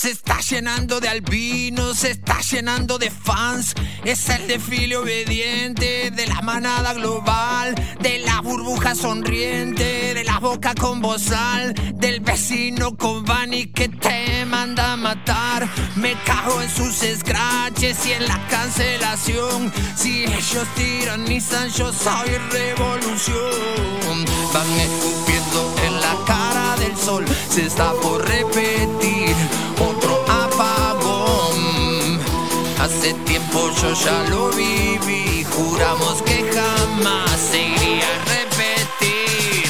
Se está llenando de albinos, se está llenando de fans. Es el desfile obediente de la manada global, de la burbuja sonriente, de la boca con bozal, del vecino con Bani que te manda matar. Me cago en sus scratches y en la cancelación. Si ellos tiranizan, yo soy revolución. Van escupiendo en la cara del sol, se está por repetir otro apagón. Hace tiempo yo ya lo viví, juramos que jamás se a repetir.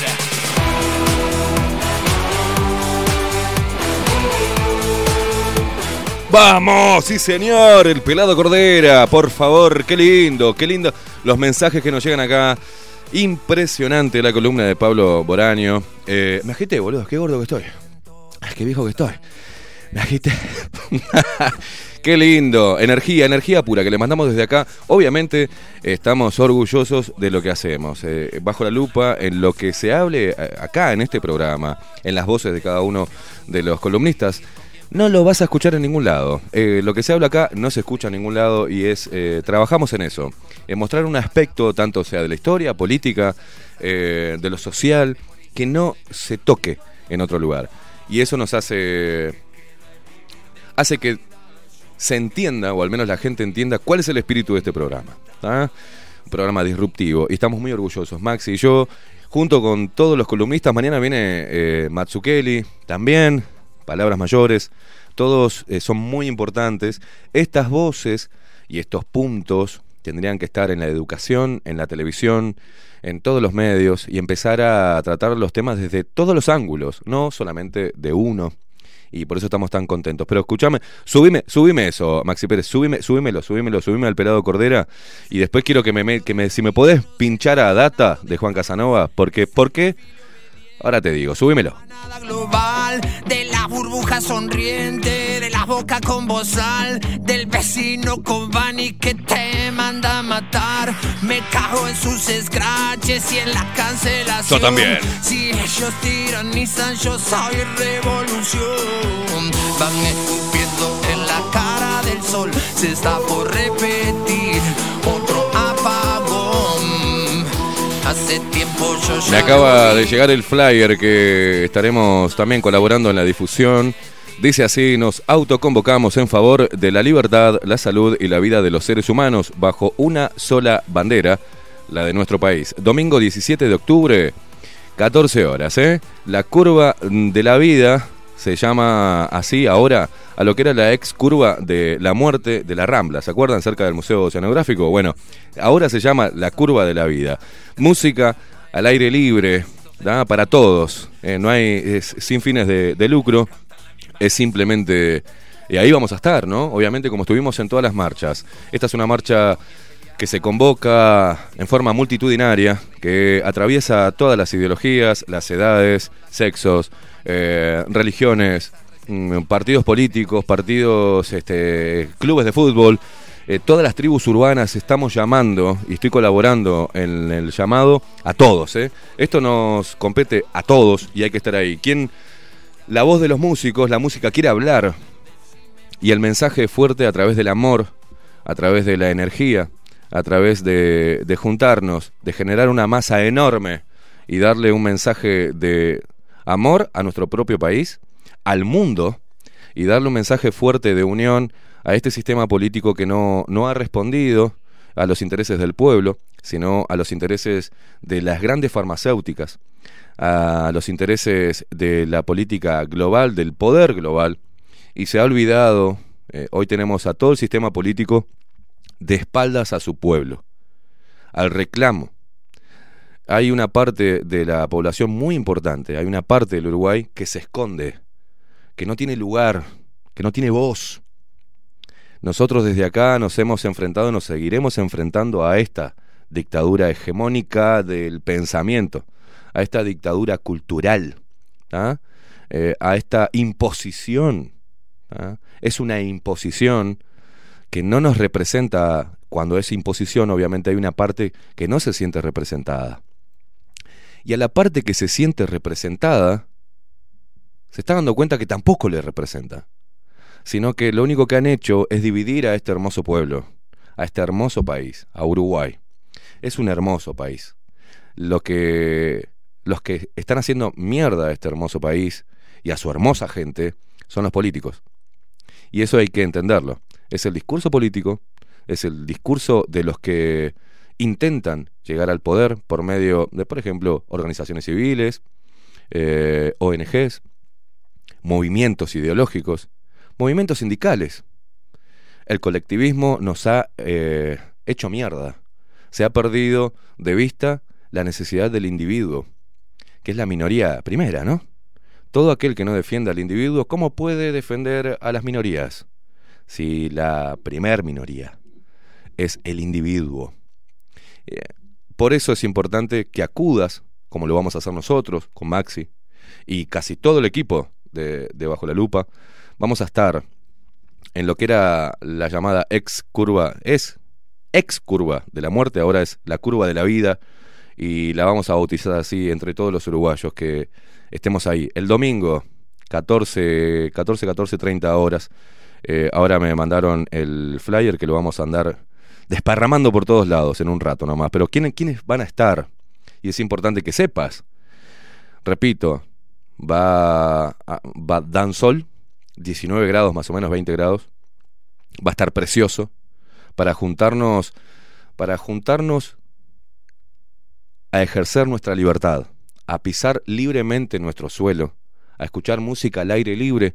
Vamos, sí señor, el pelado Cordera, por favor, qué lindo, qué lindo los mensajes que nos llegan acá. Impresionante la columna de Pablo Boraño. Eh, me agité, boludo, qué gordo que estoy. Ay, qué viejo que estoy. Me agité. qué lindo. Energía, energía pura que le mandamos desde acá. Obviamente estamos orgullosos de lo que hacemos. Eh, bajo la lupa, en lo que se hable eh, acá en este programa, en las voces de cada uno de los columnistas. No lo vas a escuchar en ningún lado. Eh, lo que se habla acá no se escucha en ningún lado y es, trabajamos en eso, en mostrar un aspecto, tanto sea de la historia, política, de lo social, que no se toque en otro lugar. Y eso nos hace, hace que se entienda, o al menos la gente entienda, cuál es el espíritu de este programa. Un programa disruptivo. Y estamos muy orgullosos, Maxi y yo, junto con todos los columnistas. Mañana viene eh, Matsukeli también, palabras mayores. Todos eh, son muy importantes. Estas voces y estos puntos tendrían que estar en la educación, en la televisión, en todos los medios y empezar a tratar los temas desde todos los ángulos, no solamente de uno. Y por eso estamos tan contentos. Pero escúchame, subime, subime eso, Maxi Pérez, subime, subímelo, subímelo, subime al pelado Cordera. Y después quiero que me, que me, si me podés pinchar a Data de Juan Casanova, porque, ¿por qué? Ahora te digo, subímelo. global, de la burbuja sonriente, boca con bozal del vecino con Bani que te manda a matar. Me cago en sus scratches y en la cancelación. Yo también. Si ellos tiranizan, yo soy revolución. Van escupiendo en la cara del sol. Se está por repetir otro apagón. Hace tiempo yo ya Me acaba de llegar el flyer que estaremos también colaborando en la difusión. Dice así, nos autoconvocamos en favor de la libertad, la salud y la vida de los seres humanos bajo una sola bandera, la de nuestro país. Domingo 17 de octubre, 14 horas, ¿eh? La curva de la vida se llama así ahora a lo que era la ex curva de la muerte de la Rambla. ¿Se acuerdan cerca del Museo Oceanográfico? Bueno, ahora se llama la curva de la vida. Música al aire libre, para todos. ¿eh? no hay, sin fines de lucro. Es simplemente. Y ahí vamos a estar, ¿no? Obviamente, como estuvimos en todas las marchas. Esta es una marcha que se convoca en forma multitudinaria, que atraviesa todas las ideologías, las edades, sexos, eh, religiones, mm, partidos políticos, partidos, este, clubes de fútbol. Eh, todas las tribus urbanas estamos llamando y estoy colaborando en el llamado a todos. ¿eh? Esto nos compete a todos y hay que estar ahí. ¿Quién, la voz de los músicos, la música quiere hablar. Y el mensaje fuerte a través del amor, a través de la energía, a través de, de juntarnos, de generar una masa enorme y darle un mensaje de amor a nuestro propio país, al mundo, y darle un mensaje fuerte de unión a este sistema político que no, no ha respondido a los intereses del pueblo, sino a los intereses de las grandes farmacéuticas, a los intereses de la política global, del poder global, y se ha olvidado, eh, hoy tenemos a todo el sistema político de espaldas a su pueblo, al reclamo. Hay una parte de la población muy importante, hay una parte del Uruguay que se esconde, que no tiene lugar, que no tiene voz. Nosotros desde acá nos hemos enfrentado, nos seguiremos enfrentando a esta dictadura hegemónica del pensamiento, a esta dictadura cultural, eh, a esta imposición. Es una imposición que no nos representa, cuando es imposición obviamente hay una parte que no se siente representada. Y a la parte que se siente representada, se está dando cuenta que tampoco le representa, sino que lo único que han hecho es dividir a este hermoso pueblo, a este hermoso país, a Uruguay. Es un hermoso país. Lo que, los que están haciendo mierda a este hermoso país y a su hermosa gente son los políticos. Y eso hay que entenderlo. Es el discurso político, es el discurso de los que intentan llegar al poder por medio de, por ejemplo, organizaciones civiles, eh, ONGs, movimientos ideológicos, movimientos sindicales. El colectivismo nos ha eh, hecho mierda. Se ha perdido de vista la necesidad del individuo, que es la minoría primera, ¿no? Todo aquel que no defienda al individuo, ¿cómo puede defender a las minorías? Si la primer minoría es el individuo. Eh, por eso es importante que acudas, como lo vamos a hacer nosotros, con Maxi, y casi todo el equipo de, de Bajo la Lupa, vamos a estar en lo que era la llamada ex curva, es ex curva de la muerte, ahora es la curva de la vida, y la vamos a bautizar así entre todos los uruguayos que estemos ahí. El domingo, 14, 14, 14, 30 horas. Eh, ahora me mandaron el flyer que lo vamos a andar desparramando por todos lados en un rato nomás. Pero ¿quiénes, ¿quiénes van a estar? Y es importante que sepas. Repito, va, a, va Dan Sol, 19 grados más o menos, 20 grados. Va a estar precioso para juntarnos, para juntarnos a ejercer nuestra libertad, a pisar libremente nuestro suelo, a escuchar música al aire libre,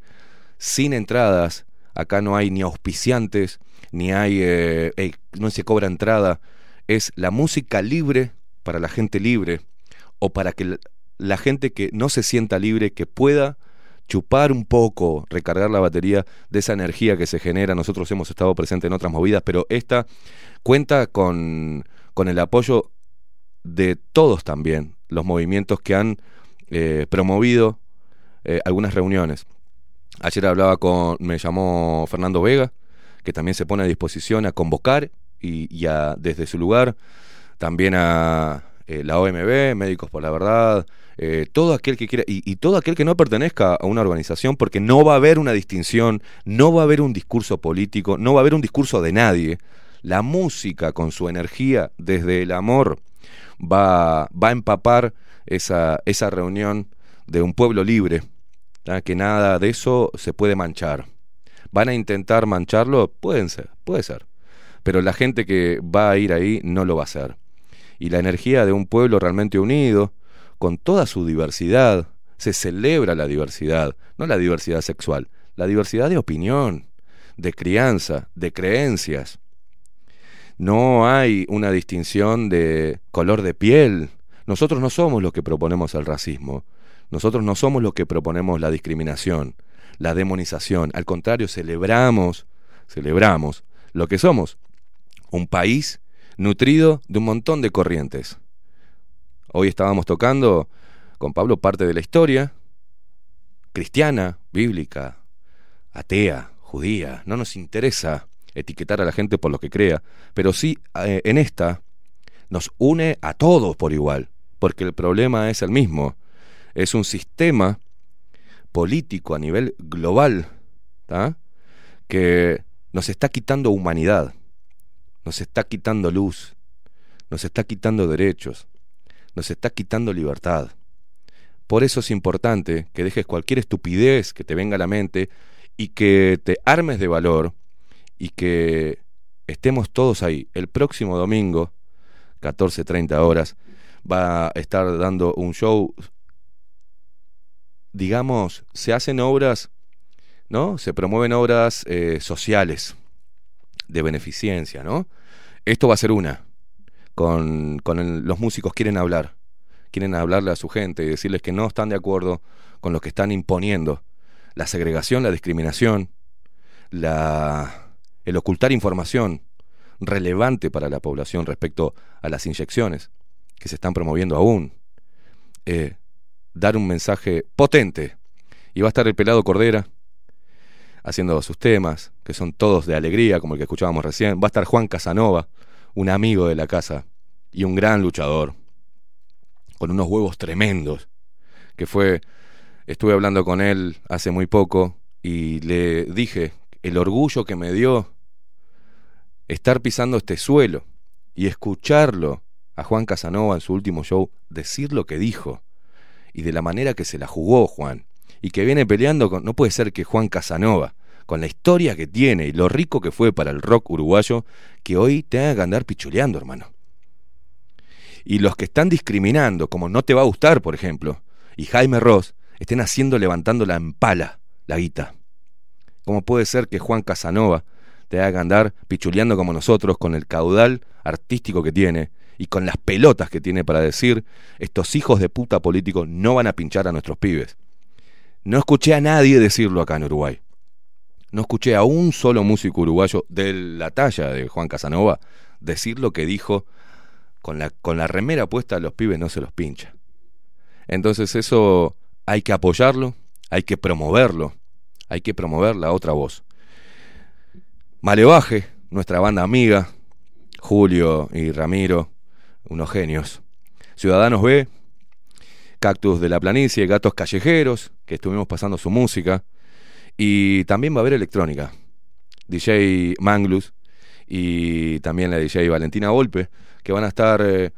sin entradas. Acá no hay ni auspiciantes, ni hay, eh, no se cobra entrada. Es la música libre para la gente libre o para que la gente que no se sienta libre, que pueda chupar un poco, recargar la batería de esa energía que se genera. Nosotros hemos estado presentes en otras movidas, pero esta cuenta con, con el apoyo de todos también, los movimientos que han eh, promovido eh, algunas reuniones. Ayer hablaba con, me llamó Fernando Vega, que también se pone a disposición a convocar y, y a, desde su lugar, también a eh, la OMB, Médicos por la Verdad, todo aquel que quiera, y, y todo aquel que no pertenezca a una organización, porque no va a haber una distinción, no va a haber un discurso político, no va a haber un discurso de nadie. La música con su energía desde el amor va, va a empapar esa, esa reunión de un pueblo libre, que nada de eso se puede manchar. ¿Van a intentar mancharlo? Pueden ser, puede ser. Pero la gente que va a ir ahí no lo va a hacer. Y la energía de un pueblo realmente unido, con toda su diversidad, se celebra la diversidad, no la diversidad sexual, la diversidad de opinión, de crianza, de creencias. No hay una distinción de color de piel. Nosotros no somos los que proponemos el racismo. Nosotros no somos los que proponemos la discriminación, la demonización. Al contrario, celebramos, celebramos lo que somos. Un país nutrido de un montón de corrientes. Hoy estábamos tocando con Pablo parte de la historia cristiana, bíblica, atea, judía. No nos interesa etiquetar a la gente por lo que crea, pero sí eh, en esta nos une a todos por igual, porque el problema es el mismo. Es un sistema político a nivel global que nos está quitando humanidad, nos está quitando luz, nos está quitando derechos, nos está quitando libertad. Por eso es importante que dejes cualquier estupidez que te venga a la mente y que te armes de valor y que estemos todos ahí. El próximo domingo, 14.30 horas, va a estar dando un show, digamos, se hacen obras, ¿no? Se promueven obras eh, sociales de beneficencia, ¿no? Esto va a ser una. Con, con los músicos quieren hablar, quieren hablarle a su gente y decirles que no están de acuerdo con lo que están imponiendo. La segregación, la discriminación, la, el ocultar información relevante para la población respecto a las inyecciones que se están promoviendo aún. Eh, dar un mensaje potente. Y va a estar el pelado Cordera haciendo sus temas, que son todos de alegría, como el que escuchábamos recién. Va a estar Juan Casanova, un amigo de la casa y un gran luchador, con unos huevos tremendos, que fue, estuve hablando con él hace muy poco y le dije el orgullo que me dio estar pisando este suelo y escucharlo a Juan Casanova en su último show decir lo que dijo y de la manera que se la jugó Juan y que viene peleando con no puede ser que Juan Casanova con la historia que tiene y lo rico que fue para el rock uruguayo que hoy tenga que andar pichuleando hermano. Y los que están discriminando como no te va a gustar por ejemplo y Jaime Ross estén haciendo levantando la empala la guita. ¿Cómo puede ser que Juan Casanova haga andar pichuleando como nosotros con el caudal artístico que tiene y con las pelotas que tiene para decir estos hijos de puta políticos no van a pinchar a nuestros pibes? No escuché a nadie decirlo acá en Uruguay. No escuché a un solo músico uruguayo de la talla de Juan Casanova decir lo que dijo con la, con la remera puesta a los pibes no se los pincha. Entonces eso hay que apoyarlo, hay que promoverlo, hay que promover la otra voz. Malevaje, nuestra banda amiga, Julio y Ramiro, unos genios. Ciudadanos B, Cactus de la Planicie, Gatos Callejeros, que estuvimos pasando su música. Y también va a haber electrónica. DJ Manglus y también la DJ Valentina Volpe, que van a estar eh,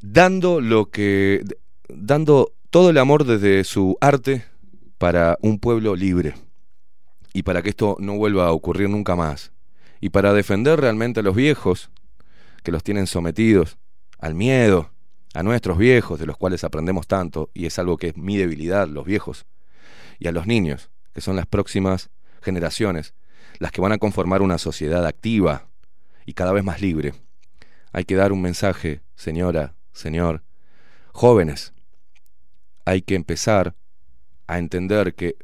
dando lo que. dando todo el amor desde su arte para un pueblo libre y para que esto no vuelva a ocurrir nunca más y para defender realmente a los viejos que los tienen sometidos al miedo, a nuestros viejos de los cuales aprendemos tanto y es algo que es mi debilidad, los viejos, y a los niños, que son las próximas generaciones, las que van a conformar una sociedad activa y cada vez más libre. Hay que dar un mensaje, señora, señor, jóvenes, hay que empezar a entender que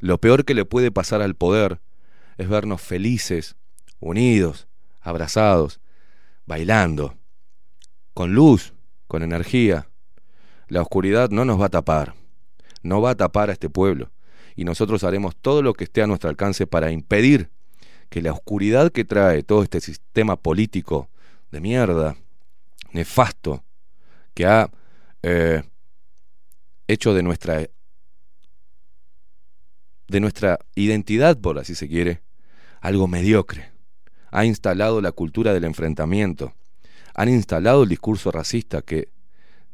lo peor que le puede pasar al poder es vernos felices, unidos, abrazados, bailando, con luz, con energía. La oscuridad no nos va a tapar, no va a tapar a este pueblo. y nosotros haremos todo lo que esté a nuestro alcance para impedir que la oscuridad que trae todo este sistema político de mierda, nefasto, que ha eh, hecho de nuestra de nuestra identidad, por así se quiere, algo mediocre. Ha instalado la cultura del enfrentamiento. Han instalado el discurso racista que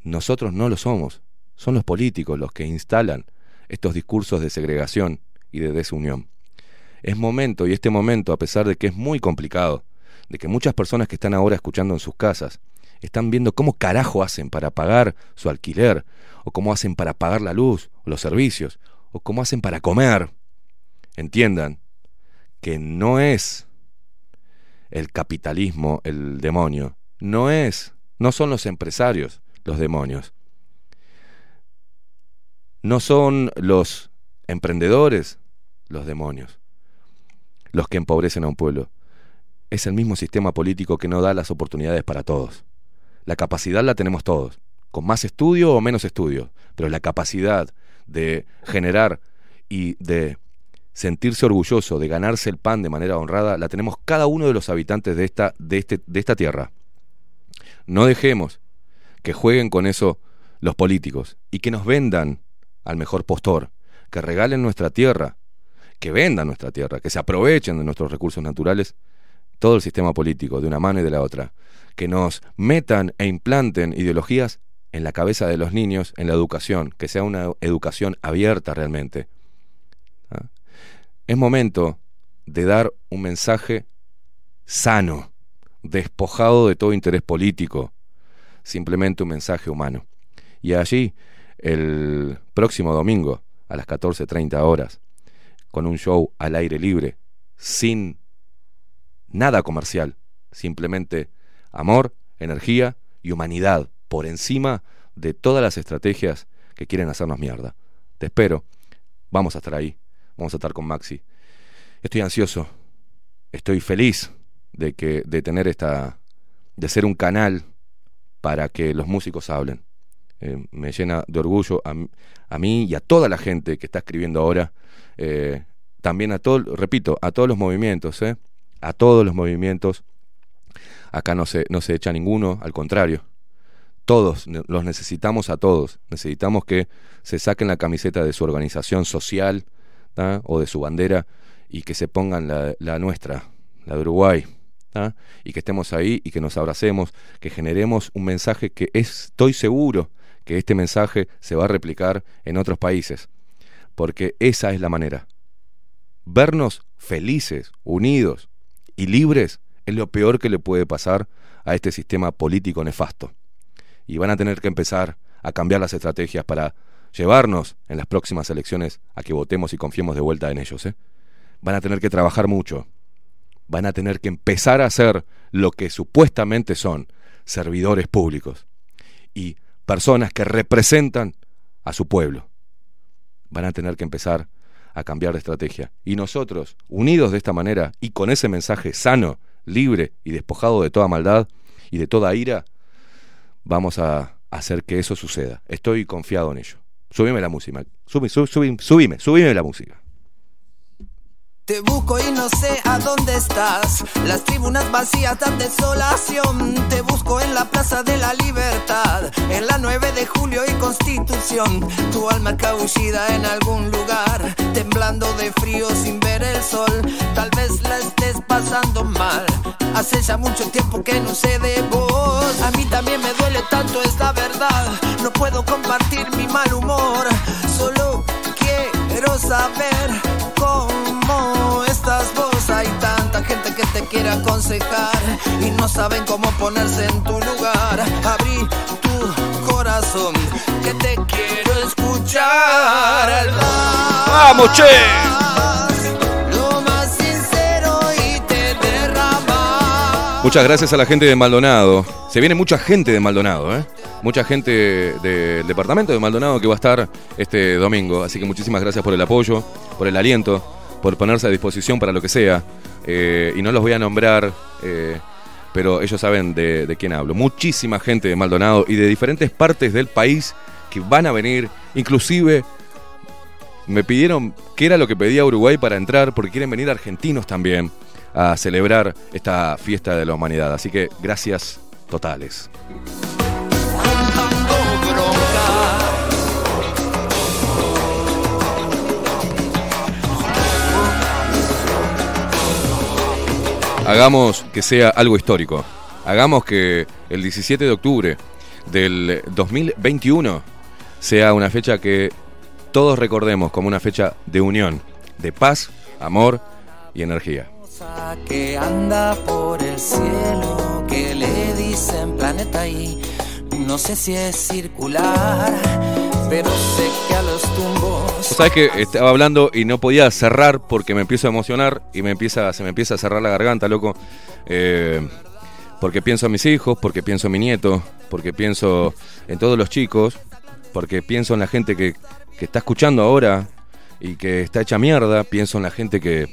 nosotros no lo somos. Son los políticos los que instalan estos discursos de segregación y de desunión. Es momento, y este momento, a pesar de que es muy complicado, de que muchas personas que están ahora escuchando en sus casas están viendo cómo carajo hacen para pagar su alquiler, o cómo hacen para pagar la luz, o los servicios, cómo hacen para comer. Entiendan que no es el capitalismo el demonio, no es, no son los empresarios los demonios, no son los emprendedores los demonios, los que empobrecen a un pueblo. Es el mismo sistema político que no da las oportunidades para todos. La capacidad la tenemos todos, con más estudio o menos estudio, pero la capacidad de generar y de sentirse orgulloso de ganarse el pan de manera honrada la tenemos cada uno de los habitantes de esta, de este, de esta tierra. No dejemos que jueguen con eso los políticos y que nos vendan al mejor postor, que regalen nuestra tierra, que vendan nuestra tierra, que se aprovechen de nuestros recursos naturales, todo el sistema político, de una mano y de la otra, que nos metan e implanten ideologías en la cabeza de los niños, en la educación, que sea una educación abierta realmente. ¿Ah? Es momento de dar un mensaje sano, despojado de todo interés político, simplemente un mensaje humano. Y allí, el próximo domingo, a las 14.30 horas, con un show al aire libre, sin nada comercial, simplemente amor, energía y humanidad por encima de todas las estrategias que quieren hacernos mierda. Te espero, vamos a estar ahí, vamos a estar con Maxi. Estoy ansioso, estoy feliz de que de tener esta de ser un canal para que los músicos hablen. Eh, me llena de orgullo a, mí y a toda la gente que está escribiendo ahora, eh, también a todo, repito, a todos los movimientos, eh, a todos los movimientos. Acá no se, no se echa ninguno, al contrario. Todos, los necesitamos a todos. Necesitamos que se saquen la camiseta de su organización social o de su bandera y que se pongan la, nuestra, la de Uruguay. y que estemos ahí y que nos abracemos, que generemos un mensaje que estoy seguro que este mensaje se va a replicar en otros países, porque esa es la manera. Vernos felices, unidos y libres es lo peor que le puede pasar a este sistema político nefasto. Y van a tener que empezar a cambiar las estrategias para llevarnos en las próximas elecciones a que votemos y confiemos de vuelta en ellos. ¿eh? Van a tener que trabajar mucho. Van a tener que empezar a hacer lo que supuestamente son servidores públicos. Y personas que representan a su pueblo. Van a tener que empezar a cambiar de estrategia. Y nosotros, unidos de esta manera y con ese mensaje sano, libre y despojado de toda maldad y de toda ira, vamos a hacer que eso suceda. Estoy confiado en ello. Subime la música. Subime, subime, subime, subime la música. Te busco y no sé a dónde estás. Las tribunas vacías dan desolación. Te busco en la Plaza de la Libertad, en la 9 de julio y Constitución. Tu alma cabullida en algún lugar, temblando de frío sin ver el sol. Tal vez la estés pasando mal. Hace ya mucho tiempo que no sé de vos. A mí también me duele tanto esta verdad. No puedo compartir mi mal humor. Solo quiero saber cómo estás vos. Hay tanta gente que te quiere aconsejar y no saben cómo ponerse en tu lugar. Abrí tu corazón que te quiero escuchar. ¡Vamos, che! Lo más sincero y te. Muchas gracias a la gente de Maldonado. Se viene mucha gente de Maldonado, ¿eh? Mucha gente del departamento de Maldonado que va a estar este domingo. Así que muchísimas gracias por el apoyo, por el aliento, por ponerse a disposición para lo que sea. Eh, y no los voy a nombrar, eh, pero ellos saben de, de quién hablo. Muchísima gente de Maldonado y de diferentes partes del país que van a venir, inclusive me pidieron qué era lo que pedía Uruguay para entrar, porque quieren venir argentinos también a celebrar esta fiesta de la humanidad. Así que gracias totales. Hagamos que sea algo histórico. Hagamos que el 17 de octubre del 2021 sea una fecha que todos recordemos como una fecha de unión, de paz, amor y energía. que anda por el cielo, que le dicen planeta y no sé si es circular, pero sé que a los tumbos. Sabes que estaba hablando y no podía cerrar porque me empiezo a emocionar y me empieza, se me empieza a cerrar la garganta, loco. Eh, porque pienso en mis hijos, porque pienso en mi nieto, porque pienso en todos los chicos, porque pienso en la gente que, que está escuchando ahora y que está hecha mierda, pienso en la gente que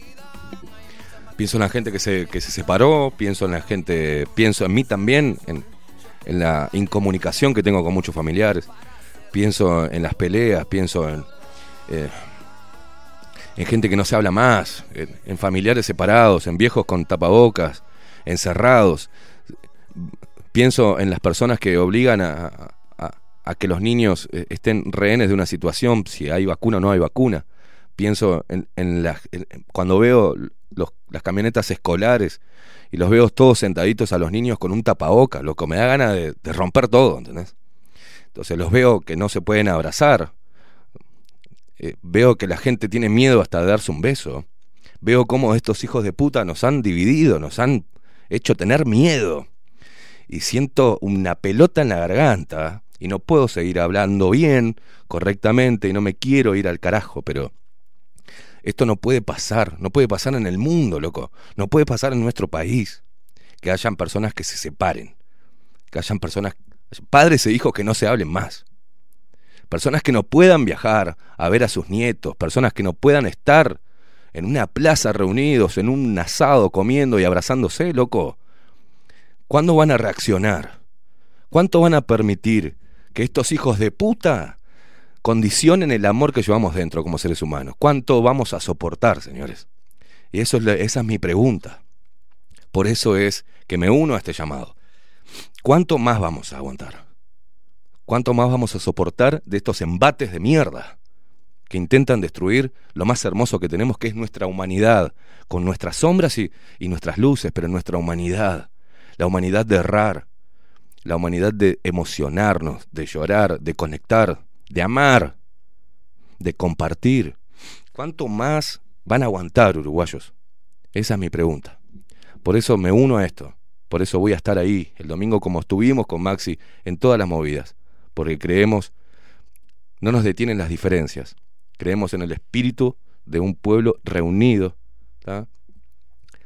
pienso en la gente que se, que se separó, pienso en la gente, pienso en mí también, en, en la incomunicación que tengo con muchos familiares, pienso en las peleas, pienso en, eh, en gente que no se habla más, en, familiares separados, en viejos con tapabocas, encerrados. Pienso en las personas que obligan a, a- que los niños eh, estén rehenes de una situación, si hay vacuna o no hay vacuna. Pienso en, las- cuando veo los- las camionetas escolares y los veo todos sentaditos a los niños con un tapaboca, lo que me da ganas de, de romper todo, ¿entendés? Entonces los veo que no se pueden abrazar. Eh, veo que la gente tiene miedo hasta de darse un beso. Veo cómo estos hijos de puta nos han dividido, nos han hecho tener miedo. Y siento una pelota en la garganta y no puedo seguir hablando bien, correctamente, y no me quiero ir al carajo, pero esto no puede pasar, no puede pasar en el mundo, loco. No puede pasar en nuestro país. Que hayan personas que se separen. Que hayan personas, padres e hijos que no se hablen más. Personas que no puedan viajar a ver a sus nietos. Personas que no puedan estar en una plaza reunidos, en un asado, comiendo y abrazándose, loco. ¿Cuándo van a reaccionar? ¿Cuánto van a permitir que estos hijos de puta condicionen el amor que llevamos dentro como seres humanos? ¿Cuánto vamos a soportar, señores? Y eso es esa es mi pregunta. Por eso es que me uno a este llamado. ¿Cuánto más vamos a aguantar? ¿Cuánto más vamos a soportar de estos embates de mierda que intentan destruir lo más hermoso que tenemos, que es nuestra humanidad, con nuestras sombras y, y nuestras luces, pero nuestra humanidad, la humanidad de errar, la humanidad de emocionarnos, de llorar, de conectar, de amar, de compartir. ¿Cuánto más van a aguantar, uruguayos? Esa es mi pregunta. Por eso me uno a esto. Por eso voy a estar ahí el domingo como estuvimos con Maxi en todas las movidas. Porque creemos, no nos detienen las diferencias. Creemos en el espíritu de un pueblo reunido,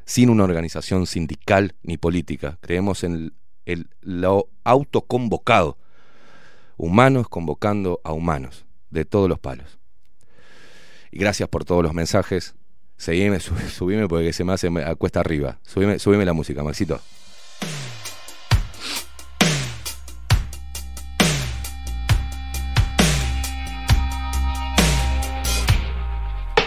sin una organización sindical ni política. Creemos en el, el- lo autoconvocado. Humanos convocando a humanos de todos los palos. Y gracias por todos los mensajes. Seguime, sub- subime porque se me hace a cuesta arriba. Subime, subime la música, Maxito.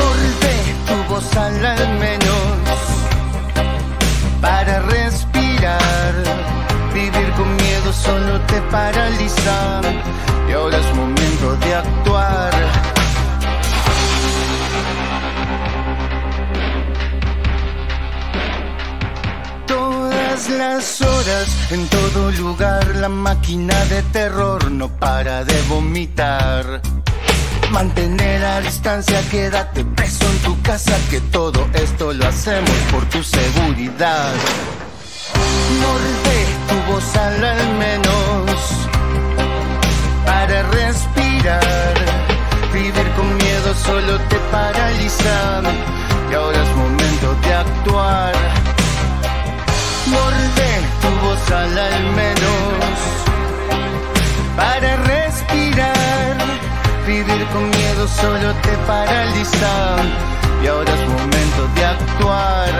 Morde tu voz al al menos para respirar. Vivir con miedo solo te paraliza y ahora es momento de actuar. Todas las horas, en todo lugar, la máquina de terror no para de vomitar. Mantener a distancia, quédate preso en tu casa, que todo esto lo hacemos por tu seguridad. Morde tu voz al al menos para respirar. Vivir con miedo solo paralizan y ahora es momento de actuar. Morde tu voz al al menos para respirar. Vivir con miedo solo te paraliza y ahora es momento de actuar.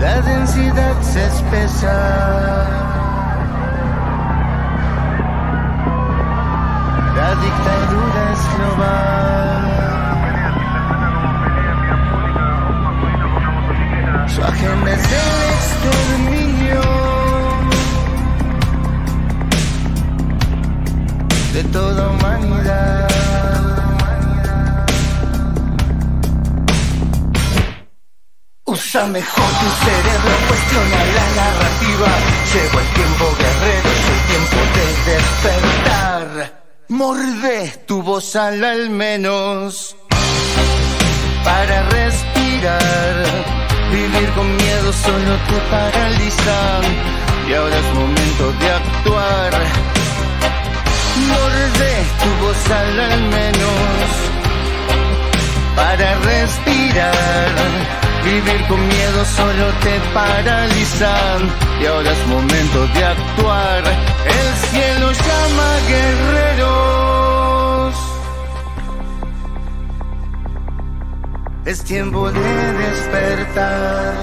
La densidad se espesa. La dictadura es global. Su agenda es el exterminio de toda humanidad. Usa mejor tu cerebro, cuestiona la narrativa. Llegó el tiempo guerrero, es el tiempo de despertar. Morde tu voz al al menos para respirar. Vivir con miedo solo te paraliza y ahora es momento de actuar. Morde tu voz al al menos para respirar. Vivir con miedo solo te paraliza y ahora es momento de actuar. El cielo llama guerreros. Es tiempo de despertar.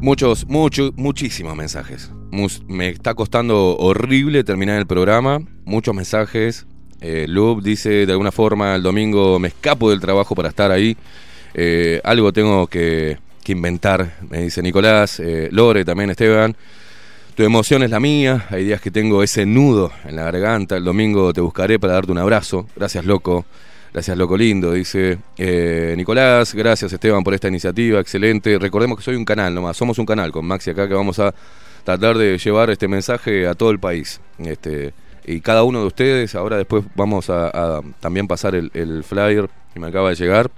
Muchos, muchos, muchísimos mensajes. Me está costando horrible terminar el programa. Muchos mensajes. Eh, Lub dice, de alguna forma, el domingo me escapo del trabajo para estar ahí. Eh, algo tengo que, que inventar, me dice Nicolás. Eh, Lore también, Esteban. Tu emoción es la mía. Hay días que tengo ese nudo en la garganta. El domingo te buscaré para darte un abrazo. Gracias, loco. Gracias, loco lindo, dice eh, Nicolás. Gracias, Esteban, por esta iniciativa. Excelente. Recordemos que soy un canal nomás. Somos un canal con Maxi acá que vamos a tratar de llevar este mensaje a todo el país. Este, y cada uno de ustedes, ahora después vamos a, también pasar el, el flyer que me acaba de llegar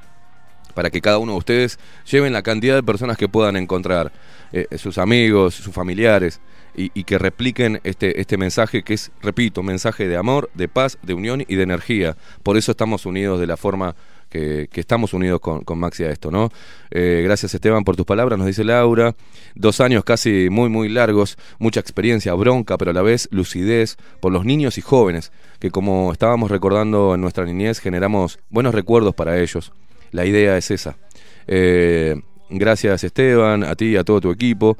para que cada uno de ustedes lleven la cantidad de personas que puedan encontrar, eh, sus amigos, sus familiares, y, que repliquen este, este mensaje que es, repito, mensaje de amor, de paz, de unión y de energía. Por eso estamos unidos de la forma que, que estamos unidos con, con Maxi a esto, ¿no? Eh, gracias Esteban por tus palabras, nos dice Laura. Dos años casi muy, muy largos, mucha experiencia, bronca, pero a la vez lucidez por los niños y jóvenes, que como estábamos recordando en nuestra niñez, generamos buenos recuerdos para ellos. La idea es esa. Eh, gracias Esteban, a ti y a todo tu equipo.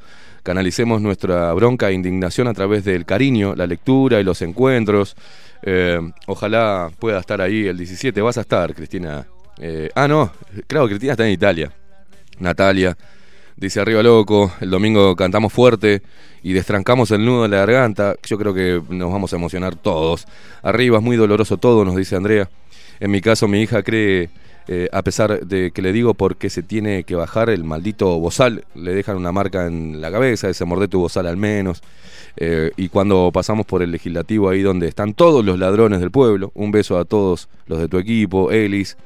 Canalicemos nuestra bronca e indignación a través del cariño, la lectura y los encuentros. Eh, ojalá pueda estar ahí el 17. Vas a estar, Cristina. Eh, ah, no, claro, Cristina está en Italia. Natalia. Dice arriba loco, el domingo cantamos fuerte y destrancamos el nudo de la garganta. Yo creo que nos vamos a emocionar todos. Arriba es muy doloroso todo, nos dice Andrea. En mi caso, mi hija cree, eh, a pesar de que le digo por qué se tiene que bajar el maldito bozal, le dejan una marca en la cabeza, ese mordé tu bozal al menos. Eh, y cuando pasamos por el legislativo, ahí donde están todos los ladrones del pueblo, un beso a todos los de tu equipo, Elis.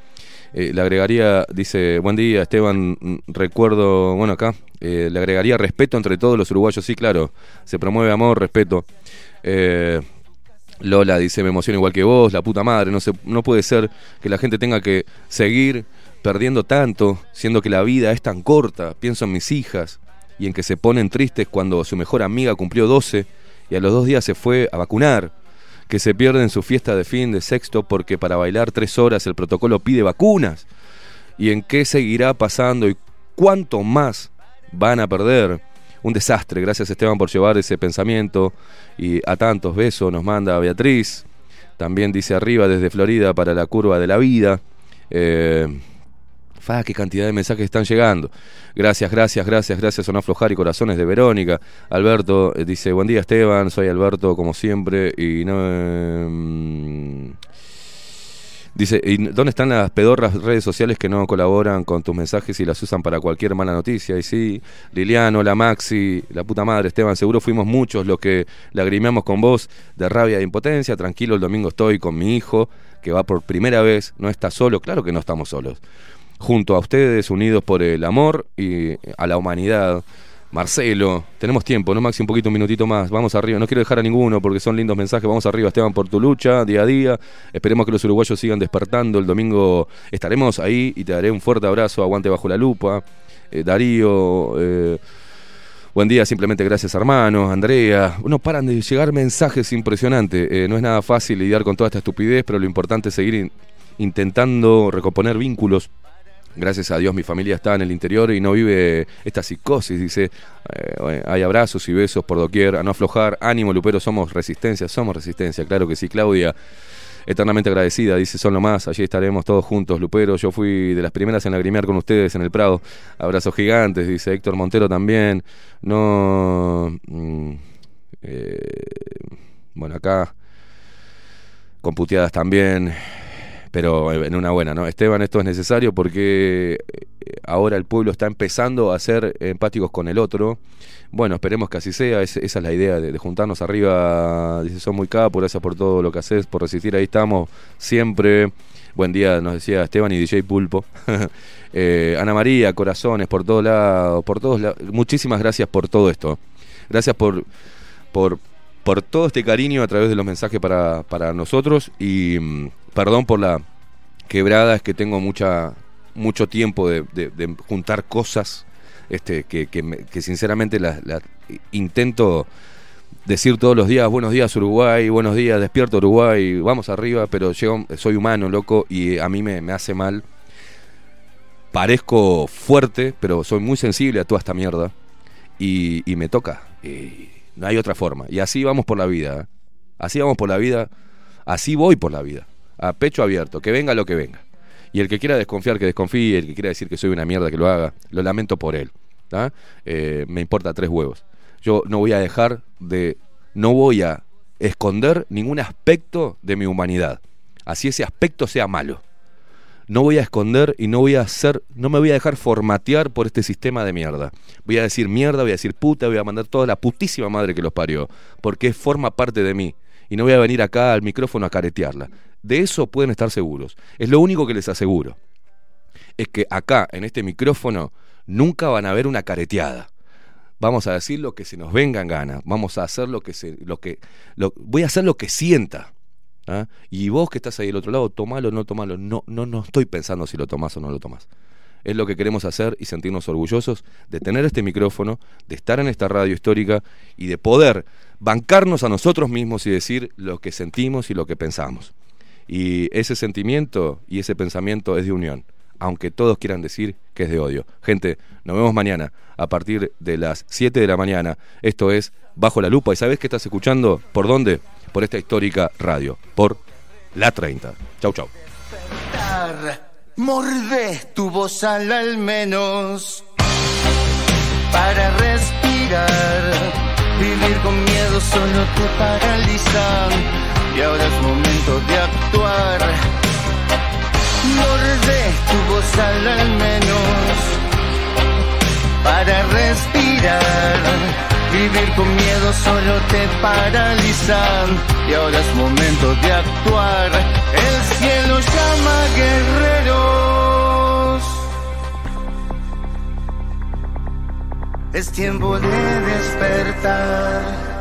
Eh, le agregaría, dice, buen día Esteban, mm, recuerdo, bueno acá, le agregaría respeto entre todos los uruguayos, sí, claro, se promueve amor, respeto. Lola dice, me emociona igual que vos, la puta madre, no, se, no puede ser que la gente tenga que seguir perdiendo tanto, siendo que la vida es tan corta, pienso en mis hijas y en que se ponen tristes cuando su mejor amiga cumplió 12 y a los dos días se fue a vacunar que se pierden su fiesta de fin de sexto porque para bailar tres horas el protocolo pide vacunas. ¿Y en qué seguirá pasando y cuánto más van a perder? Un desastre. Gracias Esteban por llevar ese pensamiento y a tantos besos nos manda Beatriz. También dice arriba desde Florida para la curva de la vida. Eh, Fa, qué cantidad de mensajes están llegando. Gracias, gracias, gracias, gracias. Son aflojar y corazones de Verónica. Alberto eh, dice, buen día Esteban, soy Alberto como siempre y no... eh, Dice, ¿y dónde están las pedorras redes sociales que no colaboran con tus mensajes y las usan para cualquier mala noticia? Y sí, Liliano, la Maxi, la puta madre, Esteban, seguro fuimos muchos los que lagrimeamos con vos de rabia e impotencia. Tranquilo, el domingo estoy con mi hijo, que va por primera vez, no está solo, claro que no estamos solos. Junto a ustedes, unidos por el amor y a la humanidad. Marcelo, tenemos tiempo, ¿no, Maxi? Un poquito, un minutito más. Vamos arriba. No quiero dejar a ninguno porque son lindos mensajes. Vamos arriba, Esteban, por tu lucha, día a día. Esperemos que los uruguayos sigan despertando. El domingo estaremos ahí y te daré un fuerte abrazo. Aguante bajo la lupa. Eh, Darío, eh, buen día, simplemente gracias, hermanos. Andrea, no paran de llegar mensajes impresionantes. Eh, no es nada fácil lidiar con toda esta estupidez, pero lo importante es seguir in- intentando recomponer vínculos Gracias a Dios mi familia está en el interior y no vive esta psicosis, dice, eh, hay abrazos y besos por doquier, a no aflojar, ánimo Lupero, somos resistencia, somos resistencia, claro que sí, Claudia, eternamente agradecida, dice, son lo más, allí estaremos todos juntos, Lupero, yo fui de las primeras en lagrimear con ustedes en el Prado, abrazos gigantes, dice Héctor Montero también, no... mm, eh, bueno, acá, con puteadas también, pero en una buena, ¿no? Esteban, esto es necesario porque eh, ahora el pueblo está empezando a ser empáticos con el otro. Bueno, esperemos que así sea, es- esa es la idea de, juntarnos arriba. Dice, son muy capos, gracias por todo lo que haces, por resistir, ahí estamos siempre. Buen día, nos decía Esteban y DJ Pulpo. Eh, Ana María, corazones por todos lados, por todos lados. Muchísimas gracias por todo esto. Gracias por, por, por todo este cariño a través de los mensajes para, para nosotros y mm, perdón por la quebrada, es que tengo mucha mucho tiempo de, juntar cosas este, que, que, me- que sinceramente las intento decir todos los días, buenos días Uruguay, buenos días, despierto Uruguay, vamos arriba, pero llego- soy humano, loco, y a mí me, me hace mal. Parezco fuerte, pero soy muy sensible a toda esta mierda y, y me toca. Y no hay otra forma. Y así vamos por la vida. ¿eh? Así vamos por la vida. Así voy por la vida. A pecho abierto. Que venga lo que venga. Y el que quiera desconfiar, que desconfíe. El que quiera decir que soy una mierda, que lo haga. Lo lamento por él. Eh, me importa tres huevos. Yo no voy a dejar de. No voy a esconder ningún aspecto de mi humanidad. Así ese aspecto sea malo no voy a esconder y no voy a hacer, no me voy a dejar formatear por este sistema de mierda. Voy a decir mierda, voy a decir puta, voy a mandar toda la putísima madre que los parió, porque forma parte de mí. Y no voy a venir acá al micrófono a caretearla. De eso pueden estar seguros. Es lo único que les aseguro. Es que acá, en este micrófono, nunca van a ver una careteada. Vamos a decir lo que se nos venga en gana. Vamos a hacer lo que se. Lo que, voy a hacer lo que sienta. ¿ah? Y vos que estás ahí del otro lado, tomalo o no tomalo. No, no, no estoy pensando si lo tomás o no lo tomás. Es lo que queremos hacer y sentirnos orgullosos de tener este micrófono, de estar en esta radio histórica y de poder bancarnos a nosotros mismos y decir lo que sentimos y lo que pensamos. Y ese sentimiento y ese pensamiento es de unión, aunque todos quieran decir que es de odio. Gente, nos vemos mañana a partir de las 7 de la mañana. Esto es Bajo la Lupa. ¿Y sabes qué estás escuchando? ¿Por dónde? Por esta histórica radio, por la 30. Chau, chau. Tu voz al menos para respirar. Vivir con miedo solo te paraliza y ahora es momento de actuar. Mordés tu voz al menos para respirar. Vivir con miedo solo te paraliza y ahora es momento de actuar. El cielo llama guerreros. Es tiempo de despertar.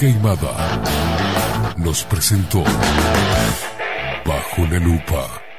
Queimada nos presentó Bajo la Lupa.